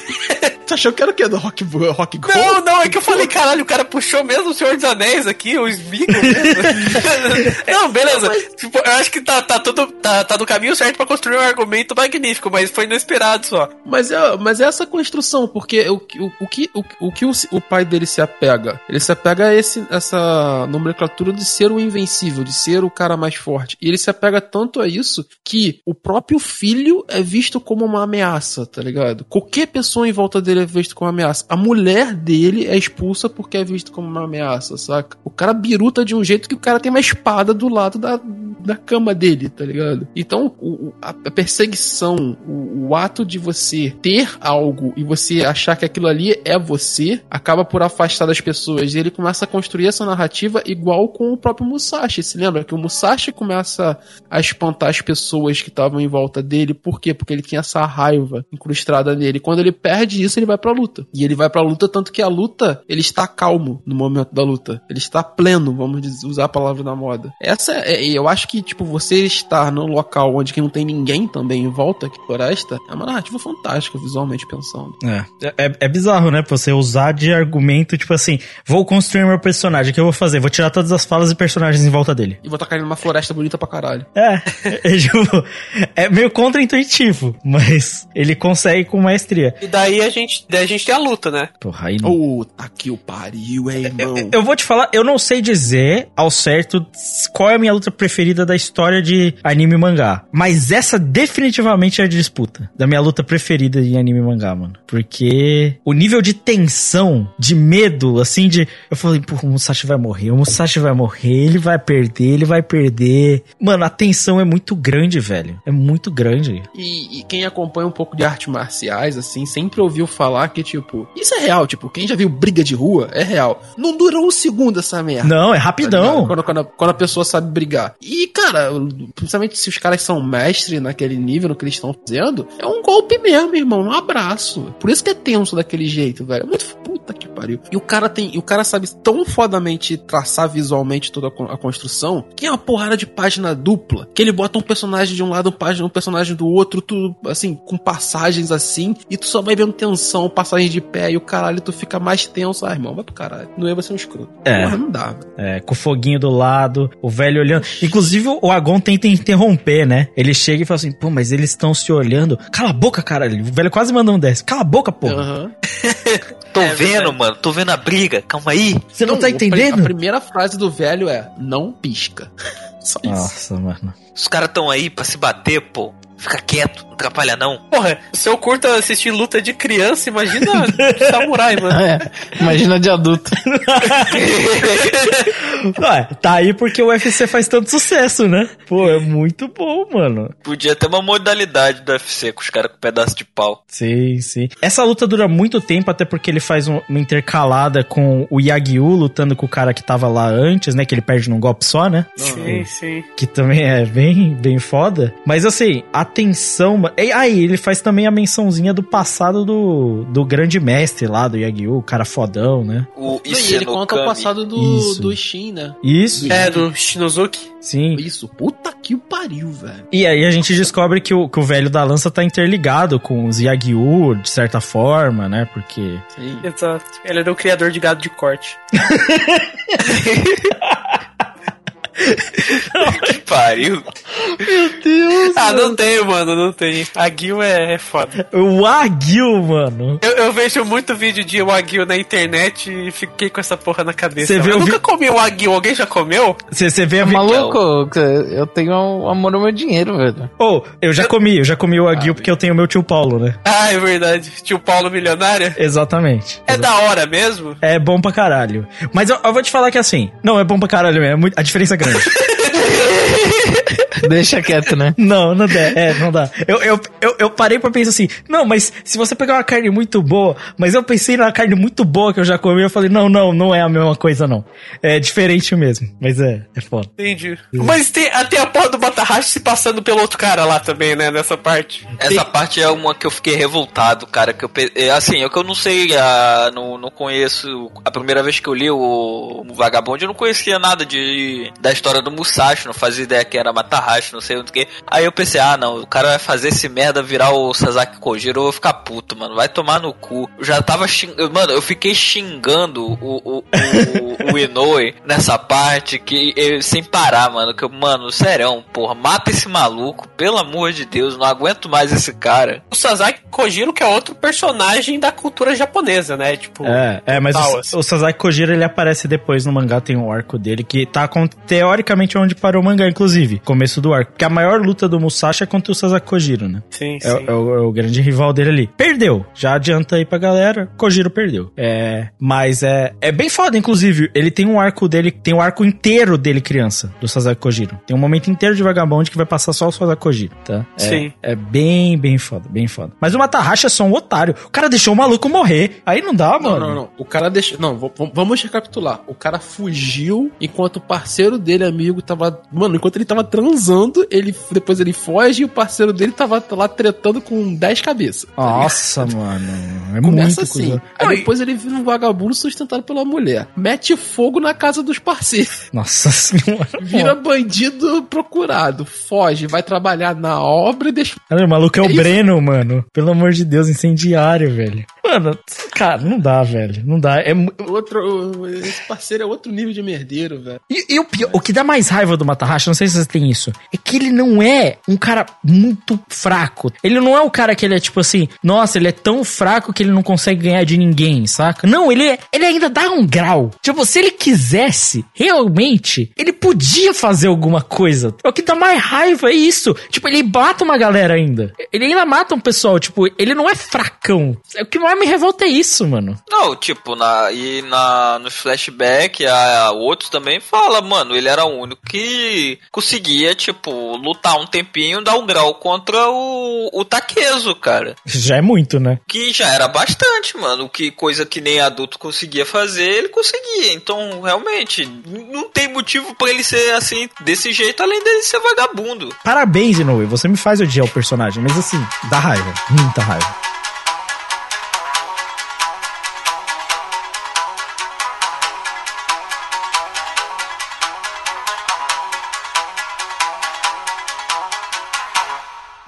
Tu achou que era o quê? Do Rock, rock Go? Não, não, é que eu falei, caralho, o cara puxou mesmo o Senhor dos Anéis aqui, o Smigo mesmo. [LAUGHS] não, beleza. Tipo, eu acho que tá, tá tudo. Tá, tá no caminho certo pra construir um argumento magnífico, mas foi inesperado só. Mas é, mas é essa construção, porque o, o, o que, o, o, que o, o pai dele se apega? Ele se apega a esse, essa nomenclatura de ser o invencível, de ser o cara mais forte. E ele se apega tanto a isso que o próprio filho é visto como uma ameaça, tá ligado? Qualquer pessoa em volta dele é visto como ameaça. A mulher dele é expulsa porque é visto como uma ameaça, saca? O cara biruta de um jeito que o cara tem uma espada do lado da, da cama dele, tá ligado? Então, o- a perseguição, o, o ato de você ter algo e você achar que aquilo ali é você, acaba por afastar das pessoas. E ele começa a construir essa narrativa igual com o próprio Musashi. Se lembra que o Musashi começa a espantar as pessoas que estavam em volta dele. Por quê? Porque ele tinha essa raiva incrustada nele. Quando ele perde isso, ele vai pra luta. E ele vai pra luta, tanto que a luta, ele está calmo no momento da luta. Ele está pleno, vamos usar a palavra da moda. Essa é, eu acho que, tipo, você estar num local onde que não tem ninguém também em volta, que floresta, é uma narrativa fantástica, visualmente pensando. É. É, é bizarro, né? Você usar de argumento, tipo assim, vou construir meu personagem, o que eu vou fazer? Vou tirar todas as falas e personagens em volta dele. E vou tacar ele numa floresta bonita pra caralho. É, [LAUGHS] é, tipo, é meio contra-intuitivo, mas ele consegue com maestria. E daí a gente, daí a gente tem a luta, né? Porra, aí Ô, tá que o pariu, hein, irmão. Eu vou te falar, eu não sei dizer ao certo qual é a minha luta preferida da história de anime e mangá. Mas essa definitivamente é a disputa da minha luta preferida em anime e mangá, mano. Porque o nível de tensão, de medo, assim, de. Eu falei, pô, o Musashi vai morrer, o Musashi vai morrer, ele vai perder, ele vai perder. Mano, a tensão é muito grande, velho. É muito grande. E, e quem acompanha um pouco de artes marciais, assim, sempre ouviu falar que, tipo, isso é real, tipo, quem já viu briga de rua é real. Não durou um segundo essa merda. Não, é Tá rapidão. ligado? quando, quando, a, quando a pessoa sabe brigar. E, cara, principalmente se os caras são mestres naquele nível, no que eles estão fazendo, é um golpe mesmo, irmão, um abraço. Por isso que é tenso daquele jeito, velho. É muito puta que pariu. E o cara tem, e o cara sabe tão fodamente traçar visualmente toda a, con- a construção, que é uma porrada de página dupla, que ele bota um personagem de um lado, página, um personagem do outro, tudo assim, com passagens assim, e tu só vai vendo tensão, passagem de pé, e o caralho, tu fica mais tenso. Ah, irmão, vai pro caralho. Não ia ser um escroto. É. Porra, não dá. É, com o foguinho do lado, o velho olhando. Inclusive, o Agon tenta interromper, né? Ele chega e fala assim, pô, mas eles estão se olhando. Cala a boca, caralho. O velho quase manda um desse. Cala a boca, pô. Aham. [LAUGHS] Tô É vendo, mano. Tô vendo a briga. Calma aí. Você não, tá o pri- entendendo? A primeira frase do velho é: não pisca. [LAUGHS] Só isso. Nossa, mano. Os caras tão aí pra se bater, pô. Fica quieto, não atrapalha não. Porra, se eu curto assistir luta de criança, imagina de [LAUGHS] samurai, mano. É, imagina de adulto. [LAUGHS] Ué, tá aí porque o UFC faz tanto sucesso, né? Pô, é muito bom, mano. Podia ter uma modalidade do UFC com os caras com pedaço de pau. Sim, sim. Essa luta dura muito tempo, até porque ele faz um- uma intercalada com o Yagyu lutando com o cara que tava lá antes, né? Que ele perde num golpe só, né? Sim, sim. que também é bem, bem foda. Mas assim, a atenção. E aí, ele faz também a mençãozinha do passado do, do grande mestre lá, do Yagyu, o cara fodão, né? O e ele conta o passado do, Isso. do Shin, né? Isso, É, do Shinozuki. sim. Isso, puta que o pariu, velho. E aí a gente descobre que o, que o velho da lança tá interligado com os Yagyu, de certa forma, né? Porque. Sim. Exato. Ele era o criador de gado de corte. [LAUGHS] [LAUGHS] Que pariu. Ah, não tenho, mano, não tem. A Gil é, é foda. O Wagyu, mano. Eu, eu vejo muito vídeo de Wagyu na internet e fiquei com essa porra na cabeça. Você eu viu o nunca vi- comi Wagyu, alguém já comeu? Você vê a vi- Maluco, eu tenho um amor ao meu dinheiro, velho. Oh, eu já comi, eu já comi o Wagyu porque eu tenho meu tio Paulo, né? Ah, é verdade. Tio Paulo Milionário. Exatamente. É da hora mesmo? É bom pra caralho. Mas eu, eu vou te falar que assim, não, é bom pra caralho mesmo. é a diferença é grande. Deixa quieto, né? [LAUGHS] não, não dá. É, não dá. Eu, eu, eu, eu parei pra pensar assim, não, mas se você pegar uma carne muito boa, mas eu pensei na carne muito boa que eu já comi, eu falei, não, não, não é a mesma coisa, não. É diferente mesmo. Mas é, é foda. Entendi. Mas tem até a porra do Batahashi se passando pelo outro cara lá também, né? Nessa parte. Essa parte é uma que eu fiquei revoltado, cara. Que eu, pe- é, assim, é que eu não sei, ah, não, não conheço. A primeira vez que eu li o, o Vagabond, eu não conhecia nada de da história do Musashi, não fazia ideia que era Não sei o que. Aí eu pensei, ah, não, o cara vai fazer esse merda virar o Sasaki Kojiro, eu vou ficar puto, mano. Vai tomar no cu. Eu já tava xingando. Mano, eu fiquei xingando o, o, o, o Inoue [LAUGHS] nessa parte que eu- sem parar, mano. Que eu, mano, serão, porra, mata esse maluco, pelo amor de Deus, não aguento mais esse cara. O Sasaki Kojiro, que é outro personagem da cultura japonesa, né? Tipo, É, é, mas tal, o, assim. o Sasaki Kojiro ele aparece depois no mangá, tem um arco dele que tá com, teoricamente onde parou o mangá, inclusive, começo do arco. Porque a maior luta do Musashi é contra o Sasaki Kojiro, né? Sim, É, sim. é o, é o grande rival dele ali. Perdeu. Já adianta aí pra galera. Kojiro perdeu. É. Mas é. É bem foda, inclusive. Ele tem um arco dele. Tem um arco inteiro dele, criança. Do Sasaki Kojiro. Tem um momento inteiro de vagabond que vai passar só o Sasaki Kojiro, tá? É, Sim. É bem, bem foda, bem foda. Mas o Matahashi é só um otário. O cara deixou o maluco morrer. Aí não dá, Não, mano. não, não. O cara deixou. Não, vamos recapitular. O cara fugiu enquanto o parceiro dele, amigo, tava. Mano, enquanto ele tava transando, ele depois ele foge e o parceiro dele tava lá tretando com 10 cabeças. Nossa, [LAUGHS] mano. É Começa muito assim. cuzão. Aí depois ele vira um vagabundo sustentado pela mulher. Mete fogo na casa dos parceiros. [LAUGHS] Nossa senhora. Vira bandido procurado. Foge, vai trabalhar na obra e deixa. Cara, o maluco é o É isso. Breno, mano. Pelo amor de Deus, incendiário, velho. Mano, cara, não dá, velho. Não dá. É, Outro, esse parceiro é outro nível de merdeiro, velho. E, e o, pior- o que dá mais raiva do Matahashi, não sei se você tem isso, é que ele não é um cara muito fraco. Ele não é o cara que ele é tipo assim, nossa, ele é tão fraco que ele não consegue ganhar de ninguém, saca? Não, ele, é- ele ainda dá um grau. Tipo, se ele quisesse, realmente, ele podia fazer alguma coisa. O que dá mais raiva é isso. Tipo, ele mata uma galera ainda. Ele ainda mata um pessoal, tipo, ele não é fracão. O que mais me revolta é isso, mano. Não, tipo, na, e na, nos flashback, a, a outros também fala, mano, ele era o único que conseguia, tipo, lutar um tempinho, dar um grau contra o, o Takezo, cara. Já é muito, né? Que já era bastante, mano. Que coisa que nem adulto conseguia fazer, ele conseguia. Então, realmente, não tem motivo pra ele ser assim, desse jeito, além dele ser vagabundo. Parabéns, Inoue. Você me faz odiar o personagem, mas assim, dá raiva. Muita raiva.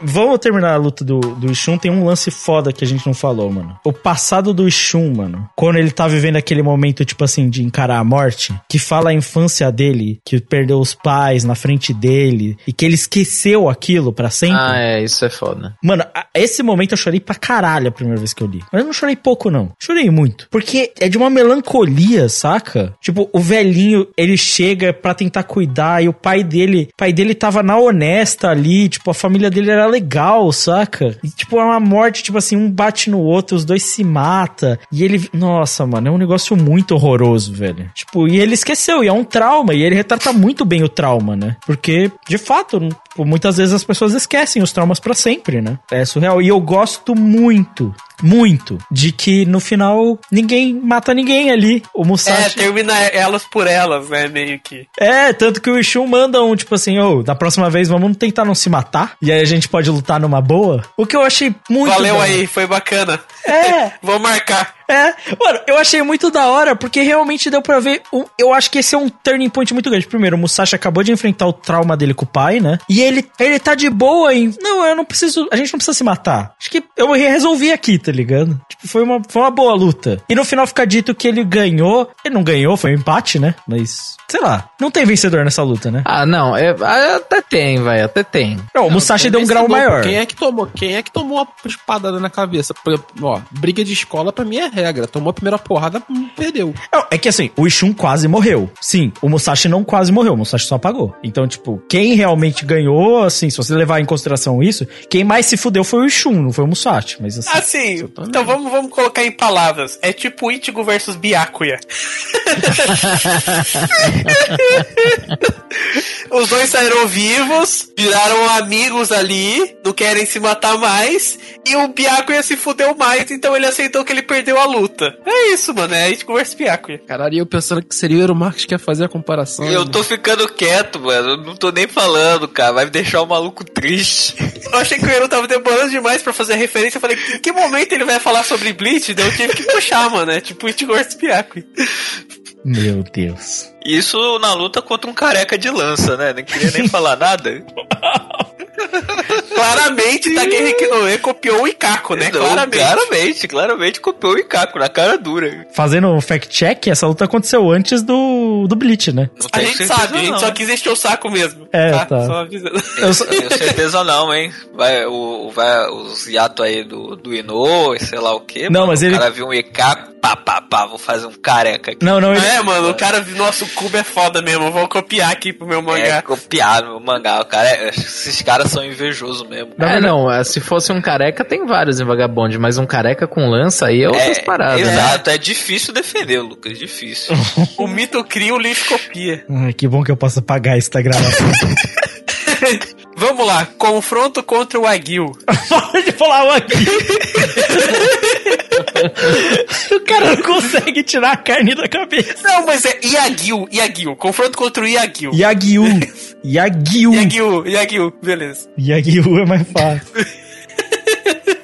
Vamos terminar a luta do, do Ishun. Tem um lance foda que a gente não falou, mano. O passado do Ishun, mano. Quando ele tá vivendo aquele momento, tipo assim, de encarar a morte. Que fala a infância dele, que perdeu os pais na frente dele. E que ele esqueceu aquilo pra sempre. Ah, é, isso é foda. Mano, a- esse momento eu chorei pra caralho a primeira vez que eu li. Mas eu não chorei pouco, não. Chorei muito. Porque é de uma melancolia, saca? Tipo, o velhinho, ele chega pra tentar cuidar e o pai dele, o pai dele tava na honesta ali, tipo, a família dele era legal, saca? E, tipo, é uma morte, tipo assim, um bate no outro, os dois se mata E ele, nossa, mano, é um negócio muito horroroso, velho. Tipo, e ele esqueceu, e é um trauma, e ele retrata muito bem o trauma, né? Porque, de fato, tipo, muitas vezes as pessoas esquecem os traumas pra sempre, né? É surreal. E eu gosto muito muito de que no final ninguém mata ninguém ali. O É, Musashi. termina elas por elas, né? Meio que. É, tanto que o Ishun manda um tipo assim, ô, da próxima vez vamos tentar não se matar. E aí a gente pode lutar numa boa. O que eu achei muito. Valeu bom. aí, foi bacana. É. [LAUGHS] Vou marcar. É, mano, eu achei muito da hora, porque realmente deu pra ver. Um, eu acho que esse é um turning point muito grande. Primeiro, o Musashi acabou de enfrentar o trauma dele com o pai, né? E ele, ele tá de boa em. Não, eu não preciso. A gente não precisa se matar. Acho que eu resolvi aqui, tá ligado? Tipo, foi uma, foi uma boa luta. E no final fica dito que ele ganhou. Ele não ganhou, foi um empate, né? Mas. Sei lá. Não tem vencedor nessa luta, né? Ah, não, é, ah, até tem, vai, até tem. Não, o Musashi deu um grau maior. Quem é que tomou? Quem é que tomou a espadada na cabeça? Ó, briga de escola pra mim é regra. Tomou a primeira porrada, perdeu. Não, é que assim, o Ishun quase morreu. Sim, o Musashi não quase morreu, o Musashi só apagou. Então, tipo, quem realmente ganhou, assim, se você levar em consideração isso, quem mais se fudeu foi o Ishun, não foi o Musashi. Mas assim. Assim, então vamos, vamos colocar em palavras. É tipo Ichigo versus Byakuya. [LAUGHS] Os dois saíram vivos, viraram amigos ali, não querem se matar mais, e o Byakuya se fudeu mais, então ele aceitou que ele perdeu a luta. É isso, mano, é Ichigo versus Byakuya. Caralho, eu pensando que seria o Eero Marques que ia fazer a comparação. Eu tô ficando quieto, mano. Eu não tô nem falando, cara. Vai me deixar o maluco triste. Eu achei que o Ero tava demorando demais pra fazer a referência, eu falei, em que momento ele vai falar sobre Bleach? Daí eu tive que puxar, mano, é tipo versus Byakuya. Meu Deus. Isso na luta contra um careca de lança, né? Nem queria nem falar nada. [LAUGHS] [LAUGHS] Claramente, Takehiko Inoue copiou o Ikako, né? Não, Claramente. claramente, claramente copiou o Ikaku na cara dura. Fazendo um fact-check, essa luta aconteceu antes do, do Bleach, né? Não A gente sabe, a gente não. só quis encher o saco mesmo. É, tá. Só avisando. Eu só- Tenho certeza não, hein? Vai, o, vai os hiatos aí do, do Inoue, sei lá o quê. Não, mano. mas o ele- cara viu um Ikaku, pá, pá, pá, vou fazer um careca aqui. Não, não, ele. É, mano, o cara viu, nossa, o Cubo é foda mesmo, eu vou copiar aqui pro meu É, mangá. copiado meu mangá. O cara, é- esses caras são invejosos mesmo. É, não, é, se fosse um careca, tem vários em Vagabond, mas um careca com lança aí é outras paradas. né? Exato, é difícil defender, Lucas, difícil. [LAUGHS] O mito cria, o lixo copia. Ai, que bom que eu posso apagar essa gravação. [LAUGHS] Vamos lá, confronto contra o Aguil. [LAUGHS] Para de falar o aqui. o cara não consegue tirar a carne da cabeça. Não, mas é Yagil, Yagil. Confronto contra o Yagil. Yagyu. Yagyu. [LAUGHS] Yagil, Yagil, beleza. Yagyu é mais fácil. [LAUGHS]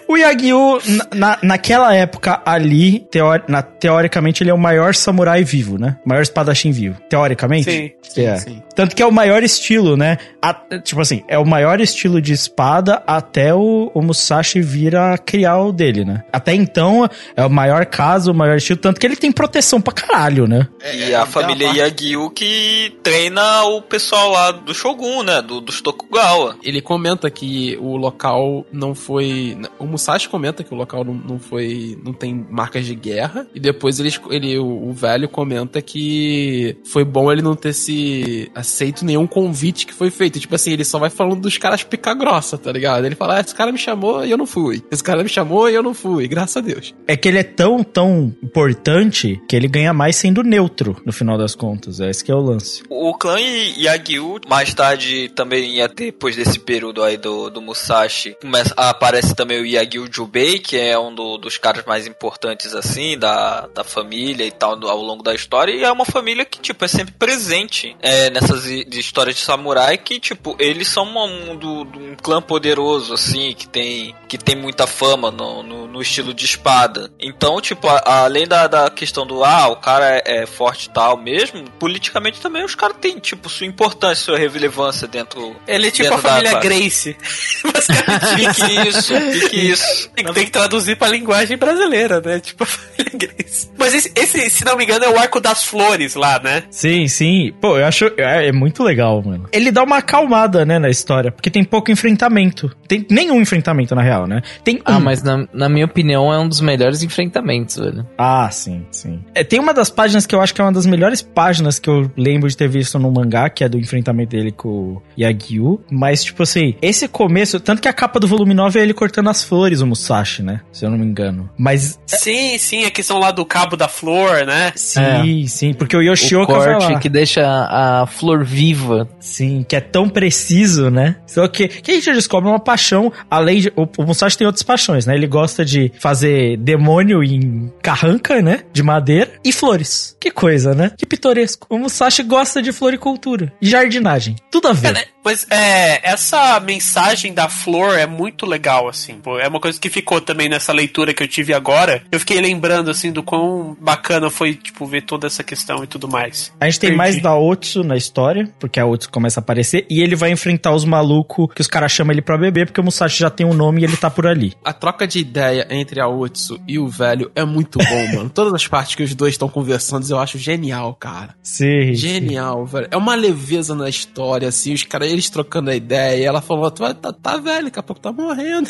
O Yagyu, na, na- naquela época ali, teori- na- teoricamente, ele é o maior samurai vivo, né? O maior espadachim vivo. Teoricamente? Sim, É. sim. Tanto que é o maior estilo, né? A- tipo assim, é o maior estilo de espada até o, o Musashi vir a criar o dele, né? Até então, é o maior caso, o maior estilo. Tanto que ele tem proteção pra caralho, né? E a família Yagyu que treina o pessoal lá do Shogun, né? Do, dos Tokugawa. Ele comenta que o local não foi. O Musashi comenta que o local não, não foi. não tem marcas de guerra. E depois ele, ele o, o velho comenta que foi bom ele não ter se aceito nenhum convite que foi feito. Tipo assim, ele só vai falando dos caras pica grossa, tá ligado? Ele fala: ah, esse cara me chamou e eu não fui. Esse cara me chamou e eu não fui. Graças a Deus. É que ele é tão, tão importante que ele ganha mais sendo neutro, no final das contas. É esse que é o lance. O clã Yagyu, mais tarde também ia ter, depois desse período aí do, do Musashi, começa, aparece também o Yagyu Jubei, que é um do- dos caras mais importantes, assim, da, da família e tal, do- ao longo da história, e é uma família que, tipo, é sempre presente é, nessas histórias de samurai, que, tipo, eles são uma- um, do, um clã poderoso, assim, que tem, que tem muita fama no, no, no estilo de espada. Então, tipo, a- além da, da questão do, ah, o cara é, é forte e tal mesmo, politicamente também os caras têm, tipo, sua importância, sua relevância dentro. Ele é tipo a família da- Grace. [LAUGHS] Basicamente. Isso, pique isso. [LAUGHS] Tem, tem que traduzir pra linguagem brasileira, né? Tipo a família Grace. Mas esse, esse, se não me engano, é o arco das flores lá, né? Sim, sim. Pô, eu acho. É, é muito legal, mano. Ele dá uma acalmada, né, na história. Porque tem pouco enfrentamento. Tem nenhum enfrentamento, na real, né? Tem um. Ah, mas na, na minha opinião é um dos melhores enfrentamentos, velho. Ah, sim, sim. É, tem uma das páginas que eu acho que é uma das melhores páginas que eu lembro de ter visto no mangá, que é do enfrentamento dele com o Yagyu. Mas, tipo assim, esse começo, tanto que a capa do volume 9 é ele cortando as flores flores o Musashi, né? Se eu não me engano. Mas Sim, sim, a questão lá do cabo da flor, né? sim, sim, porque o O Yoshioka vai corte lá. que deixa a flor viva. Sim, que é tão preciso, né? Só que, que a gente descobre uma paixão, além de. O, o Musashi tem outras paixões, né? Ele gosta de fazer demônio em carranca, né? De madeira e flores. Que coisa, né? Que pitoresco. O Musashi gosta de floricultura e jardinagem. Tudo a ver. Mas é, essa mensagem da flor é muito legal, assim. Pô, é uma coisa que ficou também nessa leitura que eu tive agora. Eu fiquei lembrando, assim, do quão bacana foi, tipo, ver toda essa questão e tudo mais. A gente tem Perdi. mais da Otsu na história, porque a Otsu começa a aparecer, e ele vai enfrentar os malucos que os caras chamam ele pra beber, porque o Musashi já tem um nome e ele tá por ali. A troca de ideia entre a Otsu e o velho é muito bom, [LAUGHS] mano. Todas as partes que os dois estão conversando eu acho genial, cara. Sim. Genial, velho. É uma leveza na história, assim, os caras, eles trocando a ideia, e ela falou, tu vai, tá, tá velho, daqui a pouco tá morrendo.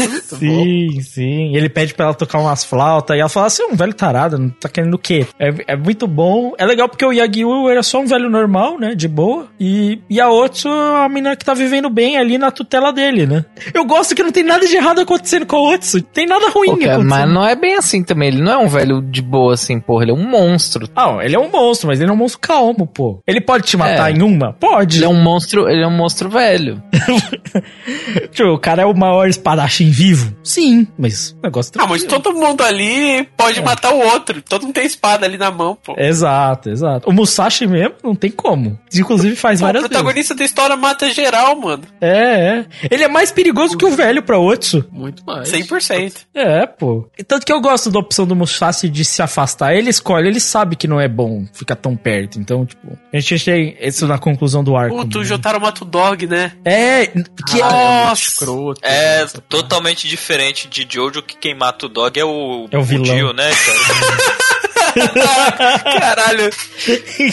É [LAUGHS] muito bom. Sim, sim. E ele pede pra ela tocar umas flautas. E ela fala assim: um velho tarado, não tá querendo o quê? É, é muito bom. É legal porque o Yagyu era só um velho normal, né? De boa. E, e a Otsu é a menina que tá vivendo bem ali na tutela dele, né? Eu gosto que não tem nada de errado acontecendo com a Otsu. Tem nada ruim acontecendo. mas não é bem assim também. Ele não é um velho de boa assim, porra. Ele é um monstro. Ah, ele é um monstro, mas ele é um monstro calmo, pô. Ele pode te matar É. em uma? Pode. Ele é um monstro, ele é um monstro velho. [LAUGHS] Tipo, o cara é o maior espadachim vivo? Sim, mas o negócio Ah, mas todo mundo ali pode matar o outro. Todo mundo tem espada ali na mão, pô. Exato, exato. O Musashi mesmo não tem como. Inclusive faz Pô, o várias vezes. protagonista da história mata geral, mano. É, é. Ele é mais perigoso que o velho pra Otsu. Muito mais. 100%. É, pô. E Tanto que eu gosto da opção do Musashi de se afastar. Ele escolhe, ele sabe que não é bom ficar tão perto. Então, tipo, a gente tem isso na conclusão do arco. O? Jotaro mata o dog, né? É, que Ah, Nossa. escroto. É Nossa, totalmente diferente de Jojo, que quem mata o dog é o, É o vilão. Dio, né, cara? [LAUGHS] [LAUGHS] Caralho.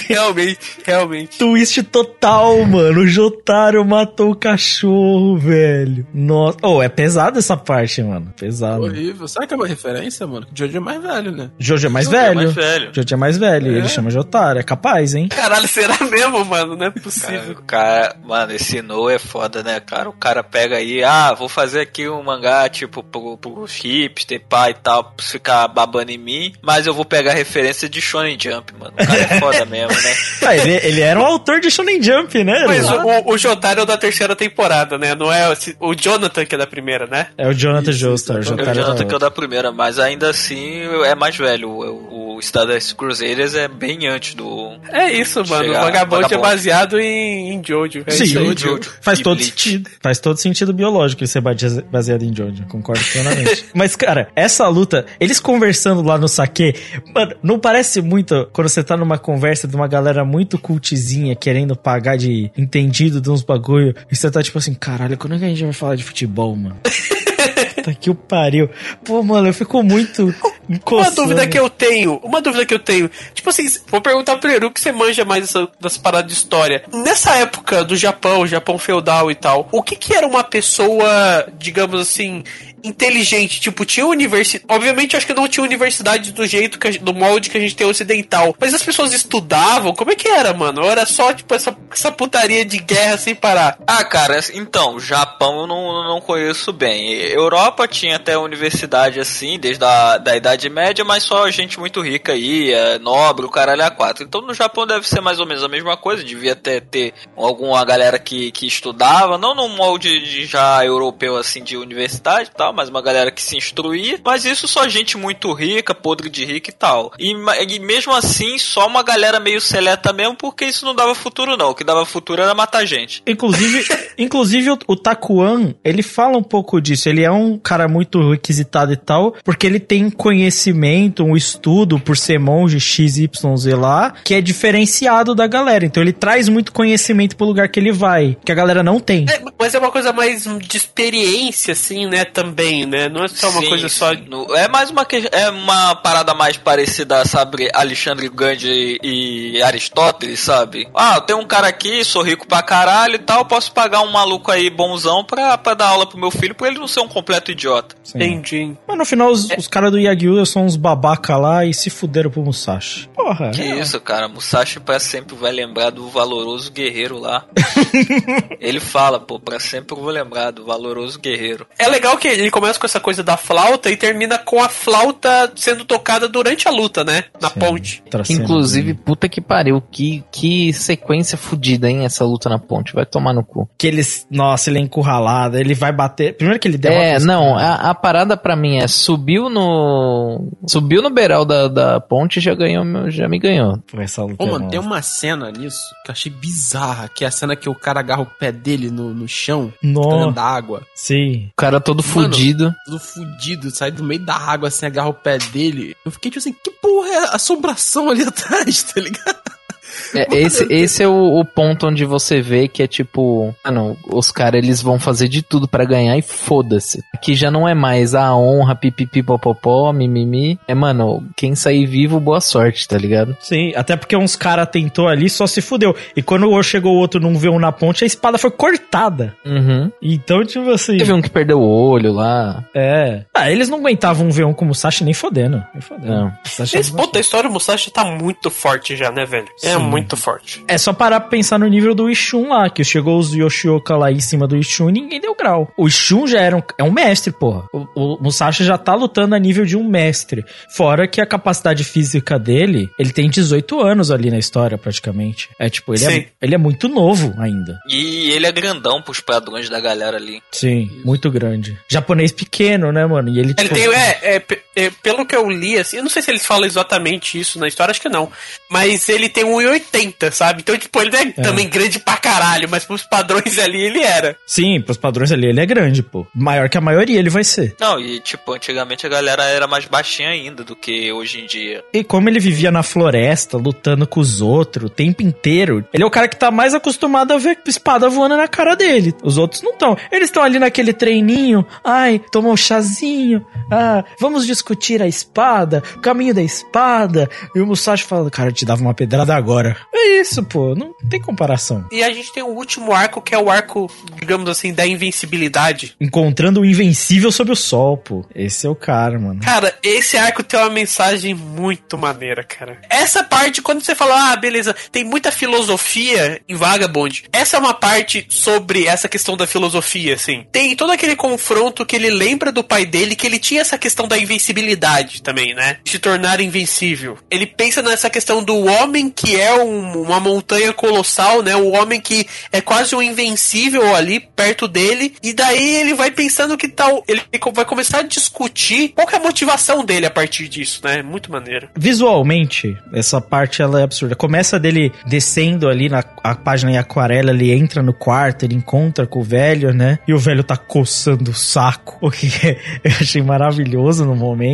realmente, realmente. twist total, mano. O Jotaro matou o cachorro, velho. Nossa. Oh, é pesado essa parte, mano. Pesado. Horrível. Será que é uma referência, mano? Jojo é mais velho, né? Jojo é mais Jojo é velho. mais velho. Jojo é mais velho. Ele chama Jotaro. É capaz, hein? Caralho, será mesmo, mano? Não é Cara, possível. o cara, mano, esse No é foda, né, cara? O cara pega aí, ah, vou fazer aqui um mangá, tipo, pro, pros hipster, pai e tal, pra ficar babando em mim, mas eu vou pegar referência de Shonen Jump, mano. O cara é foda [LAUGHS] mesmo, né? Ah, ele, ele era um autor de Shonen Jump, né? Mas o, o Jotaro é o da terceira temporada, né? Não é o, o Jonathan que é da primeira, né? É o Jonathan Joestar. isso, Jotaro já era que eu da primeira, mas ainda assim é mais velho. O, o Stardust Crusaders é bem antes do. É isso, mano. O Vagabond é baseado em, em Jojo. É Sim, aí. Jojo. faz E todo Bleach. sentido. Faz todo sentido biológico ele ser base- baseado em Jojo. Concordo plenamente. [LAUGHS] Mas, cara, essa luta, eles conversando lá no saque, mano, não parece muito quando você tá numa conversa de uma galera muito cultizinha querendo pagar de entendido de uns bagulho e você tá tipo assim, caralho, quando é que a gente vai falar de futebol, mano? [LAUGHS] Puta que o pariu. Pô, mano, eu fico muito Uma encostando. dúvida que eu tenho, uma dúvida que eu tenho. Tipo assim, vou perguntar pro Eru que você manja mais dessa, das paradas de história. Nessa época do Japão, Japão feudal e tal, o que que era uma pessoa, digamos assim, inteligente? Tipo, tinha universidade. Obviamente, eu acho que não tinha universidade do jeito que a do molde que a gente tem ocidental. Mas as pessoas estudavam? Como é que era, mano? Ou era só, tipo, essa, essa putaria de guerra sem parar? Ah, cara, então, Japão eu não, não conheço bem. Europa tinha até universidade assim, desde a da Idade Média, mas só gente muito rica aí, é, nobre, o caralho a quatro. Então no Japão deve ser mais ou menos a mesma coisa, devia até ter alguma galera que, que estudava, não num molde de já europeu assim de universidade e tal, mas uma galera que se instruía, mas isso só gente muito rica, podre de rica e tal. E, e mesmo assim, só uma galera meio seleta mesmo, porque isso não dava futuro não, o que dava futuro era matar gente. Inclusive, [LAUGHS] inclusive o, o Takuan, ele fala um pouco disso. Ele é um cara muito requisitado e tal, porque ele tem conhecimento, um estudo por ser monge XYZ lá, que é diferenciado da galera. Então ele traz muito conhecimento pro lugar que ele vai, que a galera não tem. É, mas é uma coisa mais de experiência, assim, né? Também, né? Não é só uma Sim, coisa só. sim. É mais uma que é uma parada mais parecida, sabe, Alexandre Gandhi e Aristóteles, sabe? Ah, tem um cara aqui, sou rico pra caralho e tal, posso pagar um maluco aí bonzão pra, pra dar aula pro meu filho, pra ele não ser um completo idiota. Sim. Entendi. Mas no final, os, os caras do Yagyu são uns babaca lá e se fuderam pro Musashi. Porra. Que é. isso, cara. Musashi pra sempre vai lembrar do valoroso guerreiro lá. [LAUGHS] ele fala, pô, pra sempre eu vou lembrar do valoroso guerreiro. É legal que ele começa com essa coisa da flauta e termina com a flauta sendo tocada durante a luta, né? Na Sim. ponte. Outra cena Inclusive, dele. puta que pariu. Que, que sequência fodida, hein? Essa luta na ponte. Vai tomar no cu. Que eles. Nossa, ele é encurralado. Ele vai bater. Primeiro que ele derrota. É, os não, a, a parada pra mim é subiu no. Subiu no beiral da, da ponte e já ganhou, meu- já me ganhou. Luta Ô, mano, tem uma cena nisso que eu achei bizarra, que é a cena que o cara agarra o pé dele no, no chão, dentro Nossa. da água, Sim. O cara todo Mano, fudido. tudo fudido, sai do meio da água assim, agarra o pé dele. Eu fiquei tipo assim, que porra é a assombração ali [LAUGHS] atrás, tá ligado? É, esse, esse é o, o ponto onde você vê que é tipo, ah não, os caras eles vão fazer de tudo pra ganhar e foda-se. Aqui já não é mais a honra, pipipi, popopó, mimimi. É, mano, quem sair vivo, boa sorte, tá ligado? Sim, até porque uns cara tentou ali, só se fudeu. E quando o chegou o outro num V1 na ponte, a espada foi cortada. Uhum. Então, tipo assim. Teve um que perdeu o olho lá. É. Ah, eles não aguentavam um V1 como o Sashi nem fodendo. Nem fodendo. Não. O Sashi Esse não ponto da história, o Musashi tá muito forte já, né, velho? É Sim. Muito forte. É só parar pra pensar no nível do Ishun lá, que chegou os Yoshioka lá em cima do Ishun e ninguém deu grau. O Ishun já era um, é um mestre, porra. O, o Musashi já tá lutando a nível de um mestre. Fora que a capacidade física dele, ele tem 18 anos ali na história, praticamente. É tipo, ele, é, ele é muito novo ainda. E ele é grandão pros padrões da galera ali. Sim, muito grande. Japonês pequeno, né, mano? E ele, Ele tipo, tem, é, é, pelo que eu li, assim, eu não sei se eles falam exatamente isso na história, acho que não. Mas ele tem 1,80, sabe? Então, tipo, ele não é, também grande pra caralho, mas pros padrões ali ele era. Sim, pros padrões ali, ele é grande, pô. Maior que a maioria ele vai ser. Não, e tipo, antigamente a galera era mais baixinha ainda do que hoje em dia. E como ele vivia na floresta, lutando com os outros o tempo inteiro, ele é o cara que tá mais acostumado a ver espada voando na cara dele. Os outros não estão. Eles estão ali naquele treininho. Ai, tomou um chazinho. Ah, vamos discutir a espada, o caminho da espada. E o Musashi fala, cara, eu te dava uma pedrada agora. É isso, pô. Não tem comparação. E a gente tem o último arco, que é o arco, digamos assim, da invencibilidade. Encontrando o invencível sob o sol, pô. Esse é o cara, mano. Cara, esse arco tem uma mensagem muito maneira, cara. Essa parte, quando você fala, ah, beleza, tem muita filosofia em Vagabond. Essa é uma parte sobre essa questão da filosofia, assim. Tem todo aquele confronto que ele lembra do pai dele, que ele tinha essa questão da invencibilidade também, né? Se tornar invencível. Ele pensa nessa questão do homem que é um- uma montanha colossal, né? O homem que é quase um invencível ali perto dele. E daí ele vai pensando que tal. Ele vai começar a discutir qual é a motivação dele a partir disso, né? Muito maneiro. Visualmente, essa parte ela é absurda. Começa dele descendo ali na página em aquarela, ele entra no quarto, ele encontra com o velho, né? E o velho tá coçando o saco, [LAUGHS] o que eu achei maravilhoso no momento.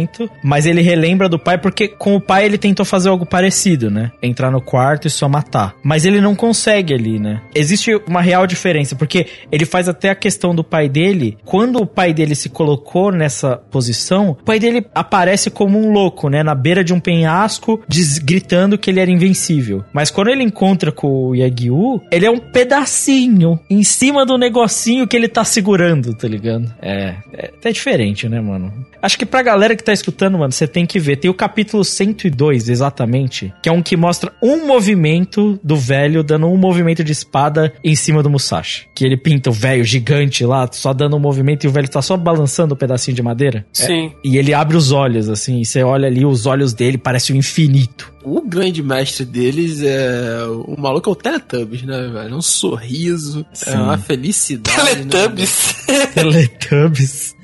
Mas ele relembra do pai porque com o pai ele tentou fazer algo parecido, né? Entrar no quarto e só matar. Mas ele não consegue ali, né? Existe uma real diferença, porque ele faz até a questão do pai dele. Quando o pai dele se colocou nessa posição, o pai dele aparece como um louco, né? Na beira de um penhasco, gritando que ele era invencível. Mas quando ele encontra com o Yagyu, ele é um pedacinho em cima do negocinho que ele tá segurando, tá ligado? É, é, é diferente, né, mano? Acho que pra galera que tá escutando, mano, você tem que ver. Tem o capítulo 102, exatamente, que é um que mostra um movimento do velho dando um movimento de espada em cima do Musashi. Que ele pinta o velho gigante lá, só dando um movimento e o velho tá só balançando o pedacinho de madeira. Sim. E ele abre os olhos, assim, e você olha ali, os olhos dele parecem o infinito. O grande mestre deles é. O maluco é o Teletubbies, né, velho? Um sorriso, é Sim. uma felicidade. né, Teletubbies. [LAUGHS] Teletubbies.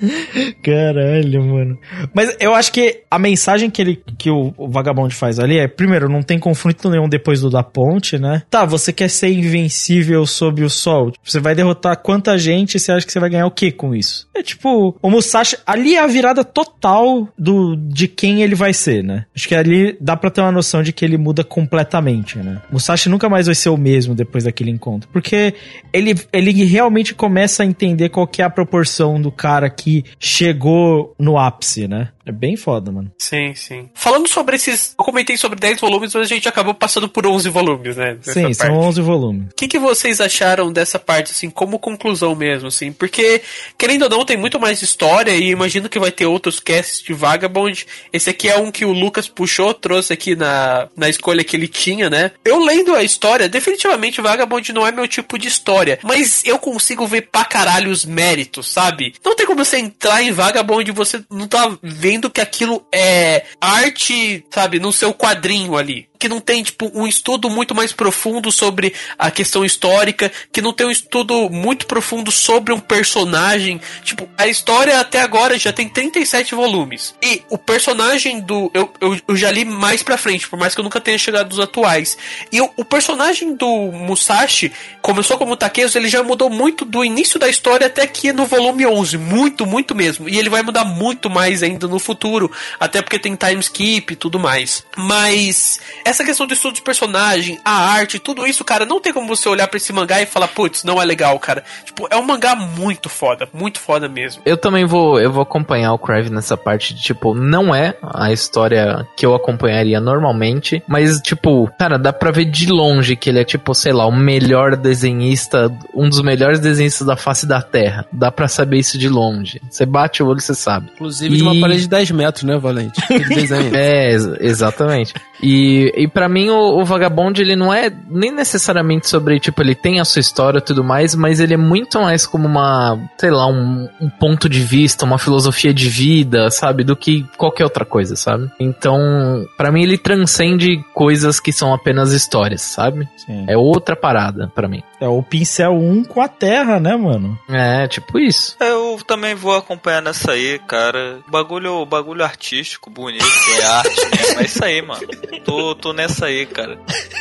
Caralho, mano. Mas eu acho que a mensagem que, ele, que o, o vagabundo faz ali é: primeiro, não tem conflito nenhum depois do da ponte, né? Tá, você quer ser invencível sob o sol. Tipo, Você vai derrotar quanta gente e você acha que você vai ganhar o que com isso? É tipo, o Musashi. Ali é a virada total do, de quem ele vai ser, né? Acho que ali dá pra ter uma noção noção de que ele muda completamente, né? Musashi nunca mais vai ser o mesmo depois daquele encontro. Porque ele, ele realmente começa a entender qual que é a proporção do cara que chegou no ápice, né? É bem foda, mano. Sim, sim. Falando sobre esses. Eu comentei sobre 10 volumes, mas a gente acabou passando por 11 volumes, né? Sim, são parte. 11 volumes. O que, que vocês acharam dessa parte, assim, como conclusão mesmo, assim? Porque, querendo ou não, tem muito mais história e imagino que vai ter outros casts de Vagabond. Esse aqui é um que o Lucas puxou, trouxe aqui na, na escolha que ele tinha, né? Eu lendo a história, definitivamente Vagabond não é meu tipo de história, mas eu consigo ver pra caralho os méritos, sabe? Não tem como você entrar em Vagabond e você não tá vendo que aquilo é arte, sabe, no seu quadrinho ali que não tem tipo um estudo muito mais profundo sobre a questão histórica, que não tem um estudo muito profundo sobre um personagem. Tipo, a história até agora já tem 37 volumes. E o personagem do. Eu, eu, eu já li mais pra frente, por mais que eu nunca tenha chegado dos atuais. E o, o personagem do Musashi começou como Takezo, ele já mudou muito do início da história até aqui no volume 11. Muito, muito mesmo. E ele vai mudar muito mais ainda no futuro, até porque tem time skip e tudo mais. Mas essa questão do estudo de personagem, a arte, tudo isso, cara, não tem como você olhar pra esse mangá e falar, putz, não é legal, cara. Tipo, é um mangá muito foda, muito foda mesmo. Eu também vou, eu vou acompanhar o Crave nessa parte de, tipo, não é a história que eu acompanharia normalmente, mas, tipo, cara, dá pra ver de longe que ele é, tipo, sei lá, o melhor desenhista, um dos melhores desenhistas da face da Terra. Dá pra saber isso de longe. Você bate o olho, você sabe. Inclusive de uma E- parede de 10 metros, né, Valente? Ele [LAUGHS] desenha. É, ex- exatamente. E, e para mim o, o Vagabond ele não é nem necessariamente sobre, tipo, ele tem a sua história e tudo mais, mas ele é muito mais como uma, sei lá, um, um ponto de vista, uma filosofia de vida, sabe? Do que qualquer outra coisa, sabe? Então, pra mim ele transcende coisas que são apenas histórias, sabe? Sim. É outra parada pra mim. É o pincel 1 com a terra, né, mano? É, tipo isso. Eu também vou acompanhar nessa aí, cara. Bagulho, bagulho artístico, bonito, é arte mesmo. É isso aí, mano. Tô, tô nessa aí, cara.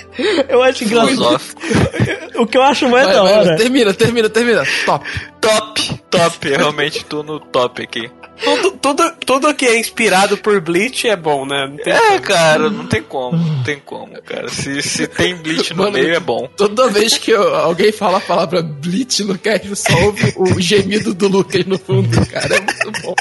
[LAUGHS] Eu acho engraçado. Filosófico. [LAUGHS] O que eu acho mais Vai, da vai, hora. termina, termina, termina. Top. Top, top. Eu realmente tô no top aqui. Tudo, tudo, tudo que é inspirado por Bleach é bom, né? Não tem É, cara, não tem como, não tem como, cara. Se, se tem Bleach no Mano, meio, é bom. Toda vez que eu- alguém fala a palavra Blitz no cast, só ouve o gemido do Lucas no fundo, cara. É muito bom.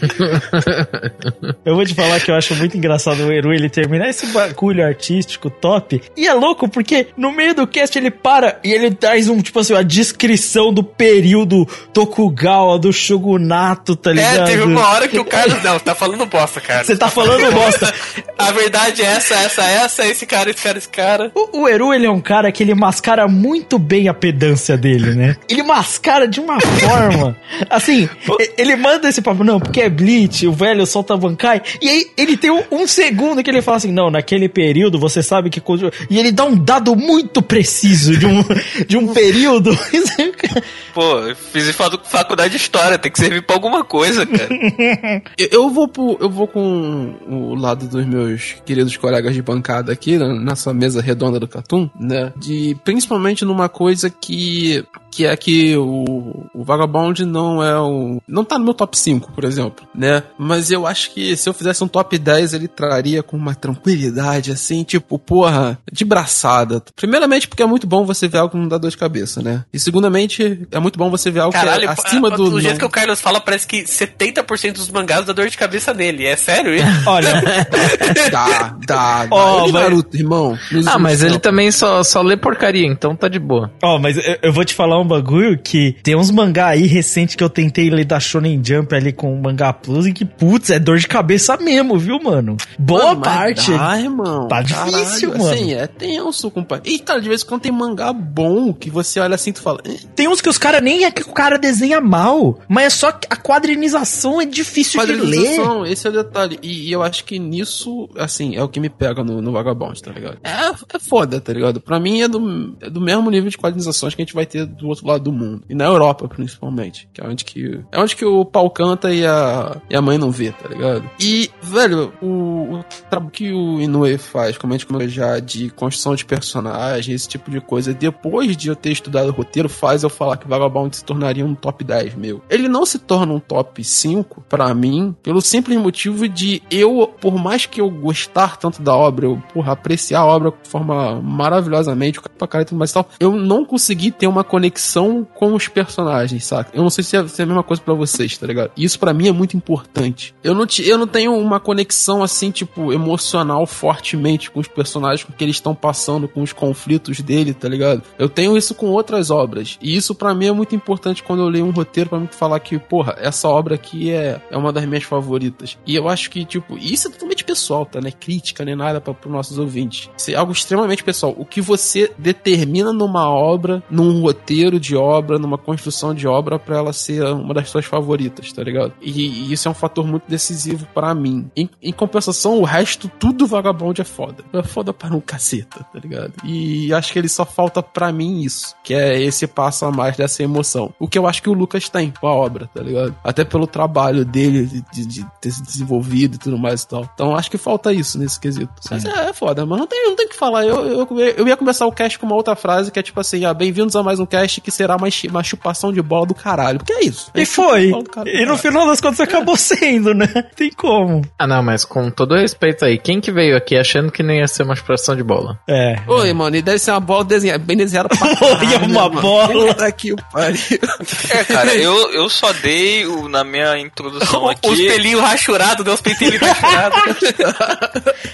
[LAUGHS] Eu vou te falar que eu acho muito engraçado o Eru ele terminar esse bagulho artístico top. E é louco porque no meio do cast ele para e ele traz um, tipo assim, a descrição do período Tokugawa, do Shogunato, tá ligado? É, teve uma hora que o [LAUGHS] Carlos. Não, tá falando bosta, cara. Você tá falando [LAUGHS] bosta. A verdade é essa, essa, essa, esse cara, esse cara, esse cara. O, o Eru, ele é um cara que ele mascara muito bem a pedância dele, né? Ele mascara de uma forma. Assim, ele manda esse papo, não, porque é Bleach, o velho solta Bankai. E aí ele tem um, um segundo que ele fala assim, não, naquele período você sabe que. E ele dá um dado muito preciso de um, [LAUGHS] de um período. [LAUGHS] Pô, eu fiz facu- faculdade de história, tem que servir pra alguma coisa, cara. [LAUGHS] Eu, eu vou pro- eu vou com o lado dos meus queridos colegas de bancada aqui, né, nessa mesa redonda do Catum, né? De principalmente numa coisa que que é que o, o Vagabond não é o não tá no meu top 5, por exemplo, né? Mas eu acho que se eu fizesse um top 10, ele traria com uma tranquilidade assim, tipo, porra, de braçada. Primeiramente porque é muito bom você ver algo que não dá dor de cabeça, né? E segundamente é muito bom você ver algo Caralho, que é acima a- do do jeito não- que o Carlos fala, parece que 70% dos mangás dá dor de cabeça nele. É sério isso? [LAUGHS] Olha, [LAUGHS] Dá, dá, dá. [LAUGHS] Ó, Eu li mas- Naruto, irmão. Nos Ah, mas ele também só, só lê porcaria, então tá de boa. Ó, mas eu, eu vou te falar um bagulho que tem uns mangá aí recente que eu tentei ler da Shonen Jump ali com o Mangá Plus e que, putz, é dor de cabeça mesmo, viu, mano? Boa Mano, parte. Dá, irmão. Tá difícil, mano. Assim, é tenso, compadre. E, cara, de vez em quando tem mangá bom que você olha assim e tu fala. "Eh, Tem uns que os caras nem é que o cara desenha mal, mas é só que a quadrinização é difícil de ler. Quadrinização, esse é o detalhe. E, e eu acho que nisso, assim, é o que me pega no, no Vagabond, tá ligado? É, é foda, tá ligado? Pra mim é do, é do mesmo nível de quadrinizações que a gente vai ter do outro lado do mundo. E na Europa, principalmente. Que é onde que, é onde que o pau canta e a, e a mãe não vê, tá ligado? E, velho, o, o trabalho que o Inoue faz, como a gente comentou já, de construção de personagens, esse tipo de coisa, depois de eu ter estudado o roteiro, faz eu falar que Vagabond se tornaria um top 10 meu. Ele não se torna um top 5 para mim, pelo simples motivo de eu, por mais que eu gostar tanto da obra, eu, porra, apreciar a obra de forma maravilhosamente, pra caralho e tudo mais e tal, eu não consegui ter uma conexão com os personagens, saca? Eu não sei se é, se é a mesma coisa para vocês, tá ligado? Isso para mim é muito importante. Eu não, te, eu não tenho uma conexão assim, tipo, emocional fortemente com os personagens, com o que eles estão passando, com os conflitos dele, tá ligado? Eu tenho isso com outras obras. E isso para mim é muito importante quando eu leio um roteiro para me falar que, porra, essa obra aqui é, é uma das minhas favoritas. E eu acho que, tipo, isso é totalmente pessoal, tá? Não é crítica nem nada para os nossos ouvintes. Isso é algo extremamente pessoal. O que você determina numa obra, num roteiro de obra, numa construção de obra, para ela ser uma das suas favoritas, tá ligado? E, e isso é um fator muito decisivo para mim. Em, em, compensação, o resto, tudo vagabundo é foda. É foda para um caceta, tá ligado? E acho que ele só falta para mim isso, que é esse passo a mais dessa emoção. O que eu acho que o Lucas tem com a obra, tá ligado? Até pelo trabalho dele de, de, de ter se desenvolvido e tudo mais e tal. Então acho que falta isso nesse quesito. Sim. Mas é, é, foda, mas não tem, não tem que falar. Eu, eu, eu ia começar o cast com uma outra frase que é tipo assim: ah, bem-vindos a mais um cast que será mais uma chupação de bola do caralho. Porque é isso. É e foi. E no final das contas [LAUGHS] acabou sendo, né? Tem como. Ah, não, mas com todo respeito aí, quem que veio aqui achando que não ia ser uma chupação de bola? É. Oi, é. mano, e deve ser uma bola desenhada, bem desenhada pra [LAUGHS] caralho, é uma mano. bola. Aqui, o pariu. É, cara, eu, eu só dei o, na minha introdução [LAUGHS] aqui. Os pelinhos rachurados, deu os peitinhos rachurados.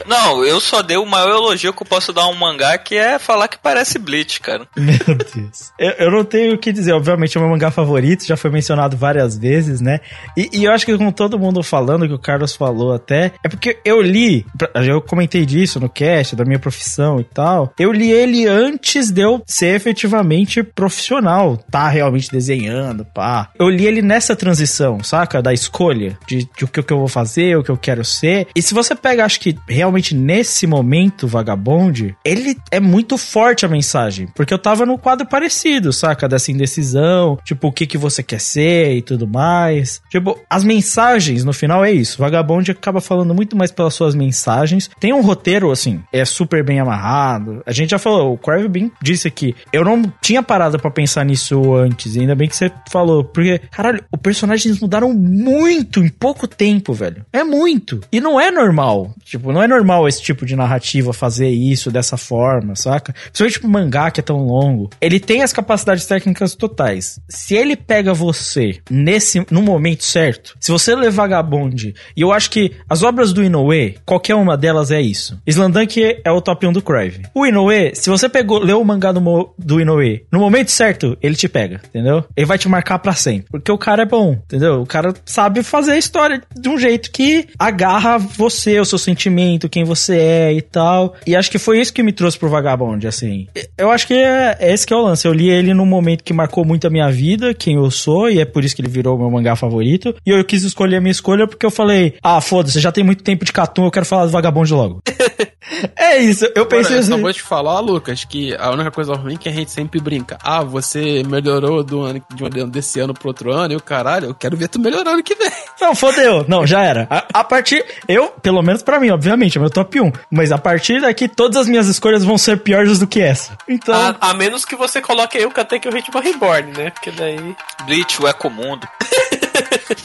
não, eu só dei o maior elogio que eu posso dar a um mangá, que é falar que parece Bleach, cara. Meu Deus. Eu, eu não tenho o que dizer, obviamente é o meu mangá favorito, já foi mencionado várias vezes, né? E, e, eu acho que com todo mundo falando, que o Carlos falou até, é porque eu li, eu comentei disso no cast, da minha profissão e tal, eu li ele antes de eu ser efetivamente profissional, tá realmente desenhando, pá. Eu li ele nessa transição, saca? Da escolha de, de o que, eu vou fazer, o que eu quero ser. E se você pega, acho que realmente nesse momento, Vagabond, ele é muito forte a mensagem, porque eu tava no quadro parecido, saca? Dessa indecisão, tipo, o que que você quer ser e tudo mais. Tipo, as mensagens no final é isso. Vagabond acaba falando muito mais pelas suas mensagens. Tem um roteiro, assim, é super bem amarrado. A gente já falou, o Crave Bean disse que eu não tinha parado para pensar nisso antes. Ainda bem que você falou. Porque, caralho, os personagens mudaram muito em pouco tempo, velho. É muito. E não é normal. Tipo, não é normal esse tipo de narrativa fazer isso dessa forma, saca? Principalmente tipo mangá que é tão longo. Ele tem as capacidades técnicas totais. Se ele pega você nesse no momento certo, se você ler Vagabond, e eu acho que as obras do Inoue, qualquer uma delas é isso. Slandunk é o top 1 do Crave. O Inoue, se você pegou, leu o mangá do, do Inoue, no momento certo, ele te pega, entendeu? Ele vai te marcar para sempre. Porque o cara é bom, entendeu? O cara sabe fazer a história de um jeito que agarra você, o seu sentimento, quem você é e tal. E acho que foi isso que me trouxe pro Vagabond, assim. Eu acho que é, é esse que é o lance. Eu li ele num momento que marcou muito a minha vida, quem eu sou, e é por isso que ele virou meu mangá favorito. E eu quis escolher a minha escolha porque eu falei: ah, foda-se, já tem muito tempo de Catum, eu quero falar do Vagabond logo. [LAUGHS] é isso, eu pensei Agora, assim. Eu vou te falar, Lucas, que a única coisa ruim é que a gente sempre brinca. Ah, você melhorou do ano, de um, desse ano pro outro ano, e o caralho, eu quero ver tu melhorando que vem. [LAUGHS] Não, fodeu. Não, já era. A, a partir. Eu, pelo menos pra mim, obviamente, é meu top 1. Mas a partir daqui, todas as minhas escolhas vão ser piores do que essa. Então. A, a menos que você coloque aí o Katek e o Ritmo Reborn, né? Porque daí. Bleach, o Ecomundo. [LAUGHS]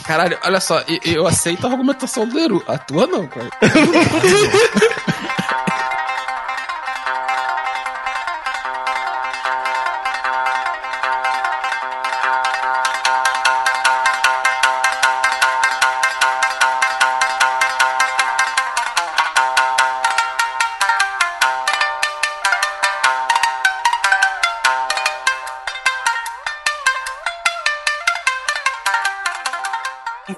Caralho, olha só, eu, eu aceito a argumentação do Eru. A tua não, cara. [LAUGHS]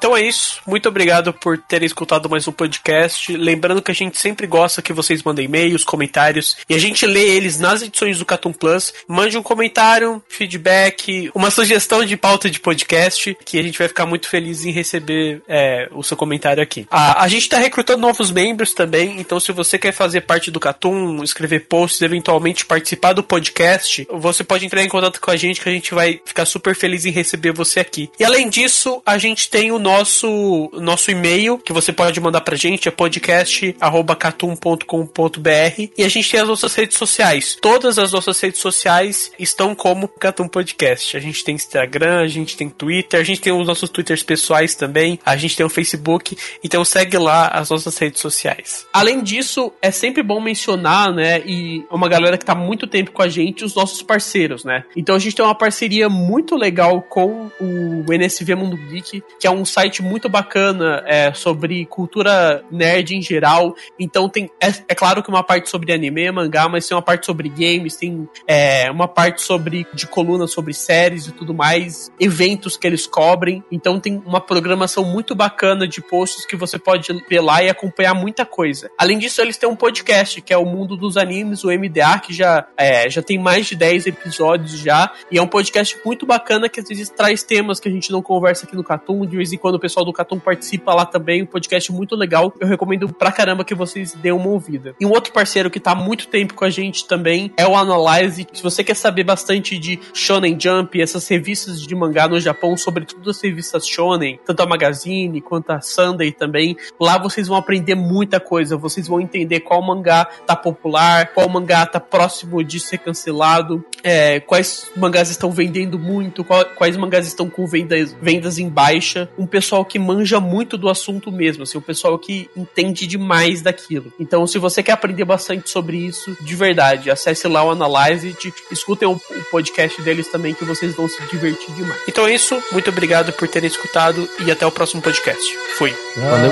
Então é isso. Muito obrigado por terem escutado mais um podcast. Lembrando que a gente sempre gosta que vocês mandem e-mails, comentários e a gente lê eles nas edições do Catum Plus. Mande um comentário, feedback, uma sugestão de pauta de podcast que a gente vai ficar muito feliz em receber é, o seu comentário aqui. A, a gente está recrutando novos membros também, então se você quer fazer parte do Catum, escrever posts, eventualmente participar do podcast, você pode entrar em contato com a gente que a gente vai ficar super feliz em receber você aqui. E além disso, a gente tem o nosso, nosso e-mail, que você pode mandar pra gente, é podcast.catum.com.br. E a gente tem as nossas redes sociais. Todas as nossas redes sociais estão como Catum Podcast. A gente tem Instagram, a gente tem Twitter, a gente tem os nossos Twitters pessoais também, a gente tem o Facebook. Então segue lá as nossas redes sociais. Além disso, é sempre bom mencionar, né, e uma galera que tá muito tempo com a gente, os nossos parceiros, né? Então a gente tem uma parceria muito legal com o NSV Mundo Geek, que é um site muito bacana é, sobre cultura nerd em geral. Então tem, é, é, claro que uma parte sobre anime, mangá, mas tem uma parte sobre games, tem é, uma parte sobre de coluna sobre séries e tudo mais, eventos que eles cobrem. Então tem uma programação muito bacana de posts que você pode ver lá e acompanhar muita coisa. Além disso, eles têm um podcast que é o Mundo dos Animes, o MDA, que já, é, já tem mais de 10 episódios já. E é um podcast muito bacana que às vezes traz temas que a gente não conversa aqui no Catum. De vez em quando o pessoal do Catum participa lá também. Um podcast muito legal. Eu recomendo pra caramba que vocês dêem uma ouvida. E um outro parceiro que tá há muito tempo com a gente também é o Analyze. Se você quer saber bastante de Shonen Jump, essas revistas de mangá no Japão, sobretudo as revistas Shonen, tanto a Magazine quanto a Sunday também, lá vocês vão aprender muita coisa. Vocês vão entender qual mangá tá popular, qual mangá tá próximo de ser cancelado, é, quais mangás estão vendendo muito, qual, quais mangás estão com vendas, vendas em baixa. Um pessoal que manja muito do assunto mesmo, assim, um pessoal que entende demais daquilo. Então, se você quer aprender bastante sobre isso, de verdade, acesse lá o Analyze, escutem o, o podcast deles também, que vocês vão se divertir demais. Então é isso, muito obrigado por terem escutado e até o próximo podcast. Fui. Valeu.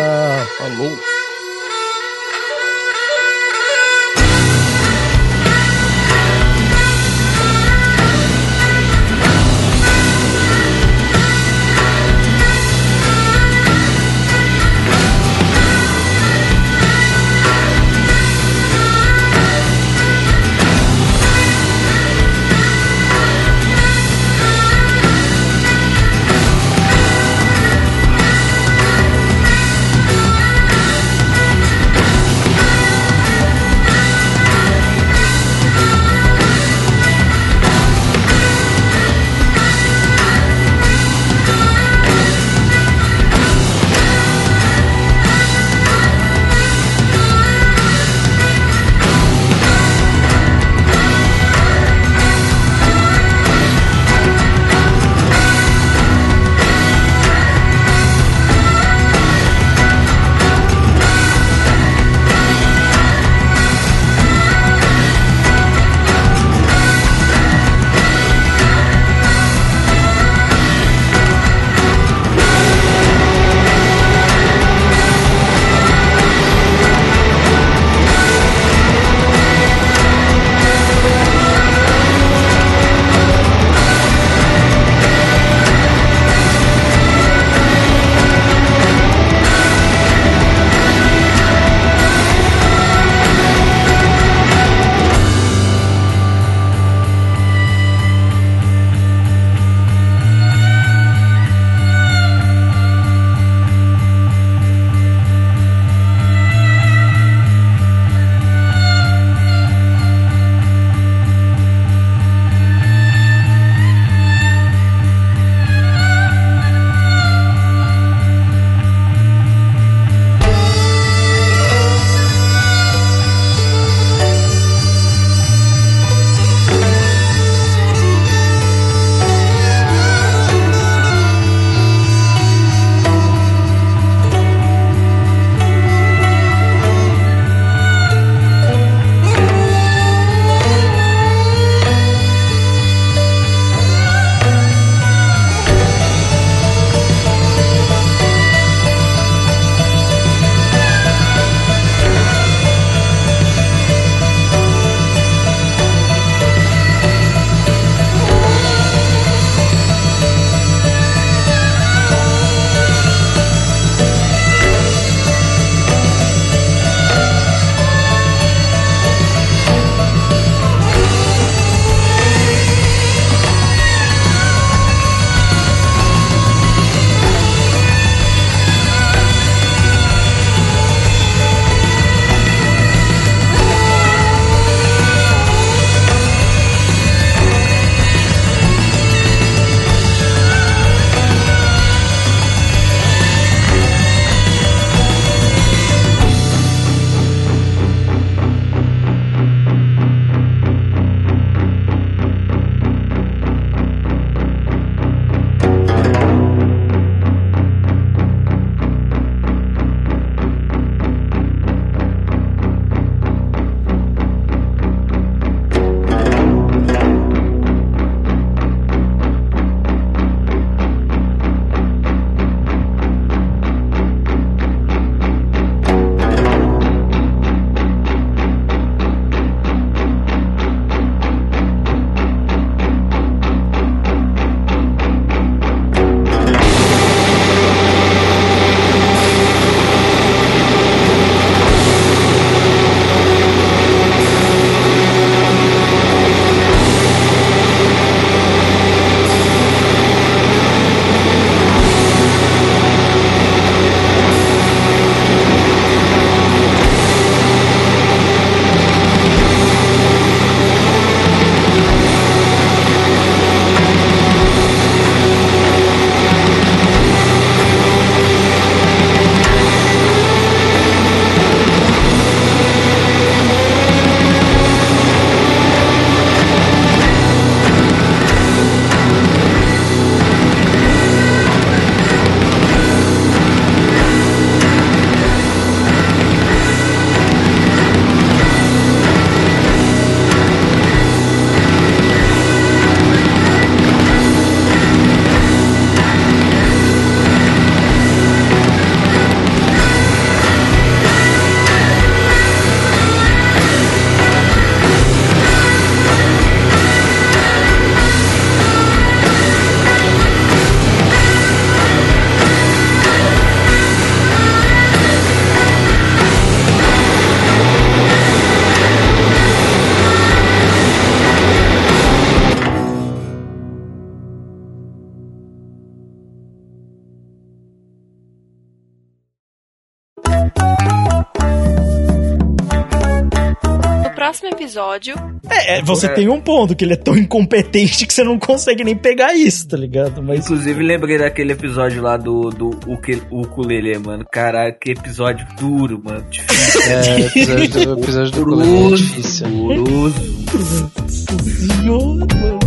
Falou. É, você É. tem um ponto, que ele é tão incompetente que você não consegue nem pegar isso, tá ligado? Mas. Inclusive, lembrei daquele episódio lá do, do ukulele, mano. Caralho, que episódio duro, mano. Difícil. É, [LAUGHS] episódio do, o episódio do ukulele é difícil. Duroso. Senhor, mano.